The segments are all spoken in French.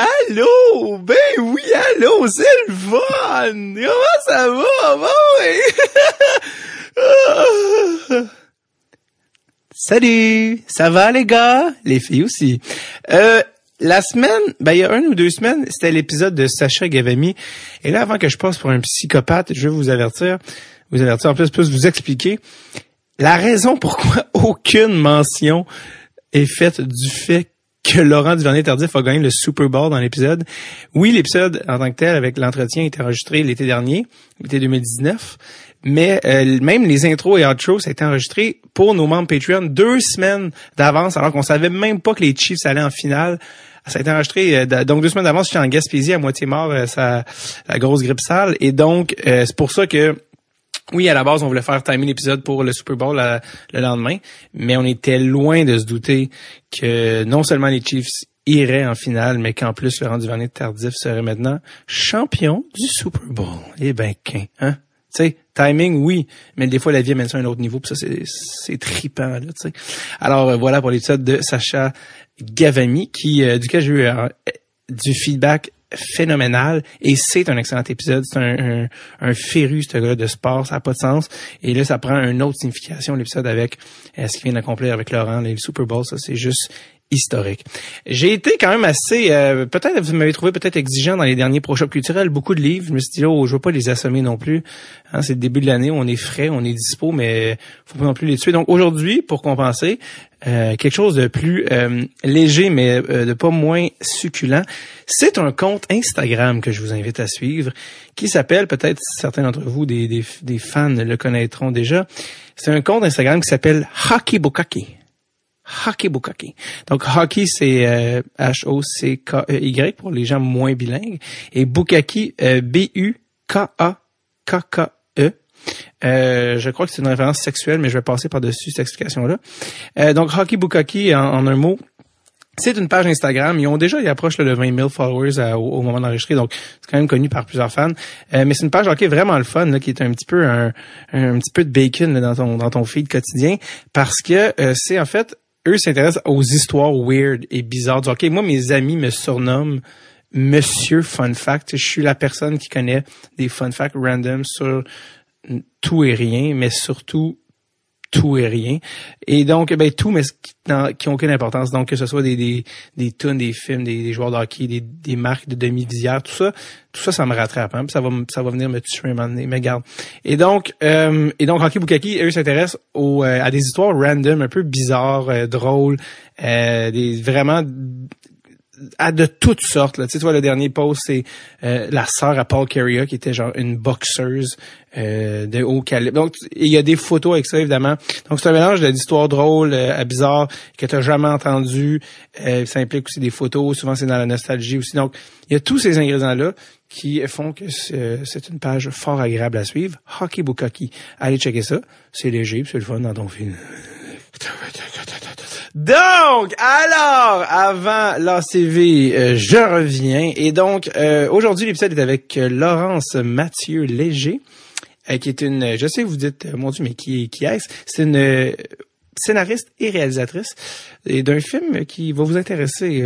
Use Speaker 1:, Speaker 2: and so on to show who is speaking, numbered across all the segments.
Speaker 1: Allô? Ben oui, allô, c'est le fun! Comment ça va? Bon, Salut! Ça va les gars? Les filles aussi. Euh, la semaine, ben il y a une ou deux semaines, c'était l'épisode de Sacha Gavami. Et là, avant que je passe pour un psychopathe, je vais vous avertir, vous avertir en plus, plus vous expliquer la raison pourquoi aucune mention est faite du fait que Laurent Duvernay-Tardif a gagné le Super Bowl dans l'épisode. Oui, l'épisode en tant que tel avec l'entretien est enregistré l'été dernier, l'été 2019, mais euh, même les intros et outros, ça a été enregistré pour nos membres Patreon deux semaines d'avance, alors qu'on savait même pas que les Chiefs allaient en finale. Ça a été enregistré euh, donc deux semaines d'avance. J'étais en Gaspésie à moitié mort, euh, ça, la grosse grippe sale, et donc c'est pour ça que oui, à la base, on voulait faire timer l'épisode pour le Super Bowl le lendemain, mais on était loin de se douter que non seulement les Chiefs iraient en finale, mais qu'en plus, Laurent Duvernay Tardif serait maintenant champion du Super Bowl. Eh ben, qu'un, hein? Tu timing, oui, mais des fois, la vie amène ça à un autre niveau, puis ça, c'est, trippant, là, tu. Alors, euh, voilà pour l'épisode de Sacha Gavami, qui, euh, duquel j'ai eu euh, du feedback phénoménal et c'est un excellent épisode. C'est un, un, un, féru, ce gars de sport, ça n'a pas de sens. Et là, ça prend une autre signification, l'épisode avec ce qu'il vient d'accomplir avec Laurent, le Super Bowl, ça c'est juste historique. J'ai été quand même assez, euh, peut-être vous m'avez trouvé peut-être exigeant dans les derniers projets culturels, beaucoup de livres. Je me suis dit, oh, je veux pas les assommer non plus. Hein, c'est le début de l'année, on est frais, on est dispo, mais faut pas non plus les tuer. Donc aujourd'hui, pour compenser, euh, quelque chose de plus euh, léger, mais de pas moins succulent, c'est un compte Instagram que je vous invite à suivre, qui s'appelle, peut-être certains d'entre vous, des, des, des fans le connaîtront déjà. C'est un compte Instagram qui s'appelle Hockey Bukaki. Hockey Bukaki. Donc hockey c'est euh, H O C K E Y pour les gens moins bilingues et Bukaki euh, B U K A K K E. Euh, je crois que c'est une référence sexuelle, mais je vais passer par-dessus cette explication-là. Euh, donc, Hockey Bukaki, en, un mot, c'est une page Instagram. Ils ont déjà, ils approchent le 20 000 followers au, moment d'enregistrer, donc c'est quand même connu par plusieurs fans. mais c'est une page hockey vraiment le fun, là, qui est un petit peu un, un petit peu de bacon dans ton dans ton feed quotidien, parce que c'est en fait eux s'intéressent aux histoires weird et bizarres OK, Moi, mes amis me surnomment Monsieur Fun Fact. Je suis la personne qui connaît des fun facts random sur tout et rien, mais surtout tout et rien. Et donc, ben, tout, mais qui n'ont aucune importance. Donc, que ce soit des, des, des tunes, des films, des, joueurs de hockey, des, des marques de demi-visière, tout ça, tout ça, ça me rattrape. Hein, ça va, ça va venir me tuer un moment donné. Mais garde. Et donc, euh, et donc, Hockey Bukaki, eux, s'intéressent aux, euh, à des histoires random, un peu bizarres, euh, drôles, euh, des vraiment à de toutes sortes. Là. Tu sais, toi, le dernier post, c'est euh, la sœur à Paul Carrier, qui était genre une boxeuse euh, de haut calibre. Donc, il y a des photos avec ça, évidemment. Donc, c'est un mélange d'histoires drôles, euh, bizarres, que tu n'as jamais entendu. Euh, ça implique aussi des photos. Souvent, c'est dans la nostalgie aussi. Donc, il y a tous ces ingrédients-là qui font que c'est une page fort agréable à suivre. Hockey Bukaki. Allez checker ça. C'est léger, c'est le fun dans ton film. Donc, alors, avant l'ACV, euh, je reviens. Et donc, euh, aujourd'hui, l'épisode est avec euh, Laurence Mathieu Léger, qui est une, je sais, vous dites, mon Dieu, mais qui, qui est-ce? C'est une scénariste et réalisatrice d'un film qui va vous intéresser.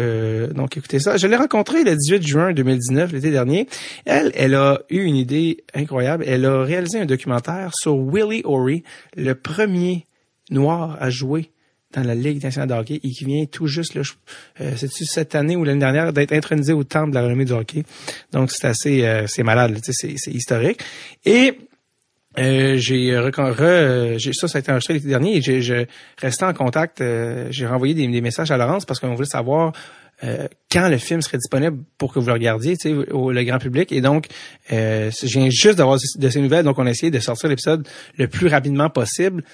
Speaker 1: donc, écoutez ça. Je l'ai rencontrée le 18 juin 2019, l'été dernier. Elle, elle a eu une idée incroyable. Elle a réalisé un documentaire sur Willie O'Ree, le premier noir à jouer dans la Ligue nationale de hockey et qui vient tout juste, euh, c'est-tu cette année ou l'année dernière, d'être intronisé au temple de la renommée du hockey. Donc, c'est assez, euh, c'est malade, c'est, historique. Et euh, j'ai re, ça ça a été enregistré l'été dernier et j'ai je restais en contact j'ai renvoyé des, messages à Laurence parce qu'on voulait savoir quand le film serait disponible pour que vous le regardiez, au le grand public. Et donc, euh, je viens juste d'avoir de ces nouvelles, donc on a essayé de sortir l'épisode le plus rapidement possible.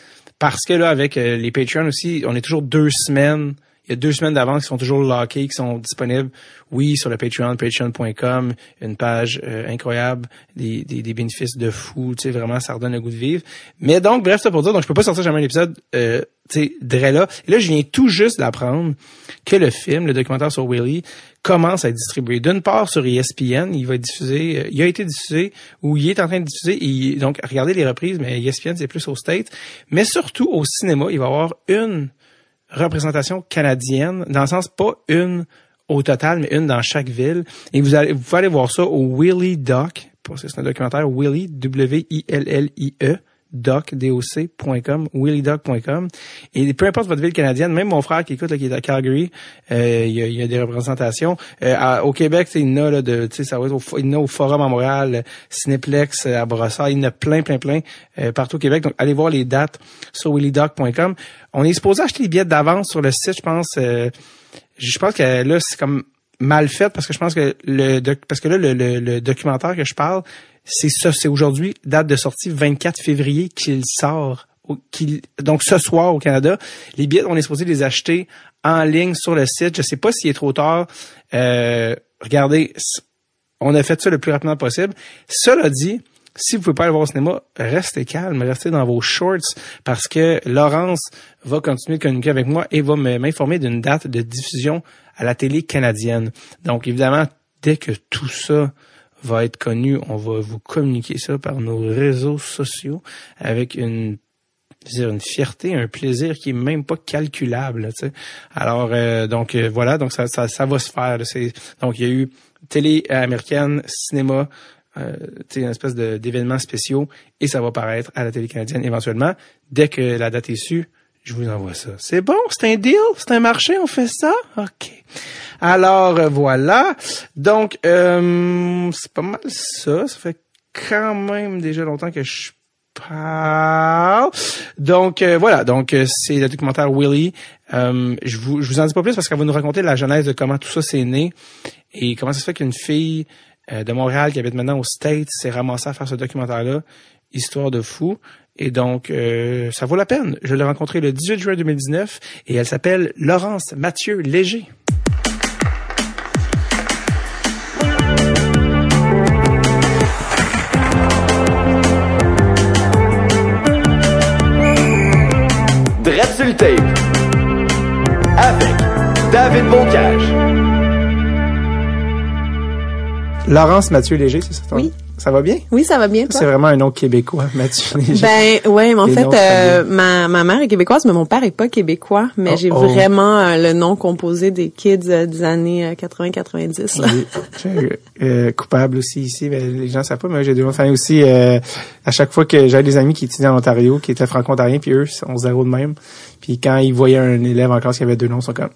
Speaker 1: Parce que là, avec euh, les Patreons aussi, on est toujours deux semaines. Il y a deux semaines d'avance qui sont toujours lockés, qui sont disponibles, oui, sur le Patreon, patreon.com, une page euh, incroyable, des, des, des, bénéfices de fou, tu sais, vraiment, ça redonne le goût de vivre. Mais donc, bref, ça pour dire, donc je peux pas sortir jamais un épisode, euh, tu sais, de là. Et là, je viens tout juste d'apprendre que le film, le documentaire sur Willie, commence à être distribué. D'une part sur ESPN, il va être diffusé, euh, il a été diffusé ou il est en train de diffuser. Et, donc regardez les reprises, mais ESPN c'est plus au States. Mais surtout au cinéma, il va y avoir une représentation canadienne, dans le sens pas une au total, mais une dans chaque ville. Et vous allez, vous pouvez voir ça au Willie Doc. C'est un documentaire Willie, W-I-L-L-I-E doc.com, willydoc.com. Et peu importe votre ville canadienne, même mon frère qui écoute, là, qui est à Calgary, euh, il, y a, des représentations. Euh, au Québec, il y en a là, de, au, il y a Forum à Montréal, Cineplex à Brossard, il y en a plein, plein, plein euh, partout au Québec. Donc, allez voir les dates sur willydoc.com. On est supposé acheter les billets d'avance sur le site, je pense. je pense que là, c'est comme mal fait parce que je pense que le parce que là le documentaire que je parle c'est ça, c'est aujourd'hui, date de sortie 24 février qu'il sort. donc ce soir au Canada, les billets, on est supposé les acheter en ligne sur le site. Je sais pas s'il est trop tard. Euh, regardez, on a fait ça le plus rapidement possible. Cela dit, si vous pouvez pas aller voir au cinéma, restez calme, restez dans vos shorts parce que Laurence va continuer de communiquer avec moi et va m'informer d'une date de diffusion à la télé canadienne. Donc évidemment, dès que tout ça va être connu, on va vous communiquer ça par nos réseaux sociaux avec une dire une fierté, un plaisir qui est même pas calculable. Sais. Alors euh, donc euh, voilà, donc ça, ça, ça va se faire. C'est, donc il y a eu télé américaine, cinéma, euh, une espèce de, d'événements spéciaux et ça va paraître à la télé canadienne éventuellement. Dès que la date est su, je vous envoie ça. C'est bon, c'est un deal, c'est un marché, on fait ça? OK. Alors, euh, voilà. Donc, euh, c'est pas mal ça. Ça fait quand même déjà longtemps que je parle. Donc, euh, voilà. Donc, c'est le documentaire Willy. je, vous, je vous en dis pas plus parce qu'elle va nous raconter la genèse de comment tout ça s'est né et comment ça se fait qu'une fille de Montréal qui habite maintenant aux States s'est ramassée à faire ce documentaire-là. Histoire de fou. Et donc, ça vaut la peine. Je l'ai rencontrée le 18 juin 2019 et elle s'appelle Laurence Mathieu Léger.
Speaker 2: avec David.
Speaker 1: Laurence Mathieu Léger, c'est ça?
Speaker 3: Oui.
Speaker 1: Ça va bien?
Speaker 3: Oui, ça va bien.
Speaker 1: C'est vraiment un nom québécois, Mathieu Léger.
Speaker 3: Ben ouais, mais en fait, euh, ma, ma mère est québécoise, mais mon père est pas québécois. Mais oh, j'ai oh. vraiment euh, le nom composé des kids euh, des années 80-90.
Speaker 1: Oui. coupable aussi ici. Ben, les gens savent pas, mais j'ai deux familles aussi. à chaque fois que j'avais des amis qui étudiaient en Ontario, qui étaient franco-ontariens, puis eux, on zéro de même. Puis quand ils voyaient un élève en classe qui avait deux noms, ils sont comme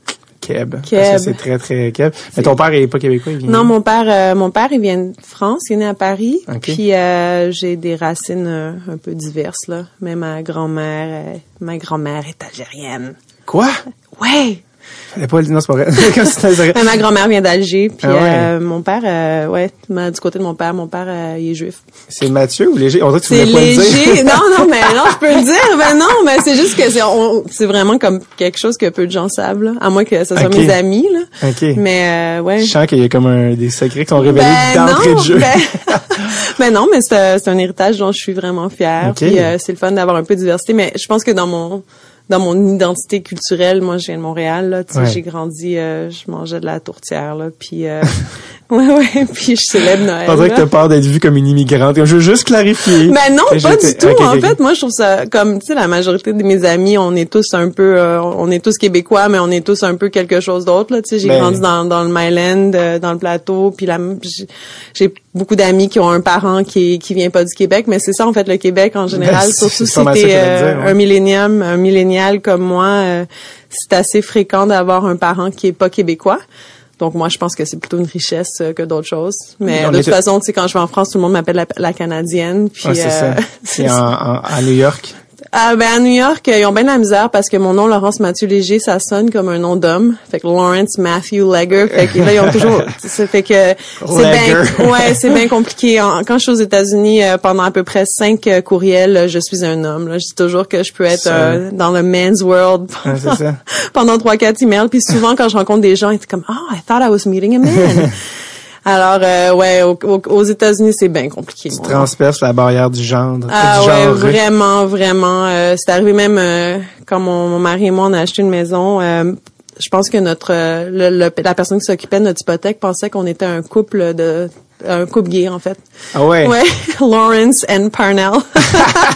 Speaker 1: Keb. Keb. c'est très, très Keb. Mais ton père est pas québécois, il vient
Speaker 3: Non, mon père, euh, mon père, il vient de France, il est né à Paris. Puis, euh, j'ai des racines euh, un peu diverses, là. Mais ma grand-mère, ma grand-mère est algérienne.
Speaker 1: Quoi?
Speaker 3: Ouais!
Speaker 1: Elle pas non, c'est pas vrai.
Speaker 3: ma grand-mère vient d'Alger, puis ah euh, mon père, euh, ouais, du côté de mon père, mon père, euh, il est juif.
Speaker 1: C'est Mathieu ou Léger? On dirait que tu
Speaker 3: C'est
Speaker 1: léger.
Speaker 3: non, non, mais non, je peux le dire. Ben non, mais c'est juste que c'est, c'est vraiment comme quelque chose que peu de gens savent, là, à moins que ce soit mes amis, là.
Speaker 1: OK.
Speaker 3: Mais, ouais.
Speaker 1: Je sens qu'il y a comme un, des secrets qui sont révélés
Speaker 3: ben
Speaker 1: d'entrée de jeu.
Speaker 3: Ben, ben, non, mais c'est, c'est un héritage dont je suis vraiment fière. Puis c'est le fun d'avoir un peu de diversité, mais je pense que dans mon dans mon identité culturelle, moi, je viens de Montréal, là, tu sais, j'ai grandi, euh, je mangeais de la tourtière, là, puis euh, Ouais, ouais, puis je célèbre Noël.
Speaker 1: Que t'as peur d'être vue comme une immigrante. Je veux juste clarifier.
Speaker 3: Mais non, pas du tout. en fait, moi, je trouve ça comme, tu sais, la majorité de mes amis, on est tous un peu, euh, on est tous québécois, mais on est tous un peu quelque chose d'autre, là. Tu sais, j'ai ben. grandi dans, dans le Myland, euh, dans le plateau, puis là, j'ai beaucoup d'amis qui ont un parent qui qui vient pas du Québec, mais c'est ça, en fait, le Québec, en général, ben, surtout si t'es euh, un millénium, un millénial comme moi, c'est assez fréquent d'avoir un parent qui est pas québécois. Donc moi, je pense que c'est plutôt une richesse euh, que d'autres choses. Mais de toute façon, tu sais, quand je vais en France, tout le monde m'appelle la, canadienne. Puis,
Speaker 1: c'est ça. C'est en, à New York.
Speaker 3: Ah, ben à New York, ils ont bien la misère parce que mon nom Laurence Mathieu Léger, ça sonne comme un nom d'homme. Fait que Lawrence Matthew Legger. Fait que là ils ont toujours. ça fait que c'est bien. Ouais, c'est bien compliqué. Quand je suis aux États-Unis, euh, pendant à peu près cinq euh, courriels, je suis un homme. Là. Je dis toujours que je peux être euh, dans le men's world pendant trois quatre emails. Puis souvent quand je rencontre des gens, ils sont comme, oh, I thought I was meeting a man. Alors, euh, ouais, aux, États-Unis, c'est bien compliqué.
Speaker 1: Tu transperces la barrière du genre.
Speaker 3: Ah ouais, vraiment, vraiment. Euh, c'est arrivé même euh, quand mon, mari et moi on a acheté une maison. Euh, je pense que notre la personne qui s'occupait de notre hypothèque pensait qu'on était un couple de un couple gay en fait.
Speaker 1: Ah ouais?
Speaker 3: Ouais, Lawrence and Parnell.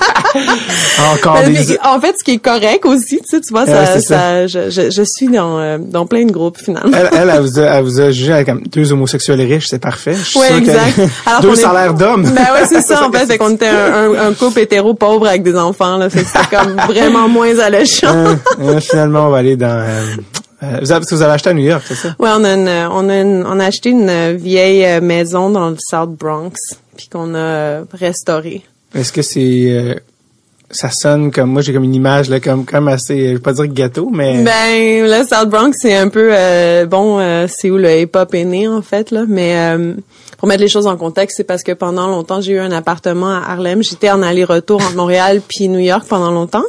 Speaker 1: Encore des...
Speaker 3: En fait, ce qui est correct aussi, tu sais, tu vois, ça, ça, Je, je, je, suis dans, euh, dans plein de groupes, finalement.
Speaker 1: Elle, elle, elle, vous, a, elle vous a jugé comme deux homosexuels riches, c'est parfait.
Speaker 3: Oui, exact.
Speaker 1: Alors deux salaires d'hommes.
Speaker 3: Ben ouais, c'est ça, en fait. Fait qu'on était un, un, un, couple hétéro pauvre avec des enfants, là. Fait que c'était comme vraiment moins alléchant.
Speaker 1: euh, euh, finalement, on va aller dans... Euh, euh, vous, avez, vous avez acheté à New York, c'est ça?
Speaker 3: Ouais, on a, une, on, a une, on a acheté une vieille maison dans le South Bronx, puis qu'on a restaurée.
Speaker 1: Est-ce que c'est ça sonne comme moi j'ai comme une image là comme comme assez je vais pas dire gâteau mais
Speaker 3: ben le South Bronx c'est un peu euh, bon euh, c'est où le hip hop est né en fait là. Mais euh, pour mettre les choses en contexte c'est parce que pendant longtemps j'ai eu un appartement à Harlem. J'étais en aller-retour entre Montréal puis New York pendant longtemps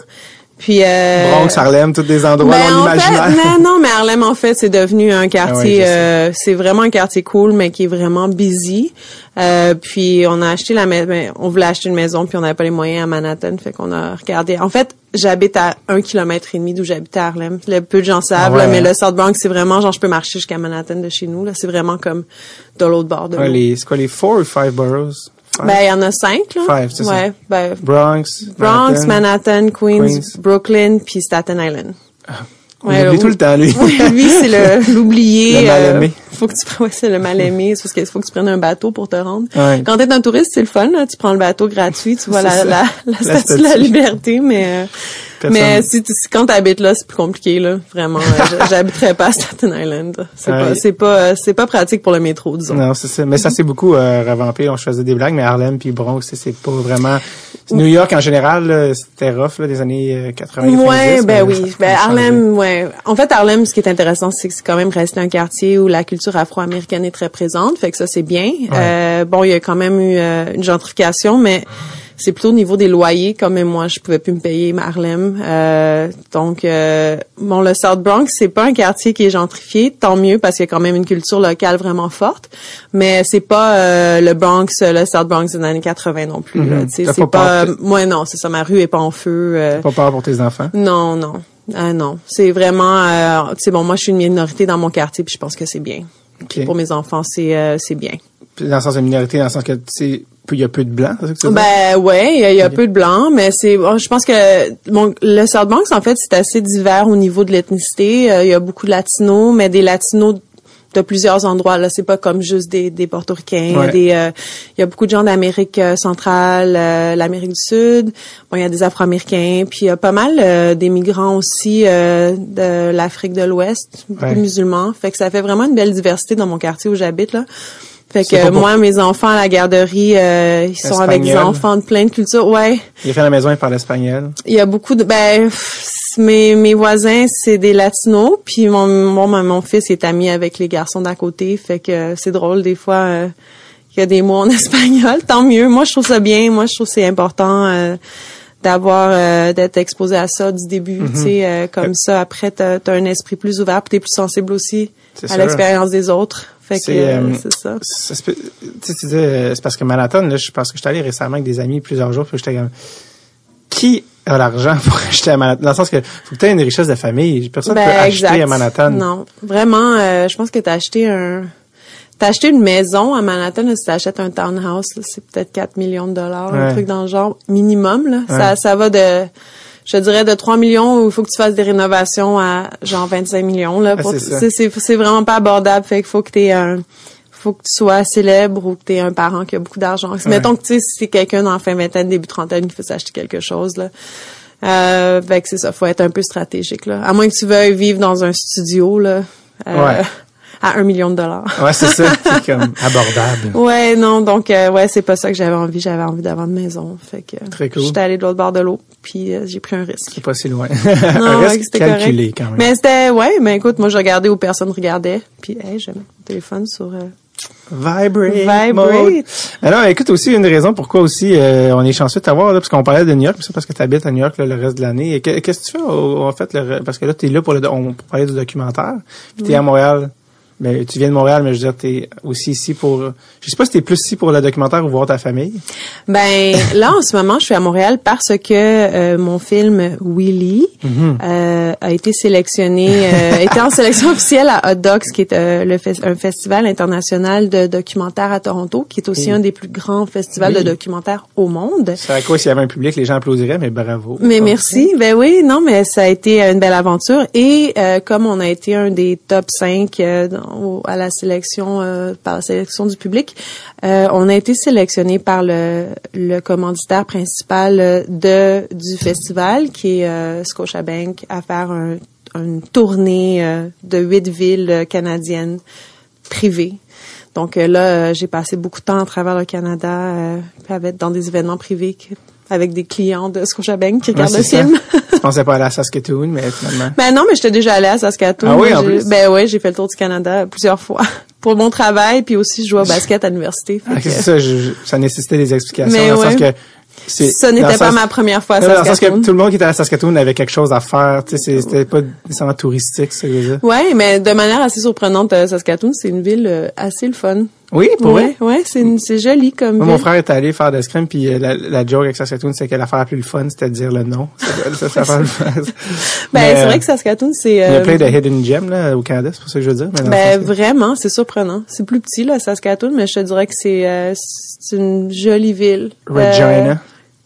Speaker 3: puis euh,
Speaker 1: Bronx, Harlem, tous des endroits
Speaker 3: ben,
Speaker 1: dans l'imaginaire.
Speaker 3: Non, non, mais Harlem en fait, c'est devenu un quartier. Ah ouais, c'est vraiment un quartier cool, mais qui est vraiment busy. Euh, puis on a acheté la maison, ben, on voulait acheter une maison, puis on n'avait pas les moyens à Manhattan, fait qu'on a regardé. En fait, j'habite à un kilomètre et demi d'où j'habite à Harlem. Le peu de gens savent, ah ouais, mais le South Bronx, c'est vraiment genre je peux marcher jusqu'à Manhattan de chez nous. Là, c'est vraiment comme de l'autre bord de
Speaker 1: ouais, les, C'est quoi les four ou five boroughs?
Speaker 3: Ben, il y en a cinq, là.
Speaker 1: Five, c'est
Speaker 3: ouais,
Speaker 1: ça.
Speaker 3: Ben,
Speaker 1: Bronx,
Speaker 3: Bronx, Manhattan, Manhattan Queens, Queens, Brooklyn, puis Staten Island.
Speaker 1: Ah. On ouais, oublie tout le temps, lui.
Speaker 3: lui, c'est le, l'oublié.
Speaker 1: le mal aimé.
Speaker 3: Euh, faut que tu ouais, c'est le mal aimé. C'est parce qu'il faut que tu prennes un bateau pour te rendre.
Speaker 1: Ouais.
Speaker 3: Quand t'es un touriste, c'est le fun, là. Tu prends le bateau gratuit, tu vois la, la, la, la, statue de la liberté, mais, euh. Mais si, si quand t'habites là, c'est plus compliqué, là. Vraiment. euh, j'habiterais pas à Staten Island. C'est
Speaker 1: Ouais.
Speaker 3: pas, c'est pas, c'est pas pratique pour le métro, disons.
Speaker 1: Non, c'est ça. Mais ça s'est beaucoup euh, revampé. On faisait des blagues, mais Harlem puis Bronx, c'est- c'est pas vraiment. New York en général, c'était rough là, des années euh, 80.
Speaker 3: Ouais,
Speaker 1: 90,
Speaker 3: ben oui. Ben. Harlem, ouais. En fait, Harlem, ce qui est intéressant, c'est que c'est quand même resté un quartier où la culture afro-américaine est très présente. Fait que ça, c'est bien. Euh, bon, il y a quand même eu euh, une gentrification, mais c'est plutôt au niveau des loyers. Comme même moi, je pouvais plus me payer Harlem. Euh, donc, euh, bon, le South Bronx, c'est pas un quartier qui est gentrifié. Tant mieux parce qu'il y a quand même une culture locale vraiment forte. Mais c'est pas euh, le Bronx, le South Bronx des années 80 non plus. sais,
Speaker 1: T'as
Speaker 3: c'est
Speaker 1: pas
Speaker 3: Moi, non, c'est ça. Ma rue est pas en feu. euh,
Speaker 1: Pas peur pour tes enfants?
Speaker 3: non, non. Ah non, c'est vraiment euh, c'est bon, moi je suis une minorité dans mon quartier puis je pense que c'est bien. Pour mes enfants, c'est euh, c'est bien.
Speaker 1: Puis Dans le sens de minorité, dans le sens que peu- il y a peu de blancs, c'est ça que tu veux dire?
Speaker 3: Ben ouais, il y a, il y a peu de blancs, mais c'est bon, je pense que bon, le South Bronx en fait, c'est assez divers au niveau de l'ethnicité, Euh, il y a beaucoup de latinos, mais des latinos de plusieurs endroits là, c'est pas comme juste des des portoricains, il y a
Speaker 1: Ouais.
Speaker 3: des euh, il y a beaucoup de gens d'Amérique euh, centrale, euh, l'Amérique du Sud, bon il y a des Afro-américains, puis il y a pas mal euh, des migrants aussi euh, de l'Afrique de l'Ouest, beaucoup
Speaker 1: Ouais.
Speaker 3: de musulmans, fait que ça fait vraiment une belle diversité dans mon quartier où j'habite là. Fait que moi, mes enfants à la garderie, euh, ils sont avec des enfants de plein de cultures. Ouais,
Speaker 1: Il fait à la maison, il parle espagnol.
Speaker 3: il y a beaucoup de ben pff, mes mes voisins c'est des latinos, puis mon mon mon fils est ami avec les garçons d'à côté, fait que c'est drôle des fois. euh, il y a des mots en espagnol, tant mieux. Moi, je trouve ça bien. Moi, je trouve que c'est important euh, d'avoir euh, d'être exposé à ça du début,
Speaker 1: Mm-hmm.
Speaker 3: tu sais, euh, comme ça. Après, t'as as un esprit plus ouvert, puis t'es plus sensible aussi à l'expérience des autres. Fait que
Speaker 1: C'est,
Speaker 3: euh,
Speaker 1: euh,
Speaker 3: c'est ça.
Speaker 1: Tu tu disais, euh, c'est parce que Manhattan, là, je pense que j'étais allé récemment avec des amis plusieurs jours, puis j'étais comme, qui a l'argent pour acheter à Manhattan? Dans le sens que, faut que tu aies une richesse de famille. Personne ne peut acheter
Speaker 3: Ben,
Speaker 1: à Manhattan.
Speaker 3: Non, vraiment, euh, je pense que t'as acheté un, t'as acheté une maison à Manhattan. Là, si t'achètes un townhouse, là, c'est peut-être 4 millions de dollars, un truc dans le genre minimum. Là, ça, ça va de, je dirais de 3 millions où il faut que tu fasses des rénovations à genre 25 millions là.
Speaker 1: Ah,
Speaker 3: Pour,
Speaker 1: c'est
Speaker 3: vraiment pas abordable. Fait qu'il faut que t'aies un faut que tu sois célèbre ou que tu un parent qui a beaucoup d'argent. Mettons que tu sais, si c'est quelqu'un la fin vingtaine, début trentaine qui veut s'acheter quelque chose, là. Euh, fait que c'est ça, faut être un peu stratégique, là. À moins que tu veuilles vivre dans un studio, là. euh,
Speaker 1: Ouais.
Speaker 3: À un million de dollars.
Speaker 1: Ouais, c'est ça. C'est comme abordable.
Speaker 3: Ouais, non, donc euh, ouais, c'est pas ça que j'avais envie. J'avais envie d'avoir une maison. Fait que
Speaker 1: Très cool.
Speaker 3: j'étais allée de l'autre bord de l'eau, puis euh, j'ai pris un risque.
Speaker 1: C'est pas si loin.
Speaker 3: Non,
Speaker 1: Un
Speaker 3: ouais,
Speaker 1: risque
Speaker 3: c'était
Speaker 1: calculé
Speaker 3: correct.
Speaker 1: quand même.
Speaker 3: Mais c'était ouais, mais écoute, moi je regardais où personne regardait, puis hey, j'ai mon téléphone sur euh,
Speaker 1: Vibrate.
Speaker 3: Vibrate.
Speaker 1: mode. Alors, écoute aussi une raison pourquoi aussi euh, on est chanceux de t'avoir là, parce qu'on parlait de New York, mais c'est parce que tu habites à New York là, le reste de l'année. Et que- Qu'est-ce que tu fais en fait le parce que là tu es là pour le on pour parler du documentaire, puis tu es à Montréal mais tu viens de Montréal, mais je veux dire, t'es aussi ici pour, je sais pas si t'es plus ici pour le documentaire ou voir ta famille.
Speaker 3: Ben, là, en ce moment, je suis à Montréal parce que euh, mon film Willy
Speaker 1: Mhm.
Speaker 3: euh, a été sélectionné, euh, était en sélection officielle à Hot Docs, qui est euh, le un festival international de documentaires à Toronto, qui est aussi
Speaker 1: Oui.
Speaker 3: un des plus grands festivals
Speaker 1: Oui.
Speaker 3: de documentaires au monde.
Speaker 1: C'est à quoi s'il y avait un public, les gens applaudiraient, mais bravo.
Speaker 3: Mais
Speaker 1: Ah.
Speaker 3: merci. Ben oui, non, mais ça a été une belle aventure. Et euh, comme on a été un des top 5 euh, dans- à la sélection, euh, par la sélection du public, euh, on a été sélectionné par le, commanditaire principal euh, du festival, qui est Scotiabank, à faire un- une tournée de huit villes canadiennes privées. Donc là, j'ai passé beaucoup de temps à travers le Canada, dans des événements privés avec des clients de Scotiabank qui
Speaker 1: Ouais,
Speaker 3: regardent le
Speaker 1: ça.
Speaker 3: film.
Speaker 1: Je pensais pas aller à Saskatoon, mais finalement.
Speaker 3: ben non, mais j'étais déjà allée à Saskatoon.
Speaker 1: Ah oui, en plus?
Speaker 3: Ben oui, j'ai fait le tour du Canada plusieurs fois pour mon travail, puis aussi je jouais au basket à l'université.
Speaker 1: Ah,
Speaker 3: que-
Speaker 1: ça, je- ça nécessitait des explications.
Speaker 3: Mais
Speaker 1: dans le sens que le
Speaker 3: n'était pas
Speaker 1: sens-
Speaker 3: ma première fois à
Speaker 1: Non, dans le sens que
Speaker 3: Saskatoon.
Speaker 1: tout le monde qui était à Saskatoon avait quelque chose à faire. Tu sais, c'était pas nécessairement touristique, ça.
Speaker 3: Ouais, mais de manière assez surprenante, euh, Saskatoon, c'est une ville euh, assez le fun.
Speaker 1: Oui, pour
Speaker 3: ouais,
Speaker 1: vrai?
Speaker 3: ouais, c'est une- c'est joli comme
Speaker 1: Moi, mon frère est allé faire de l'escrime, puis euh, la, la joke avec Saskatoon, c'est que l'affaire la plus fun, c'était de dire le nom. Ça, ça, ça fait le fun.
Speaker 3: Ben c'est
Speaker 1: euh,
Speaker 3: vrai que Saskatoon, c'est
Speaker 1: Il y a
Speaker 3: euh,
Speaker 1: plein de hidden gems là, au Canada, c'est pour ça que je veux dire. Mais le
Speaker 3: Ben vraiment, c'est surprenant. C'est plus petit là, Saskatoon, mais je te dirais que c'est euh, c'est une jolie ville.
Speaker 1: Regina.
Speaker 3: Euh,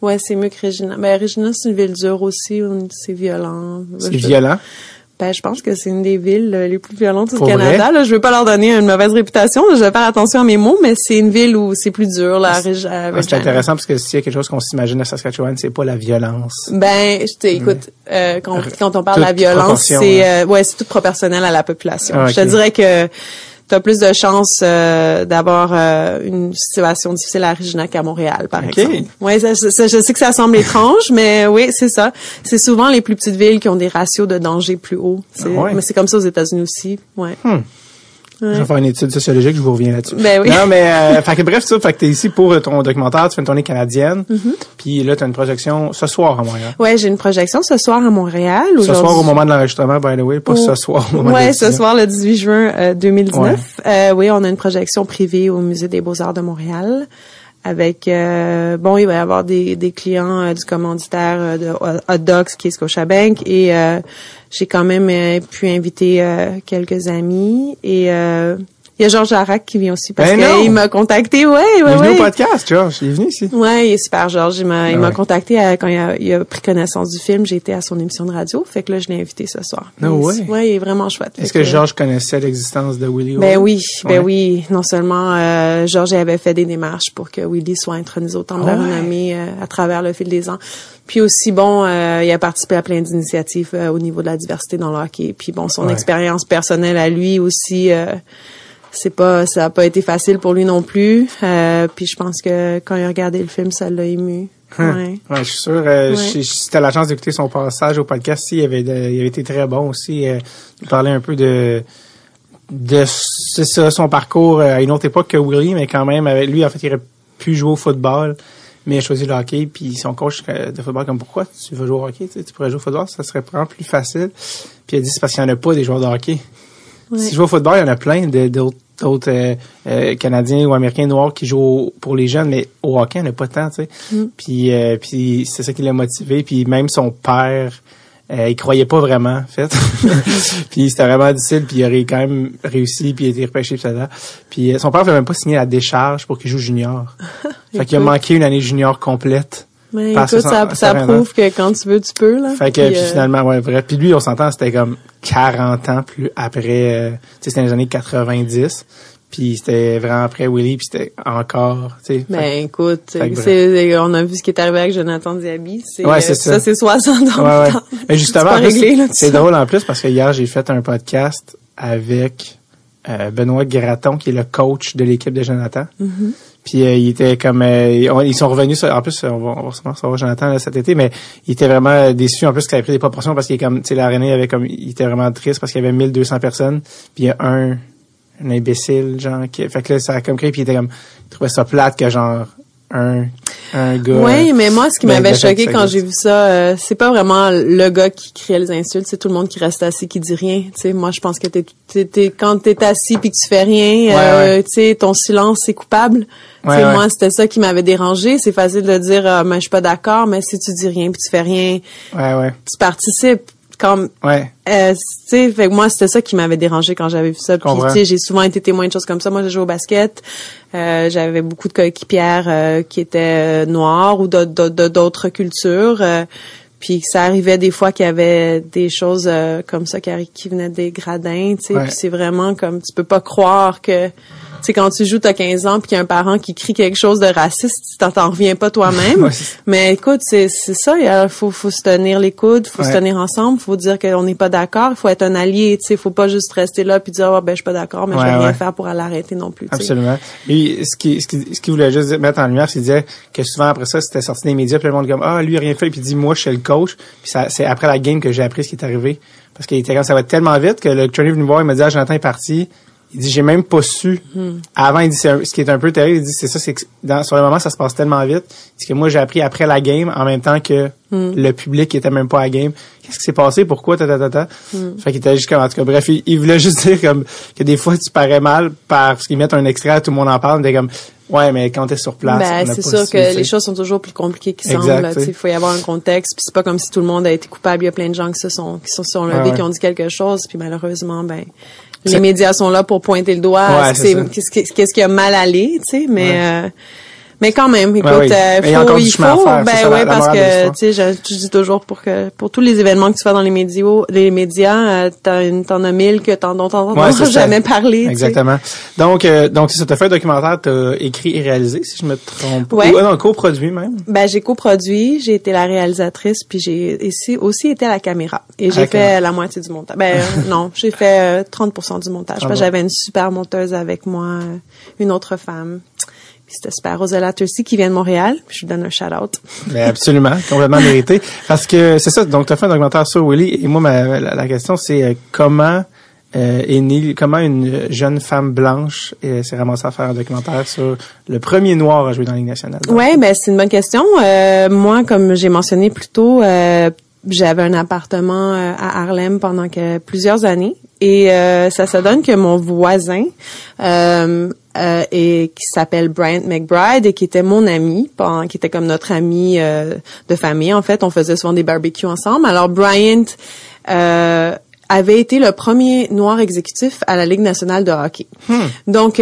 Speaker 3: ouais, c'est mieux que Regina. Ben Regina, c'est une ville dure aussi, c'est violent.
Speaker 1: c'est violent?
Speaker 3: Ben je pense que c'est une des villes euh, les plus violentes du Canada. Là, je veux pas leur donner une mauvaise réputation, je vais faire attention à mes mots, mais c'est une ville où c'est plus dur
Speaker 1: Ah, c'est
Speaker 3: Regina.
Speaker 1: intéressant parce que s'il y a quelque chose qu'on s'imagine à Saskatchewan, c'est pas la violence.
Speaker 3: Ben, je te, écoute, euh, quand, quand on parle de la violence, c'est euh, ouais, c'est tout proportionnel à la population.
Speaker 1: Ah,
Speaker 3: Je te dirais que tu as plus de chances euh, d'avoir euh, une situation difficile à Regina qu'à Montréal, par
Speaker 1: Ok.
Speaker 3: exemple. Ouais, ça, ça- je sais que ça semble étrange, mais oui, c'est ça. C'est souvent les plus petites villes qui ont des ratios de danger plus hauts. C'est-
Speaker 1: Ah ouais.
Speaker 3: Mais c'est comme ça aux États-Unis aussi. Ouais.
Speaker 1: Je vais faire une étude sociologique, je vous reviens là-dessus.
Speaker 3: Ben oui.
Speaker 1: Non, mais euh, fait que bref, ça, fait que t'es ici pour euh, ton documentaire, tu fais une tournée canadienne,
Speaker 3: Mm-hmm.
Speaker 1: puis là t'as une projection ce soir à Montréal.
Speaker 3: Ouais, j'ai une projection ce soir à Montréal.
Speaker 1: Ce soir au moment de l'enregistrement, by the way, pas ce soir au moment de
Speaker 3: Ouais, ce soir le 18 juin euh, 2019.
Speaker 1: Ouais.
Speaker 3: Euh, oui, on a une projection privée au Musée des Beaux-Arts de Montréal avec euh, bon, il va y avoir des, des clients euh, du commanditaire euh, de Hot Dogs qui est Scotiabank et euh, j'ai quand même pu inviter quelques amis et il y a Georges Larac qui vient aussi parce
Speaker 1: Ben non!
Speaker 3: qu'il m'a contacté. Ouais,
Speaker 1: Il est
Speaker 3: ouais,
Speaker 1: venu
Speaker 3: ouais.
Speaker 1: au podcast, George, il est venu ici.
Speaker 3: Ouais, il est super, Georges. Il m'a, il
Speaker 1: Ah
Speaker 3: m'a
Speaker 1: ouais.
Speaker 3: contacté à- quand il a, il a pris connaissance du film. J'ai été à son émission de radio. Fait que là, je l'ai invité ce soir.
Speaker 1: No
Speaker 3: Il-
Speaker 1: way.
Speaker 3: Ouais, il est vraiment chouette.
Speaker 1: Est-ce que Georges connaissait l'existence de Willie
Speaker 3: Ben
Speaker 1: Hall?
Speaker 3: oui, ben
Speaker 1: Ouais.
Speaker 3: oui. Non seulement euh, Georges avait fait des démarches pour que Willy soit intronisé au Temple de
Speaker 1: Ah
Speaker 3: la
Speaker 1: ouais.
Speaker 3: Renommée euh, à travers le fil des ans. Puis aussi, bon, euh, il a participé à plein d'initiatives euh, au niveau de la diversité dans le hockey. Puis bon, son
Speaker 1: Ouais.
Speaker 3: expérience personnelle à lui aussi, euh, c'est pas, ça a pas été facile pour lui non plus. Euh, puis je pense que quand il a regardé le film, ça l'a ému.
Speaker 1: Hein.
Speaker 3: Ouais.
Speaker 1: Ouais, je suis sûr. Euh,
Speaker 3: Ouais.
Speaker 1: j'ai- Si t'as la chance d'écouter son passage au podcast, si, il avait, de- il avait été très bon aussi. Euh, il parlait un peu de de ça, son parcours euh, à une autre époque que Willie, mais quand même, avec lui, en fait, il aurait pu jouer au football, mais il a choisi le hockey. Puis son coach euh, de football, comme pourquoi tu veux jouer au hockey, tu, sais, tu pourrais jouer au football, ça serait vraiment plus facile. Puis il a dit c'est parce qu'il n'y en a pas des joueurs de hockey.
Speaker 3: Ouais.
Speaker 1: Si je vais au football, il y en a plein d'autres d'autres euh, euh, Canadiens ou Américains noirs qui jouent au- pour les jeunes, mais au hockey, il n'y en a pas tant, tu sais.
Speaker 3: Mm.
Speaker 1: Puis, euh, puis c'est ça qui l'a motivé. Puis même son père, euh, il croyait pas vraiment, en fait. puis c'était vraiment difficile, puis il aurait quand même réussi, puis il a été repêché, puis ça. Puis euh, son père ne même pas signer la décharge pour qu'il joue junior. fait qu'il a manqué une année junior complète.
Speaker 3: Mais écoute, ça,
Speaker 1: ça-
Speaker 3: ça
Speaker 1: ça
Speaker 3: prouve que quand tu veux, tu peux, là.
Speaker 1: Fait que
Speaker 3: Puis,
Speaker 1: puis
Speaker 3: euh,
Speaker 1: finalement, ouais, vrai. Puis lui, on s'entend, c'était comme 40 ans plus après, euh, tu sais, c'était les années 90. Puis c'était vraiment après Willy, puis c'était encore, tu sais.
Speaker 3: Ben écoute,
Speaker 1: Fait
Speaker 3: c'est, on a vu ce qui est arrivé avec Jonathan Diaby. C'est,
Speaker 1: Ouais,
Speaker 3: euh,
Speaker 1: c'est ça.
Speaker 3: c'est 60 ans.
Speaker 1: Ouais, ouais. Mais justement,
Speaker 3: C'est ça.
Speaker 1: drôle en plus parce que hier, j'ai fait un podcast avec euh, Benoît Graton, qui est le coach de l'équipe de Jonathan.
Speaker 3: Mm-hmm.
Speaker 1: Puis euh, il était comme euh, ils sont revenus en plus on va, on va savoir Jonathan là, cet été mais il était vraiment déçu en plus qu'il avait pris des proportions parce qu'il est comme tu sais avait comme il était vraiment triste parce qu'il y avait 1200 personnes. Puis il y a un un imbécile genre qui fait que là ça a comme créé puis il était comme il trouvait ça plate que genre un un gars.
Speaker 3: Oui, mais moi, ce qui m'avait choqué quand j'ai vu ça, euh, c'est pas vraiment le gars qui criait les insultes, c'est tout le monde qui reste assis, qui dit rien. Tu sais, moi, je pense que t'es, t'es, t'es, quand t'es assis puis que tu fais rien, euh, tu sais, ton silence c'est coupable. Ouais, moi, c'était ça qui m'avait dérangé. C'est facile de dire, euh, mais je suis pas d'accord, mais si tu dis rien puis tu fais rien,
Speaker 1: ouais, ouais.
Speaker 3: tu participes. Comme,
Speaker 1: ouais.
Speaker 3: Euh, tu sais, fait moi c'était ça qui m'avait dérangé quand j'avais vu ça. Puis tu sais, j'ai souvent été témoin de choses comme ça. Moi, j'ai joué au basket. Euh, j'avais beaucoup de coéquipières euh, qui étaient noires ou d'autres cultures. puis ça arrivait des fois qu'il y avait des choses comme ça qui, qui venaient des gradins. Tu sais, puis c'est vraiment comme tu peux pas croire que c'est quand tu joues, t'as 15 ans, puis qu'il y a un parent qui crie quelque chose de raciste, tu t'en reviens pas toi-même. mais écoute, c'est ça, il faut, faut se tenir les coudes, faut se tenir ensemble, faut dire qu'on n'est pas d'accord, il faut être un allié, tu sais, faut pas juste rester là puis dire, oh, ben, je suis pas d'accord, mais je vais rien faire pour l'arrêter non plus.
Speaker 1: Absolument. Et ce qui, ce qui, ce qui voulait juste mettre en lumière, c'est disait que souvent après ça, c'était sorti des médias, puis le monde comme, ah, lui, rien fait, puis il dit, moi, je suis le coach, puis c'est après la game que j'ai appris ce qui est arrivé. Parce qu'il était comme ça va tellement vite que le trainer est venu me voir, il m'a dit, ah, Jonathan est parti. Il dit, j'ai même pas su. Hmm. Avant, il dit, ce qui est un peu terrible, il dit, c'est ça, c'est que dans, sur le moment, ça se passe tellement vite. C'est que moi, j'ai appris après la game, en même temps que hmm. le public qui était même pas à la game. Qu'est-ce qui s'est passé? Pourquoi? Ta, ta, ta, hmm. Fait qu'il était juste comme, en tout cas, bref, il, voulait juste dire comme, que des fois, tu parais mal parce qu'ils mettent un extrait, tout le monde en parle, t'es comme, Ouais, mais quand t'es sur place,
Speaker 3: ben, c'est sûr que les choses sont toujours plus compliquées qu'ils semblent. Il faut y avoir un contexte. Puis c'est pas comme si tout le monde a été coupable. Il y a plein de gens qui se sont qui sont sur levés, qui ont dit quelque chose. Puis malheureusement, ben les médias sont là pour pointer le doigt. qu'est-ce qui a mal allé, tu sais, mais euh, mais quand même, écoute, il, euh, faut, il faut, ben ouais, parce que tu sais, je, dis toujours pour que pour tous les événements que tu fais dans les médias, les médias, euh, t'en as mille que t'en dont t'en ouais, jamais parlé.
Speaker 1: Exactement. Donc euh, donc ça t'a fait un documentaire, t'as écrit et réalisé, si je me trompe. Ouais. Ou non, coproduit même.
Speaker 3: Ben j'ai coproduit, j'ai été la réalisatrice, puis j'ai ici aussi été à la caméra et j'ai fait la moitié du montage. Ben non, j'ai fait 30% du montage. J'avais une super monteuse avec moi, une autre femme c'était super. Rosella Tursi qui vient de Montréal. Je lui donne un shout-out.
Speaker 1: Absolument, complètement mérité. Parce que c'est ça, donc tu as fait un documentaire sur Willy et moi, ma, la, question, c'est euh, comment euh, est née, comment une jeune femme blanche euh, s'est ramassée à faire un documentaire sur le premier noir à jouer dans la Ligue nationale?
Speaker 3: Oui, ben c'est une bonne question. Euh, moi, comme j'ai mentionné plus tôt, j'avais un appartement à Harlem pendant que, plusieurs années et ça se donne que mon voisin euh, et qui s'appelle Bryant McBride et qui était mon ami, qui était comme notre ami euh, de famille. En fait, on faisait souvent des barbecues ensemble. Alors Bryant euh, avait été le premier noir exécutif à la Ligue nationale de hockey. Hmm. Donc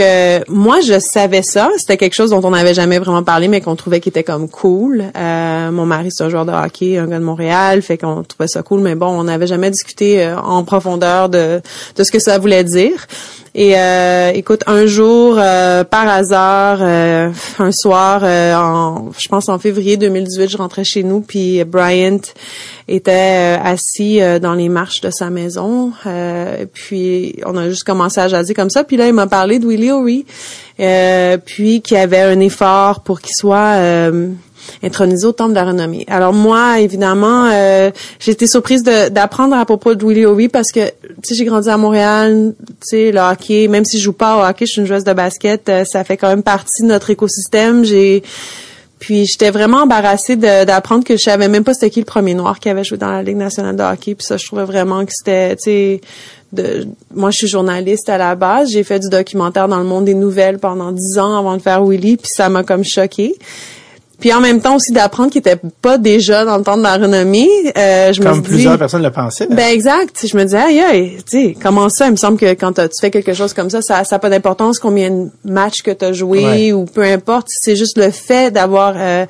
Speaker 3: moi je savais ça, c'était quelque chose dont on n'avait jamais vraiment parlé mais qu'on trouvait qui était comme cool. mon mari c'est un joueur de hockey, un gars de Montréal, fait qu'on trouvait ça cool mais bon, on n'avait jamais discuté en profondeur de de ce que ça voulait dire. Et euh, écoute, un jour, euh, par hasard, euh, un soir, en, je pense en février 2018, je rentrais chez nous, puis Bryant était assis dans les marches de sa maison. puis on a juste commencé à jaser comme ça. Puis là, il m'a parlé de Willie O'Ree, puis qu'il y avait un effort pour qu'il soit intronisé au Temple de la Renommée. Alors moi, évidemment, euh, j'ai été surprise d'apprendre à propos de Willie O'Ree parce que, tu sais, j'ai grandi à Montréal, tu sais, le hockey, même si je joue pas au hockey, je suis une joueuse de basket, euh, ça fait quand même partie de notre écosystème. J'ai puis j'étais vraiment embarrassée d'apprendre que je savais même pas c'était qui le premier noir qui avait joué dans la Ligue nationale de hockey. Puis ça, je trouvais vraiment que c'était, tu sais, de, moi je suis journaliste à la base. J'ai fait du documentaire dans le monde des nouvelles pendant dix ans avant de faire Willy, puis ça m'a comme choquée. Puis en même temps aussi d'apprendre qu'il était pas déjà dans le temps de la renommée. Euh, je
Speaker 1: Comme me plusieurs personnes le pensaient.
Speaker 3: Ben exact. Je me disais, aïe, aïe, tu sais, comment ça? Il me semble que quand tu fais quelque chose comme ça, ça n'a pas d'importance combien de matchs que tu as joué ou peu importe. C'est juste le fait d'avoir euh,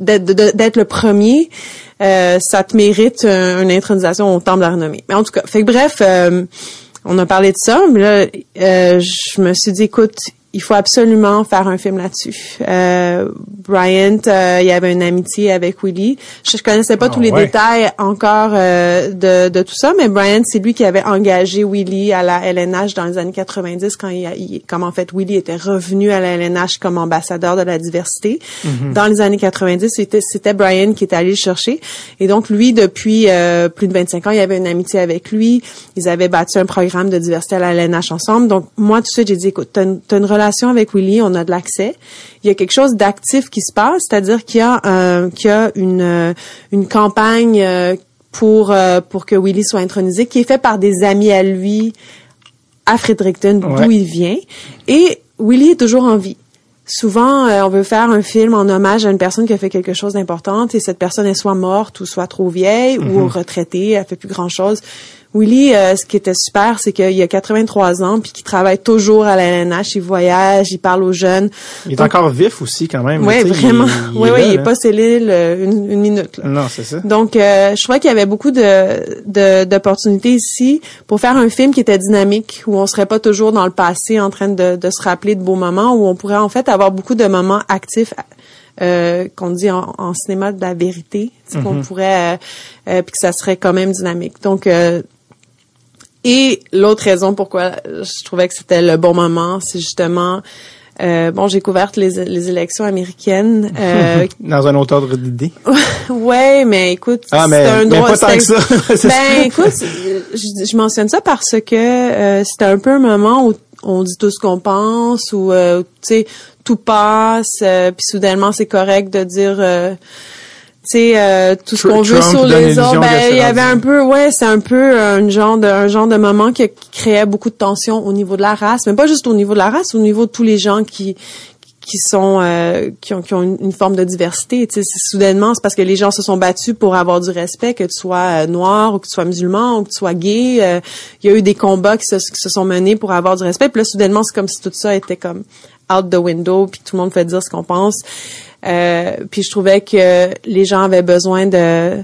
Speaker 3: d'être le premier. Euh, ça te mérite une intronisation au temps de la renommée. Mais en tout cas, fait que bref, euh, on a parlé de ça, mais là, euh, je me suis dit, écoute, il faut absolument faire un film là-dessus. Euh, Bryant, euh, il y avait une amitié avec Willie. Je, je connaissais pas ah tous les détails encore euh, de, de, tout ça, mais Bryant, c'est lui qui avait engagé Willie à la LNH dans les années 90 quand il, comme en fait Willie était revenu à la LNH comme ambassadeur de la diversité. Mm-hmm. Dans les années 90, c'était c'était Bryant qui était allé le chercher. Et donc lui, depuis euh, plus de 25 ans, il y avait une amitié avec lui. Ils avaient bâti un programme de diversité à la LNH ensemble. Donc moi, tout de suite, j'ai dit, écoute, t'as une, une relation avec Willy, on a de l'accès. Il y a quelque chose d'actif qui se passe, c'est-à-dire qu'il y a euh, qu'il y a une euh, une campagne euh, pour pour que Willy soit intronisé, qui est fait par des amis à lui à Fredericton, d'où il vient. Et Willy est toujours en vie. Souvent, on veut faire un film en hommage à une personne qui a fait quelque chose d'important et cette personne est soit morte ou soit trop vieille ou mm-hmm. retraitée, elle fait plus grand chose. Willy, euh, ce qui était super, c'est qu'il a 83 ans puis qu'il travaille toujours à la LNH. Il voyage, il parle aux jeunes.
Speaker 1: Il est encore vif aussi quand même.
Speaker 3: Oui, vraiment. oui, oui, il est pas scellé une, une, minute. Là.
Speaker 1: Non, c'est ça.
Speaker 3: Donc, euh, je crois qu'il y avait beaucoup de d'opportunités ici pour faire un film qui était dynamique, où on serait pas toujours dans le passé en train de, de se rappeler de beaux moments, où on pourrait en fait avoir beaucoup de moments actifs euh, qu'on dit en, cinéma de la vérité, qu'on mm-hmm. pourrait, euh, euh, puis que ça serait quand même dynamique. Donc, euh, et l'autre raison pourquoi je trouvais que c'était le bon moment, c'est justement euh, bon, j'ai couvert les, les élections américaines. Euh,
Speaker 1: Dans un autre ordre d'idée.
Speaker 3: ouais, mais écoute,
Speaker 1: ah, c'est un droit. Pas que ça.
Speaker 3: ben, écoute, je, je, mentionne ça parce que euh, c'était un peu un moment où on dit tout ce qu'on pense, ou euh, tu sais, tout passe, euh, puis soudainement c'est correct de dire sais euh, tout ce qu'on veut sur les autres ben il y avait un peu ouais c'est un peu un genre de un genre de moment qui, créait beaucoup de tension au niveau de la race mais pas juste au niveau de la race au niveau de tous les gens qui qui sont euh, qui ont, qui ont une, forme de diversité tu sais. Soudainement c'est parce que les gens se sont battus pour avoir du respect que tu sois euh, noir ou que tu sois musulman ou que tu sois gay il y a eu des combats qui se, qui se sont menés pour avoir du respect. Puis là soudainement c'est comme si tout ça était comme out the window puis tout le monde fait dire ce qu'on pense euh, puis je trouvais que les gens avaient besoin de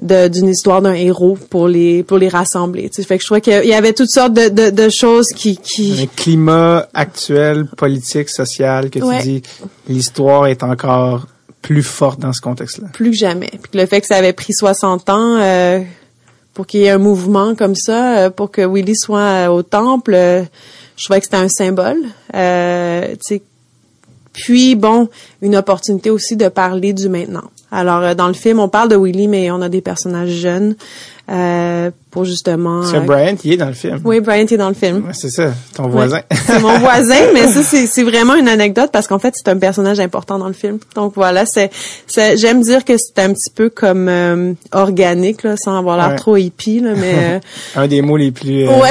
Speaker 3: d'une histoire d'un héros pour les pour les rassembler. Tu sais, fait que je trouvais qu'il y avait toutes sortes de, de, de, choses qui qui
Speaker 1: un climat actuel, politique, social que tu dis l'histoire est encore plus forte dans ce contexte-là.
Speaker 3: Plus que jamais. Puis le fait que ça avait pris 60 ans euh, pour qu'il y ait un mouvement comme ça, euh, pour que Willy soit au temple, je trouvais que c'était un symbole. Euh, tu sais, puis, bon, une opportunité aussi de parler du maintenant. Alors, euh, dans le film, on parle de Willy, mais on a des personnages jeunes. Euh, pour justement.
Speaker 1: C'est euh, Brian qui est dans le film.
Speaker 3: Oui, Brian qui est dans le film.
Speaker 1: Ouais, c'est ça, ton voisin.
Speaker 3: c'est mon voisin, mais ça c'est vraiment une anecdote parce qu'en fait c'est un personnage important dans le film. Donc voilà, c'est j'aime dire que c'est un petit peu comme euh, organique là, sans avoir l'air trop hippie là, mais euh,
Speaker 1: un des mots les plus.
Speaker 3: Ouais,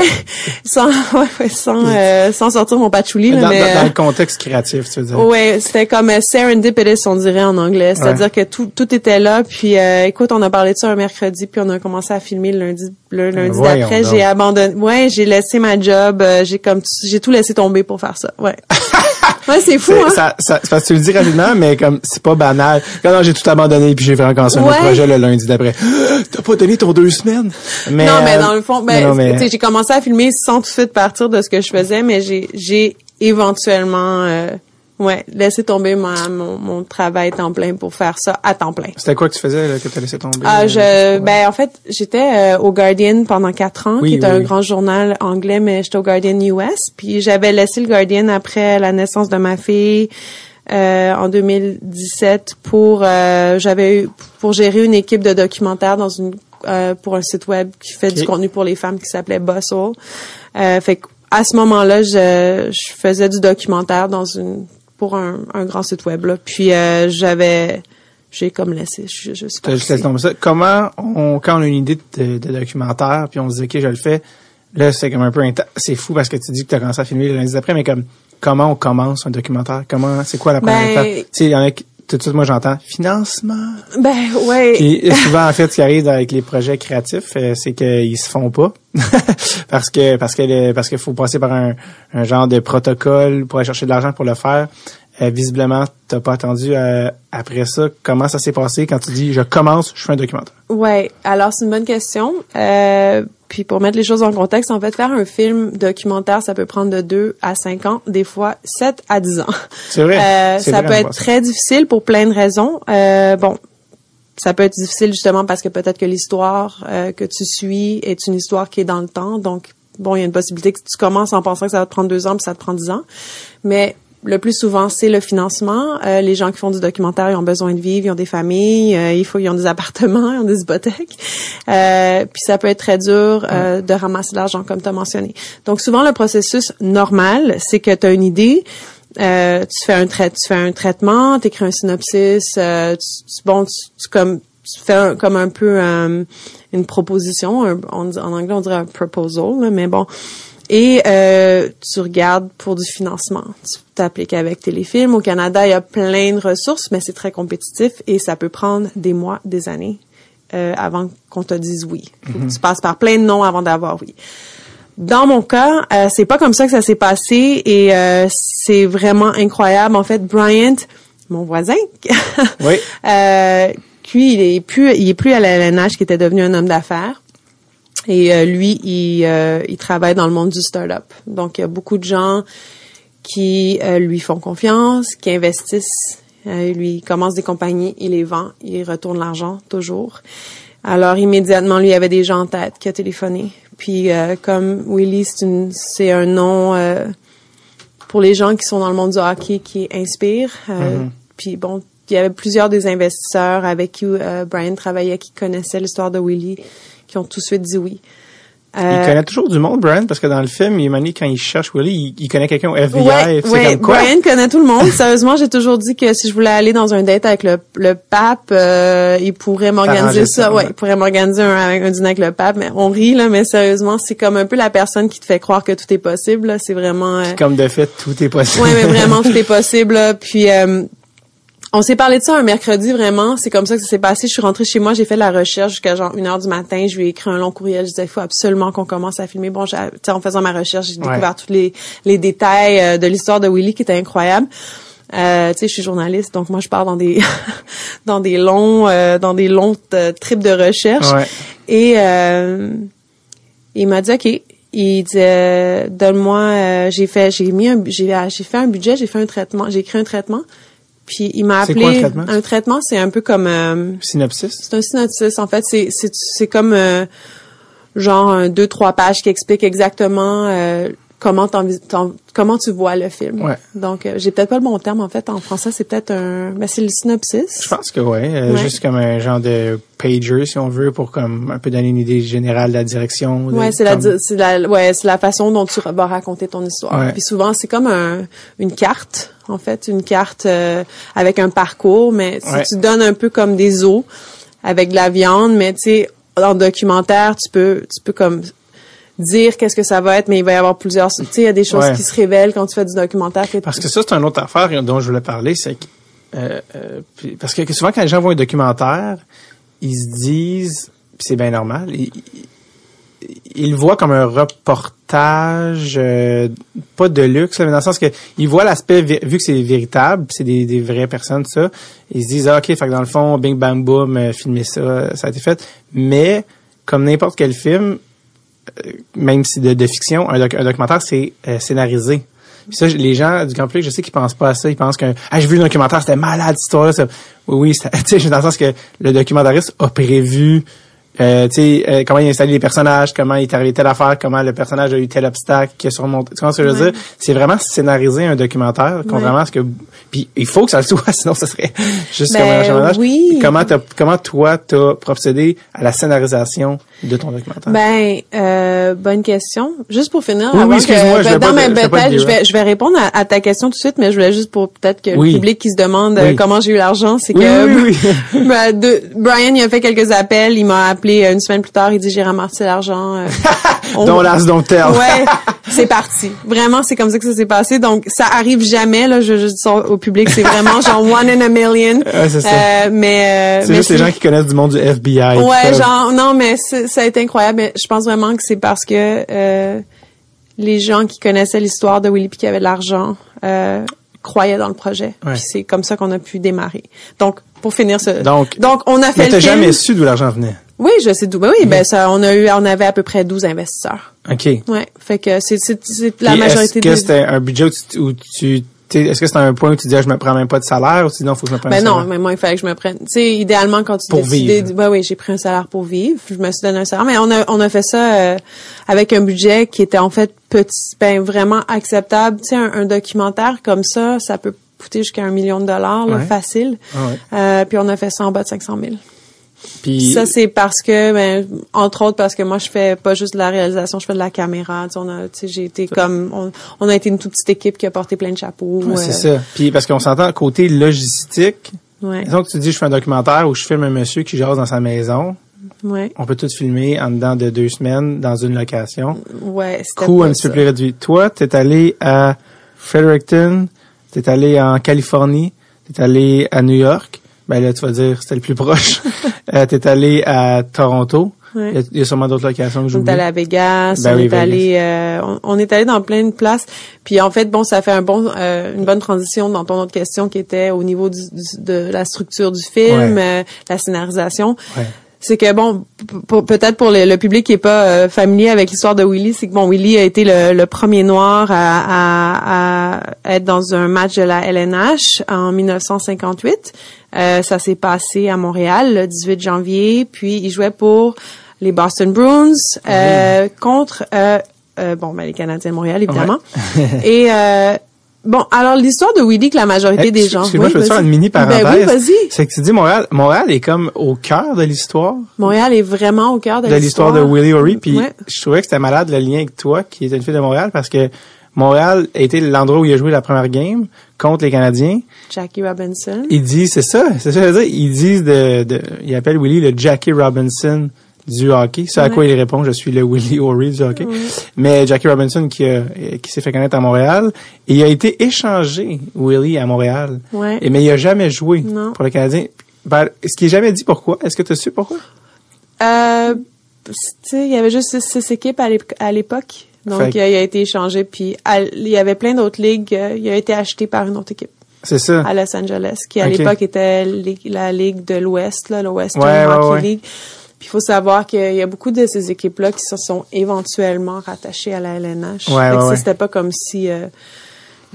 Speaker 3: sans ouais, sans sans sortir mon patchouli là,
Speaker 1: dans,
Speaker 3: mais
Speaker 1: dans, le contexte créatif, tu veux dire.
Speaker 3: Ouais, c'était comme serendipitous on dirait en anglais, c'est-à-dire que tout tout était là puis écoute, on a parlé de ça un mercredi puis on a commencé à filmer le lundi le lundi d'après, j'ai abandonné. Ouais, j'ai laissé ma job. Euh, j'ai comme j'ai tout laissé tomber pour faire ça. Ouais. ouais, c'est fou. Hein?
Speaker 1: Ça, ça, parce que tu le dis rapidement, mais comme c'est pas banal. Quand non, j'ai tout abandonné puis j'ai fait encore un autre projet le lundi d'après. T'as pas donné ton deux semaines?
Speaker 3: Mais, non, mais dans le fond, ben, mais... j'ai commencé à filmer sans tout de suite partir de ce que je faisais, mais j'ai j'ai éventuellement euh, Ouais, laisser tomber mon, mon, travail temps plein pour faire ça à temps plein.
Speaker 1: C'était quoi que tu faisais là, que tu as laissé tomber?
Speaker 3: Ah, je, ben en fait, j'étais euh, au Guardian pendant quatre ans, qui est un grand journal anglais, mais j'étais au Guardian US. Puis j'avais laissé le Guardian après la naissance de ma fille. Euh, en 2017 pour euh, j'avais pour gérer une équipe de documentaires dans une euh, pour un site web qui fait du contenu pour les femmes qui s'appelait Bustle. Euh, fait à ce moment-là, je, je faisais du documentaire dans une pour un, un grand site web. Là. Puis euh, j'avais j'ai comme laissé. Je, je suis juste
Speaker 1: laissé tomber ça. Comment on, quand on a une idée de, de documentaire, puis on se dit ok, je le fais. Là, c'est comme un peu c'est fou parce que tu dis que tu as commencé à filmer le lundi d'après, mais comme comment on commence un documentaire? Comment c'est quoi la première ben, étape? Tu sais, il y en a tout de suite, moi, j'entends financement.
Speaker 3: Ben, ouais.
Speaker 1: Puis souvent, en fait, ce qui arrive avec les projets créatifs, euh, c'est qu'ils se font pas. parce que, parce que, parce qu'il faut passer par un, un, genre de protocole pour aller chercher de l'argent pour le faire. Euh, visiblement, t'as pas attendu euh, après ça. Comment ça s'est passé quand tu dis je commence, je fais un documentaire?
Speaker 3: Ouais, alors c'est une bonne question. Euh, puis pour mettre les choses en contexte, en fait, faire un film documentaire, ça peut prendre de 2 à 5 ans, des fois 7 à 10 ans.
Speaker 1: C'est vrai.
Speaker 3: Euh, ça peut être très difficile pour plein de raisons. Euh, bon, ça peut être difficile justement parce que peut-être que l'histoire euh, que tu suis est une histoire qui est dans le temps. Donc, bon, il y a une possibilité que tu commences en pensant que ça va te prendre deux ans, puis ça te prend dix ans. Mais le plus souvent, c'est le financement. Euh, les gens qui font du documentaire, ils ont besoin de vivre, ils ont des familles, euh, il faut, ils ont des appartements, ils ont des hypothèques. Euh, puis ça peut être très dur de ramasser l'argent, comme tu as mentionné. Donc souvent, le processus normal, c'est que tu as une idée, tu fais un trai tu fais un traitement, tu écris un synopsis, tu, bon, tu, comme tu fais comme un peu une proposition, en anglais on dirait un proposal, mais bon et euh, tu regardes pour du financement. Tu t'appliques avec Téléfilm. Au Canada, il y a plein de ressources, mais c'est très compétitif et ça peut prendre des mois, des années euh, avant qu'on te dise oui. Mm-hmm. Tu passes par plein de noms avant d'avoir oui. Dans mon cas, euh, c'est pas comme ça que ça s'est passé et euh, c'est vraiment incroyable. En fait, Bryant, mon voisin, oui. euh, lui, il est plus, il est plus à la LNH, qui était devenu un homme d'affaires. Et euh, lui, il, euh, il travaille dans le monde du start-up. Donc, il y a beaucoup de gens qui euh, lui font confiance, qui investissent. lui, il commence des compagnies, il les vend, il retourne l'argent toujours. Alors, immédiatement, lui, il avait des gens en tête qui a téléphoné. Puis, comme Willy, c'est un nom pour les gens qui sont dans le monde du hockey qui inspire. Mm-hmm. Puis, bon, il y avait plusieurs des investisseurs avec qui Brian travaillait qui connaissaient l'histoire de Willy qui ont tout de suite dit oui.
Speaker 1: Euh, il connaît toujours du monde, Brian, parce que dans le film, il quand il cherche Willy, il, connaît quelqu'un au FBI.
Speaker 3: Ouais, ouais, comme quoi? Brian connaît tout le monde. Sérieusement, j'ai toujours dit que si je voulais aller dans un date avec le, le pape, euh, il pourrait m'organiser ça. Ouais, il pourrait m'organiser un, un, dîner avec le pape. Mais on rit là, mais sérieusement, c'est comme un peu la personne qui te fait croire que tout est possible. C'est vraiment. Euh,
Speaker 1: comme de fait, tout est possible.
Speaker 3: Ouais, mais vraiment tout est possible. Puis euh, on s'est parlé de ça un mercredi, vraiment. C'est comme ça que ça s'est passé. Je suis rentrée chez moi, j'ai fait la recherche jusqu'à genre une heure du matin. Je lui ai écrit un long courriel. Je disais, il faut absolument qu'on commence à filmer. Bon, en faisant ma recherche, j'ai découvert tous les, les détails euh, de l'histoire de Willy qui était incroyable. Euh, tu sais, je suis journaliste, donc moi je pars dans des dans des longs euh, dans des longs euh, trips de recherche. Et il m'a dit ok. Il disait donne-moi. j'ai fait j'ai mis un j'ai j'ai fait un budget, j'ai fait un traitement, j'ai écrit un traitement. Puis il m'a appelé
Speaker 1: quoi, un traitement,
Speaker 3: un traitement, c'est un peu comme euh,
Speaker 1: synopsis?
Speaker 3: C'est un synopsis en fait, c'est c'est c'est comme euh, genre un deux trois pages qui expliquent exactement euh, comment comment tu vois le film.
Speaker 1: Ouais.
Speaker 3: Donc euh, j'ai peut-être pas le bon terme en fait en français, c'est peut-être un ben c'est le synopsis.
Speaker 1: Je pense que ouais, euh, juste comme un genre de pager si on veut pour comme un peu donner une idée générale de la direction.
Speaker 3: ouais, c'est la c'est la ouais, c'est la façon dont tu vas raconter ton histoire. Puis souvent c'est comme un une carte en fait, une carte euh, avec un parcours mais si tu donnes un peu comme des os avec de la viande mais tu sais en documentaire, tu peux tu peux comme dire qu'est-ce que ça va être, mais il va y avoir plusieurs. Tu sais, il y a des choses qui se révèlent quand tu fais du documentaire.
Speaker 1: Parce que ça, c'est une autre affaire dont je voulais parler, c'est que euh, euh, parce que souvent quand les gens voient un documentaire, ils se disent, c'est bien normal, ils, le voient comme un reportage, euh, pas de luxe, mais dans le sens que ils voient l'aspect vu que c'est véritable, c'est des, des vraies personnes, ça, ils se disent ah, ok, fait que dans le fond, bing bang boom, filmer ça, ça a été fait, mais comme n'importe quel film, euh, même si de, de fiction, un, documentaire, c'est euh, scénarisé. Puis ça, les gens du grand public, je sais qu'ils pensent pas à ça. Ils pensent que ah, j'ai vu le documentaire, c'était malade cette histoire-là. Oui, oui, tu sais, dans le sens que le documentariste a prévu euh, tu sais, euh, comment il a installé les personnages, comment il est arrivé telle affaire, comment le personnage a eu tel obstacle qui a surmonté. Tu vois ce que je veux dire? C'est vraiment scénariser un documentaire, contrairement à ce que... Puis il faut que ça le soit, sinon ça serait juste comme un
Speaker 3: ben, oui.
Speaker 1: Comment, comment toi, t'as procédé à la scénarisation de ton documentaire?
Speaker 3: Ben, euh, bonne question. Juste pour finir, oui, avant que, je, ben, je, vais, je vais répondre à, ta question tout de suite, mais je voulais juste pour peut-être que le public qui se demande euh, comment j'ai eu l'argent, c'est que ben, de, Brian il a fait quelques appels, il m'a appelé euh, une semaine plus tard, il dit j'ai ramassé l'argent. Euh,
Speaker 1: Don't last, don't tell.
Speaker 3: ouais, c'est parti. Vraiment, c'est comme ça que ça s'est passé. Donc, ça arrive jamais, là, je, je dis ça au public, c'est vraiment genre one in a million.
Speaker 1: Ouais, c'est ça.
Speaker 3: Euh, mais,
Speaker 1: c'est juste les gens qui connaissent du monde du FBI.
Speaker 3: Ouais, genre, non, mais ça a été incroyable. Mais je pense vraiment que c'est parce que les gens qui connaissaient l'histoire de Willy P qui avaient de l'argent, croyaient dans le projet. Puis c'est comme ça qu'on a pu démarrer. Donc, pour finir ce...
Speaker 1: Donc,
Speaker 3: donc on a fait
Speaker 1: mais t'as jamais su d'où l'argent venait?
Speaker 3: Oui, je sais d'où. Ben oui, ben ça, on a eu, on avait à peu près 12 investisseurs.
Speaker 1: OK.
Speaker 3: Ouais. Fait que c'est, c'est, la majorité
Speaker 1: est-ce que c'était un budget où tu est-ce que c'est un point où tu dis, ah, je me prends même pas de salaire ou sinon, faut que je me prenne
Speaker 3: ben non, mais moi, il fallait que je me prenne. Tu sais, idéalement, quand tu
Speaker 1: pour vivre.
Speaker 3: Ben oui, j'ai pris un salaire pour vivre. Je me suis donné un salaire. Mais on a, on a fait ça euh, avec un budget qui était en fait petit, ben vraiment acceptable. Tu sais, un, documentaire comme ça, ça peut coûter jusqu'à un million de dollars, là, facile. Ah euh, puis on a fait ça en bas de 500 000. Puis ça c'est parce que ben entre autres parce que moi je fais pas juste de la réalisation, je fais de la caméra, tu on a sais j'ai été comme on, a été une toute petite équipe qui a porté plein de chapeaux.
Speaker 1: c'est euh. ça. Puis parce qu'on s'entend côté logistique. Ouais. que tu dis je fais un documentaire où je filme un monsieur qui jase dans sa maison.
Speaker 3: Ouais.
Speaker 1: On peut tout filmer en dedans de deux semaines dans une location.
Speaker 3: Ouais,
Speaker 1: Coût un petit peu plus réduit. Toi, t'es allé à Fredericton, t'es allé en Californie, t'es allé à New York ben là, tu vas dire c'était le plus proche. euh, t'es allé à Toronto. Il, y a, sûrement d'autres locations que j'oublie.
Speaker 3: On est allé à Vegas, ben on est allé, euh, on, est allé dans plein de places. Puis en fait, bon, ça fait un bon, euh, une bonne transition dans ton autre question qui était au niveau du, de la structure du film, euh, la scénarisation. C'est que bon, peut-être pour le, public qui est pas familier avec l'histoire de Willy, c'est que bon, Willy a été le, premier noir à, à, être dans un match de la LNH en 1958. Euh, ça s'est passé à Montréal le 18 janvier. Puis il jouait pour les Boston Bruins euh, contre euh, euh, bon ben, les Canadiens de Montréal évidemment. Et Bon, alors l'histoire de Willy que la majorité des gens.
Speaker 1: Excuse-moi, je peux te faire une mini parenthèse. Ben oui, vas-y. C'est que tu dis Montréal, Montréal est comme au cœur de l'histoire.
Speaker 3: Montréal est vraiment au cœur de,
Speaker 1: de l'histoire de Willy O'Ree. Puis je trouvais que c'était malade le lien avec toi, qui est une fille de Montréal, parce que Montréal a été l'endroit où il a joué la première game contre les Canadiens.
Speaker 3: Jackie Robinson.
Speaker 1: Il dit, c'est ça, c'est ça que je veux dire. Ils disent de, de, il appelle Willie le Jackie Robinson du hockey. C'est à quoi il répond, je suis le Willie O'Reilly du hockey. Mais Jackie Robinson qui, qui s'est fait connaître à Montréal, et il a été échangé, Willie, à Montréal.
Speaker 3: Ouais.
Speaker 1: Et, mais il a jamais joué pour les Canadiens. Ben, est-ce qu'il n'a jamais dit pourquoi? Est-ce que tu as su pourquoi?
Speaker 3: Euh, il y avait juste six équipes à l'époque. Donc, il a, été échangé. Puis, il y avait plein d'autres ligues. Euh, il a été acheté par une autre équipe.
Speaker 1: C'est ça.
Speaker 3: À Los Angeles, qui à l'époque était la Ligue de l'Ouest, le Western Hockey League. Puis il faut savoir qu'il y a beaucoup de ces équipes-là qui se sont éventuellement rattachées à la LNH.
Speaker 1: Ouais, ouais,
Speaker 3: C'était pas comme si... Euh,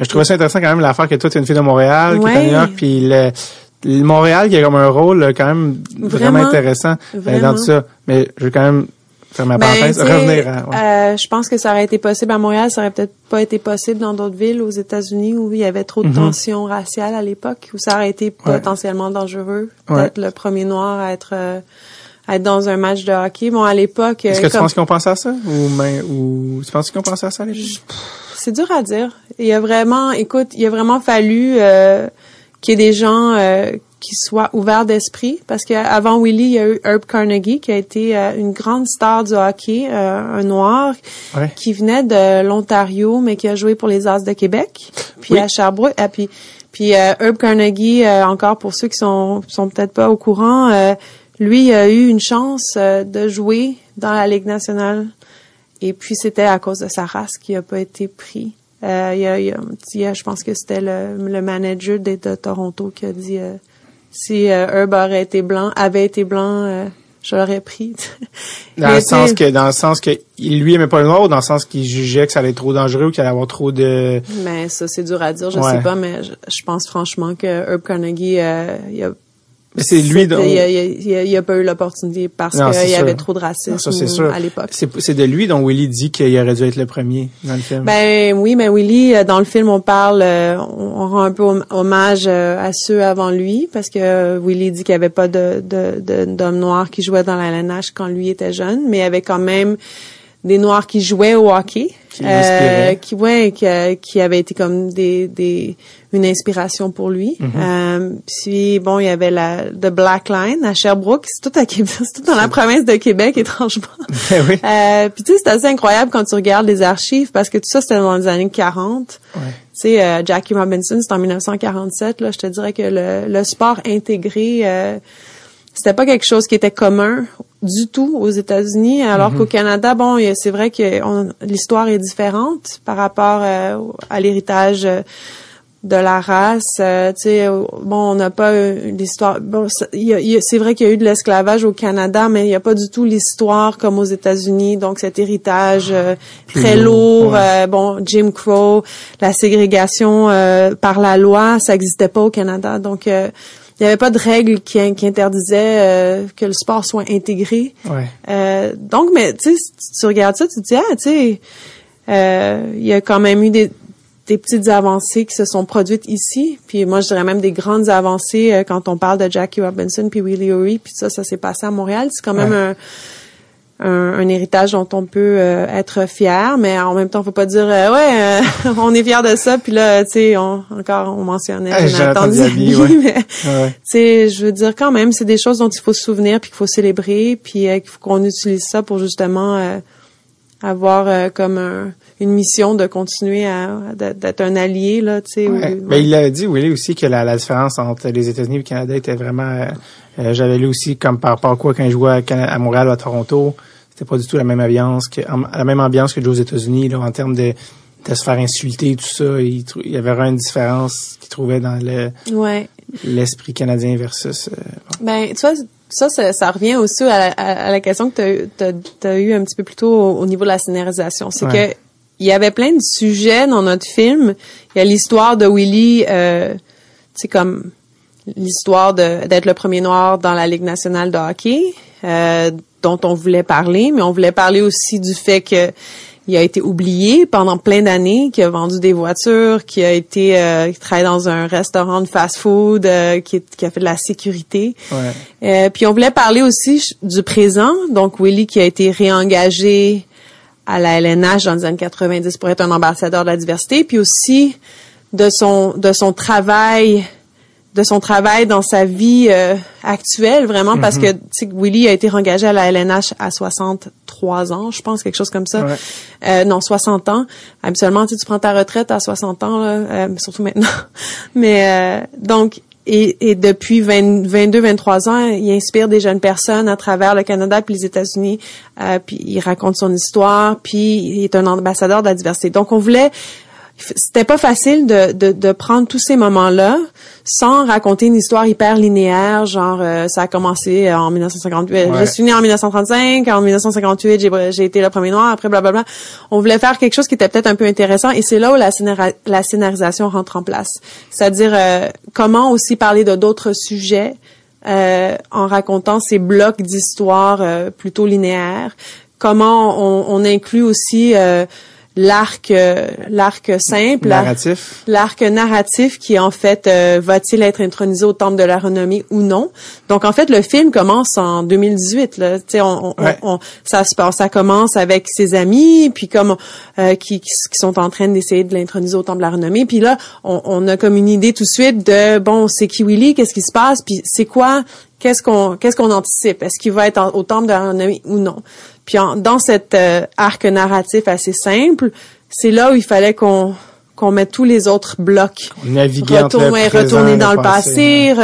Speaker 1: je trouvais ça intéressant quand même l'affaire que toi, tu es une fille de Montréal, qui est à New York, puis le, Montréal qui a comme un rôle quand même vraiment, intéressant euh, dans tout ça. Mais je veux quand même ben, revenir
Speaker 3: euh, je pense que ça aurait été possible à Montréal, ça aurait peut-être pas été possible dans d'autres villes aux États-Unis où il y avait trop de mhm. tensions raciales à l'époque, où ça aurait été potentiellement dangereux. Peut-être le premier noir à être euh, être dans un match de hockey. Bon, à l'époque.
Speaker 1: Est-ce que tu penses qu'on pense à ça? Ou, mais, ou tu penses qu'on pense à ça à l'époque?
Speaker 3: C'est dur à dire. Il y a vraiment, écoute, il a vraiment fallu euh, qu'il y ait des gens euh, qui soit ouvert d'esprit parce qu'avant Willie, il y a eu Herb Carnegie qui a été euh, une grande star du hockey, euh, un noir qui venait de l'Ontario mais qui a joué pour les As de Québec, puis à Sherbrooke, et ah, puis puis euh, Herb Carnegie encore pour ceux qui sont sont peut-être pas au courant, lui a eu une chance de jouer dans la Ligue nationale et puis c'était à cause de sa race qui a pas été pris. Euh, il, y a, il, a, je pense que c'était le, le manager de, de, Toronto qui a dit si euh, Herb aurait été blanc, avait été blanc, euh, je l'aurais pris.
Speaker 1: dans le sens que, dans le sens que, il lui aimait pas le noir ou dans le sens qu'il jugeait que ça allait être trop dangereux ou qu'il allait avoir trop de...
Speaker 3: Mais ça, c'est dur à dire, je sais pas, mais je, pense franchement que Herb Carnegie, euh, il a
Speaker 1: c'est lui.
Speaker 3: Il n'y a, pas eu l'opportunité parce qu'il y avait trop de racisme à l'époque.
Speaker 1: C'est de lui dont Willy dit qu'il aurait dû être le premier dans le film.
Speaker 3: Ben oui, mais Willy, euh, dans le film, on parle, euh, on rend un peu hommage euh, à ceux avant lui parce que Willy dit qu'il n'y avait pas de d'hommes noirs qui jouaient dans la LNH quand lui était jeune, mais il y avait quand même des noirs qui jouaient au hockey qui, euh, qui ouais qui, qui avait été comme des, des une inspiration pour lui mm-hmm. euh, puis bon il y avait la The Black Line à Sherbrooke c'est tout à Québec c'est tout dans la province de Québec étrangement
Speaker 1: ben oui.
Speaker 3: euh, puis tu sais c'est assez incroyable quand tu regardes les archives parce que tout ça c'était dans les années 40
Speaker 1: ouais. tu
Speaker 3: sais euh, Jackie Robinson c'est en 1947 là je te dirais que le, le sport intégré euh, c'était pas quelque chose qui était commun du tout aux États-Unis, alors mhm. qu'au Canada, bon, c'est vrai que l'histoire est différente par rapport euh, à l'héritage euh, de la race. Euh, tu sais, bon, on n'a pas l'histoire. Bon, c'est vrai qu'il y a eu de l'esclavage au Canada, mais il n'y a pas du tout l'histoire comme aux États-Unis. Donc cet héritage euh, très lourd. Bon, Jim Crow, la ségrégation par la loi, ça n'existait pas au Canada. Donc il n'y avait pas de règles qui, qui interdisaient que le sport soit intégré.
Speaker 1: Ouais.
Speaker 3: donc, mais tu sais, tu regardes ça, tu te dis ah, tu sais, il y a quand même eu des des petites avancées qui se sont produites ici. Puis moi, je dirais même des grandes avancées euh, quand on parle de Jackie Robinson puis Willie O'Ree. Puis ça, ça s'est passé à Montréal. C'est quand même un, un, héritage dont on peut euh, être fier, mais en même temps, faut pas dire euh, ouais, on est fier de ça. Puis là, tu sais, encore on mentionnait
Speaker 1: ah, Jonathan
Speaker 3: mais tu sais, je veux dire quand même, c'est des choses dont il faut se souvenir puis qu'il faut célébrer, puis qu'il faut qu'on utilise ça pour justement avoir comme un une mission de continuer à d'être un allié là, tu sais.
Speaker 1: Ouais. Ben, il a dit Willy aussi que la, la différence entre les États-Unis et le Canada était vraiment. Euh, j'avais lu aussi comme par rapport à quoi quand je jouais à, à Montréal ou à Toronto, c'était pas du tout la même ambiance que la même ambiance que de jouer aux États-Unis là en termes de de se faire insulter tout ça. Il, il y avait vraiment une différence qu'il trouvait dans le
Speaker 3: ouais.
Speaker 1: l'esprit canadien versus. Euh,
Speaker 3: Ben tu vois ça, ça, ça, revient aussi à la, à la question que tu as, as, eu un petit peu plus tôt au, au niveau de la scénarisation. C'est que il y avait plein de sujets dans notre film. Il y a l'histoire de Willy, euh, c'est comme l'histoire d'être le premier noir dans la Ligue nationale de hockey, euh, dont on voulait parler, mais on voulait parler aussi du fait que il a été oublié pendant plein d'années, qui a vendu des voitures, qui a été euh, qui travaille dans un restaurant de fast-food, euh, qui, qui, a fait de la sécurité.
Speaker 1: Ouais.
Speaker 3: Euh, puis on voulait parler aussi du présent, donc Willy qui a été réengagé à la LNH dans les années 90 pour être un ambassadeur de la diversité, puis aussi de son de son travail de son travail dans sa vie euh, actuelle vraiment parce que tu Willy a été engagé à la LNH à 63 ans, je pense quelque chose comme ça. Euh, non, 60 ans. Habituellement, tu, tu prends ta retraite à 60 ans là, euh, surtout maintenant. Mais euh, donc et, et, depuis 22-23 ans, il inspire des jeunes personnes à travers le Canada puis les États-Unis. Euh, puis il raconte son histoire, puis il est un ambassadeur de la diversité. Donc on voulait c'était pas facile de, de, de, prendre tous ces moments-là sans raconter une histoire hyper linéaire, genre euh, ça a commencé en 1958, je suis née en 1935, en 1958 j'ai, j'ai été le premier noir, après blablabla. On voulait faire quelque chose qui était peut-être un peu intéressant et c'est là où la, la scénarisation rentre en place. C'est-à-dire euh, comment aussi parler de d'autres sujets euh, en racontant ces blocs d'histoire plutôt linéaires. Comment on, on inclut aussi l'arc euh, l'arc simple
Speaker 1: narratif.
Speaker 3: l'arc narratif qui en fait euh, va-t-il être intronisé au temple de la renommée ou non. Donc en fait le film commence en 2018 là. Tu sais on, on, ça se passe ça commence avec ses amis puis comme euh, qui, qui, sont en train d'essayer de l'introniser au temple de la renommée. Puis là on, on, a comme une idée tout de suite de bon c'est qui Willy qu'est-ce qui se passe puis c'est quoi qu'est-ce qu'on qu'est-ce qu'on anticipe? Est-ce qu'il va être au temple de la renommée ou non? Puis dans cet euh, arc narratif assez simple, c'est là où il fallait qu'on qu'on mette tous les autres blocs.
Speaker 1: Naviguer
Speaker 3: retourner, retourner dans le passé,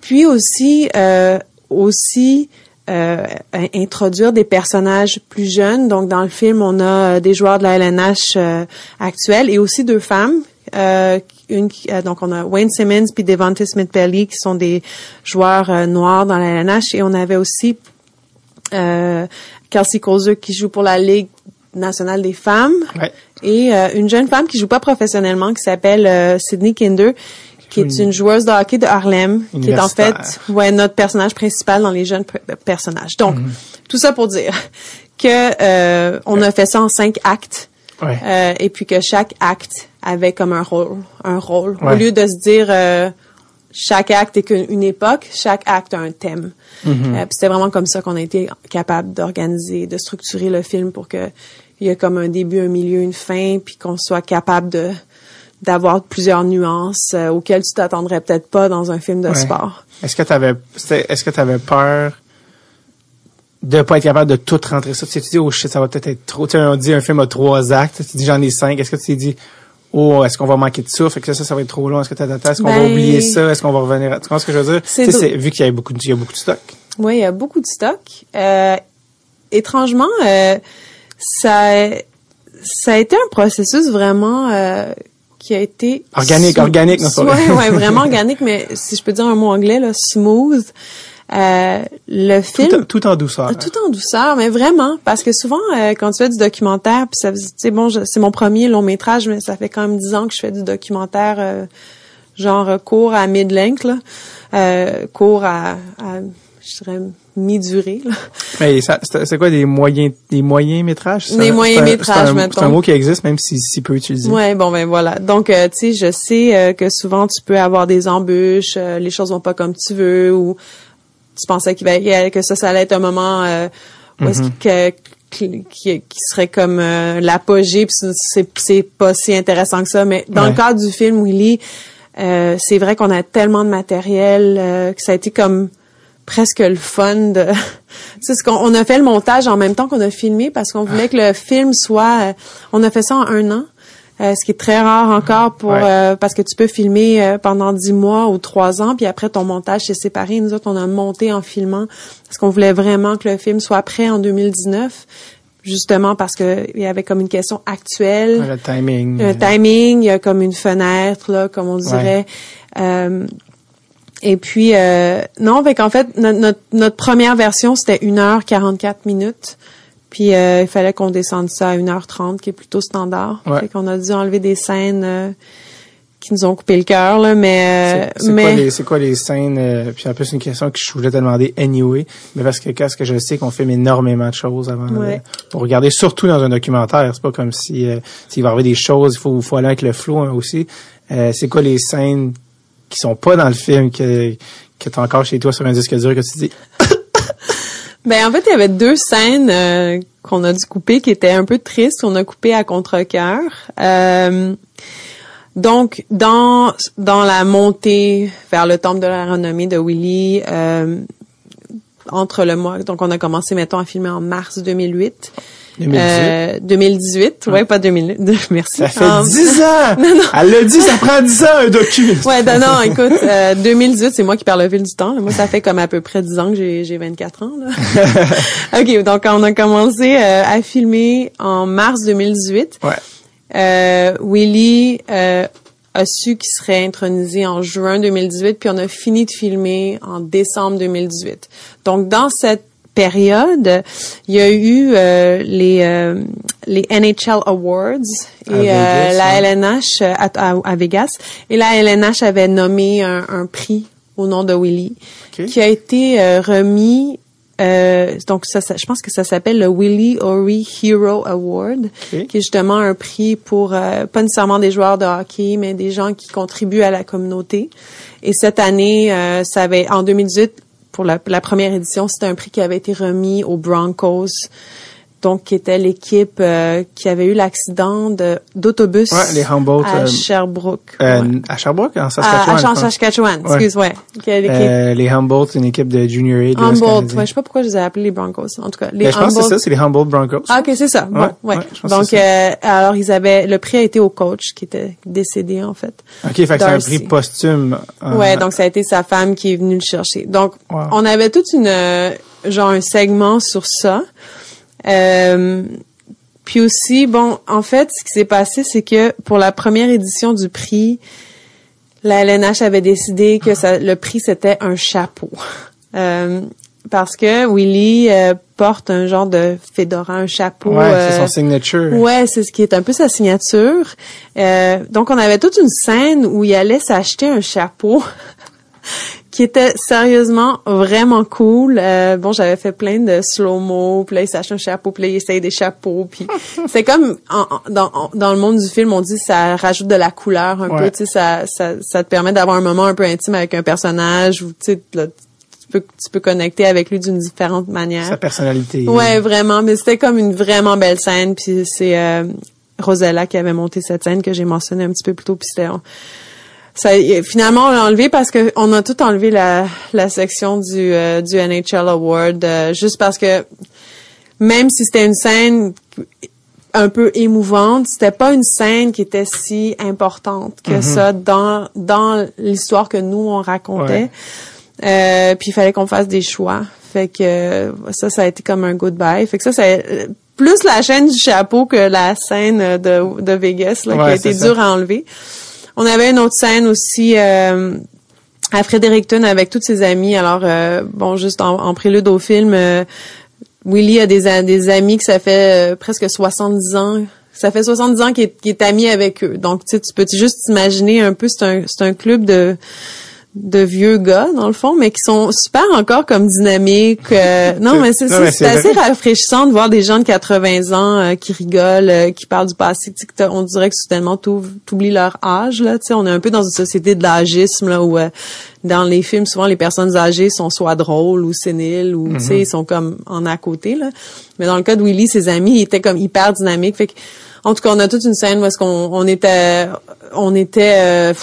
Speaker 3: puis aussi euh, aussi euh, introduire des personnages plus jeunes. Donc dans le film, on a des joueurs de la LNH euh, actuels et aussi deux femmes. Euh, une, donc on a Wayne Simmons puis Devontae Smith-Pelly qui sont des joueurs noirs dans la LNH et on avait aussi euh, Kelsey Kozer qui joue pour la Ligue nationale des femmes. Et euh, une jeune femme qui joue pas professionnellement qui s'appelle euh, Sydney Kinder qui est une joueuse de hockey de Harlem qui est en fait ouais notre personnage principal dans les jeunes personnages. Donc mhm. tout ça pour dire que euh, on a fait ça en cinq actes. Et puis que chaque acte avait comme un rôle un rôle. Au lieu de se dire chaque acte est qu'une époque, chaque acte a un thème. Euh, c'était vraiment comme ça qu'on a été capable d'organiser, de structurer le film pour que il y ait comme un début, un milieu, une fin, puis qu'on soit capable de d'avoir plusieurs nuances euh, auxquelles tu t'attendrais peut-être pas dans un film de sport.
Speaker 1: Est-ce que tu avais est-ce que tu avais peur de pas être capable de tout rentrer? Ça tu, te dis oh shit ça va peut-être être trop tu sais on dit un film a trois actes tu dis j'en ai cinq est-ce que tu t'es dit oh, est-ce qu'on va manquer de souffle? que ça, ça va être trop long? Est-ce que Est-ce qu'on va ben, oublier ça? Est-ce qu'on va revenir à... Tu comprends ce que je veux dire? C'est vu qu'il y a beaucoup de, il y a beaucoup de stock.
Speaker 3: Oui, il y a beaucoup de stock. Euh, étrangement, euh, ça, ça a été un processus vraiment euh, qui a été
Speaker 1: organique, organique, non
Speaker 3: ouais, ouais, vraiment organique, mais si je peux dire un mot anglais là, smooth. Euh, le film
Speaker 1: tout, en douceur.
Speaker 3: Tout en douceur, mais vraiment parce que souvent euh, quand tu fais du documentaire, puis ça c'est bon, c'est mon premier long métrage, mais ça fait quand même dix ans que je fais du documentaire euh, genre court à mid-length là, court à, à je dirais mi-durée.
Speaker 1: Mais c'est quoi des moyens des moyens métrages?
Speaker 3: Des moyens métrages
Speaker 1: C'est un mot qui existe même si si peu utilisé.
Speaker 3: Ouais, bon ben voilà. Donc euh, tu sais, je sais euh, que souvent tu peux avoir des embûches, euh, les choses vont pas comme tu veux ou tu pensais qu'il va que ça ça allait être un moment où est-ce mm-hmm. que qui, qui, serait comme l'apogée puis c'est pas si intéressant que ça. Mais dans le cadre du film Willy c'est vrai qu'on a tellement de matériel que ça a été comme presque le fun de c'est ce qu'on on a fait le montage en même temps qu'on a filmé parce qu'on voulait que le film soit euh, on a fait ça en un an euh, ce qui est très rare encore pour euh, parce que tu peux filmer pendant dix mois ou trois ans puis après ton montage s'est séparé. Nous autres on a monté en filmant parce qu'on voulait vraiment que le film soit prêt en 2019 justement parce que il y avait comme une question actuelle.
Speaker 1: Le timing.
Speaker 3: Le timing il y a comme une fenêtre là comme on dirait. Et puis euh, non, fait qu'en fait notre, notre, première version c'était 1 heure 44 minutes. Puis euh, il fallait qu'on descende ça à 1h30 qui est plutôt standard. Ouais. Fait qu'on a dû enlever des scènes euh, qui nous ont coupé le cœur là, mais
Speaker 1: c'est mais... quoi les c'est quoi les scènes puis en plus une question que je voulais te demander anyway, mais parce que qu'est-ce que je sais qu'on filme énormément de choses avant pour regarder surtout dans un documentaire, c'est pas comme si s'il va avoir des choses, il faut faut aller avec le flow hein, aussi. c'est quoi les scènes qui sont pas dans le film que que t'as encore chez toi sur un disque dur que tu dis
Speaker 3: Ben en fait, il y avait deux scènes euh, qu'on a dû couper qui étaient un peu tristes, qu'on a coupé à contre-cœur. Euh, donc dans dans la montée vers le temple de la renommée de Willy euh, entre le mois donc on a commencé mettons à filmer en mars 2008 2018. 2018, ouais, pas 2000. Merci.
Speaker 1: Ça fait 10 ans. non, non. Elle l'a dit, ça prend 10 ans un document.
Speaker 3: ouais, non, non, écoute, euh, 2018, c'est moi qui parle le fil du temps. Moi, ça fait comme à peu près 10 ans que j'ai j'ai 24 ans. Là. ok, donc on a commencé euh, à filmer en mars 2018.
Speaker 1: Ouais.
Speaker 3: Euh, Willy euh, a su qu'il serait intronisé en juin 2018, puis on a fini de filmer en décembre 2018. Donc dans cette période, il y a eu euh, les euh, les NHL Awards et euh, la LNH à, Vegas. Et la LNH avait nommé un, prix au nom de Willy qui a été remis donc ça, je pense que ça s'appelle le Willie O'Ree Hero Award, qui est justement un prix pour pas nécessairement des joueurs de hockey, mais des gens qui contribuent à la communauté. Et cette année, ça avait en 2018, pour la, première édition, c'était un prix qui avait été remis aux Broncos donc qui était l'équipe euh, qui avait eu l'accident d'autobus
Speaker 1: ouais, les Humboldt,
Speaker 3: à euh, Sherbrooke.
Speaker 1: Euh, À Sherbrooke, en Saskatchewan.
Speaker 3: À, à Saskatchewan, excuse, ouais.
Speaker 1: Euh, les Humboldt, une équipe de Junior A.
Speaker 3: Humboldt, ouais, je sais pas pourquoi je les ai appelés les Broncos. En tout cas, les
Speaker 1: ben, je pense que c'est ça, c'est les Humboldt Broncos.
Speaker 3: Ah, ok, c'est ça. Bon, ouais. Donc, euh, alors ils avaient, le prix a été au coach qui était décédé en fait.
Speaker 1: Ok, fait que c'est un prix posthume.
Speaker 3: Ouais, donc ça a été sa femme qui est venue le chercher. Donc, on avait toute une, genre un segment sur ça. Euh, puis aussi, bon, en fait, ce qui s'est passé, c'est que pour la première édition du prix, la LNH avait décidé que ça, le prix c'était un chapeau. Euh, parce que Willy euh, porte un genre de fedora, un chapeau.
Speaker 1: Ouais, c'est son signature.
Speaker 3: Ouais, c'est ce qui est un peu sa signature. donc on avait toute une scène où il allait s'acheter un chapeau qui était sérieusement vraiment cool. Euh, bon, j'avais fait plein de slow-mo, puis là, il s'achète un chapeau, puis là, il essaye des chapeaux, puis c'est comme dans, dans le monde du film, on dit ça rajoute de la couleur un peu, tu sais, ça, ça, ça te permet d'avoir un moment un peu intime avec un personnage, ou tu sais, tu peux, tu peux connecter avec lui d'une différente manière.
Speaker 1: Sa personnalité.
Speaker 3: Ouais, vraiment, mais c'était comme une vraiment belle scène, puis c'est euh, Rosella qui avait monté cette scène que j'ai mentionné un petit peu plus tôt, puis c'était ça finalement on l'a enlevé parce que on a tout enlevé la, la section du euh, du NHL Award euh, juste parce que même si c'était une scène un peu émouvante, c'était pas une scène qui était si importante que mm-hmm. ça dans dans l'histoire que nous on racontait. Euh, puis il fallait qu'on fasse des choix. Fait que ça ça a été comme un goodbye. Fait que ça ça plus la chaîne du chapeau que la scène de, de Vegas là, qui a été dure à enlever. On avait une autre scène aussi euh, à Fredericton avec tous ses amis. Alors euh, bon, juste en, prélude au film, euh, Willy a des, des amis que ça fait presque 70 ans. Ça fait 70 ans qu'il est, ami avec eux. Donc tu peux juste imaginer un peu, c'est un, c'est un club de de vieux gars dans le fond mais qui sont super encore comme dynamiques euh, non mais c'est assez rafraîchissant de voir des gens de 80 ans euh, qui rigolent euh, qui parlent du passé on dirait que soudainement t'oublies leur âge là tu sais on est un peu dans une société de l'âgisme là où dans les films souvent les personnes âgées sont soit drôles ou séniles ou tu sais mhm. ils sont comme en à côté là. Mais dans le cas de Willy ses amis ils étaient comme hyper dynamiques. Fait que en tout cas, on a toute une scène où est-ce qu'on on était on était euh,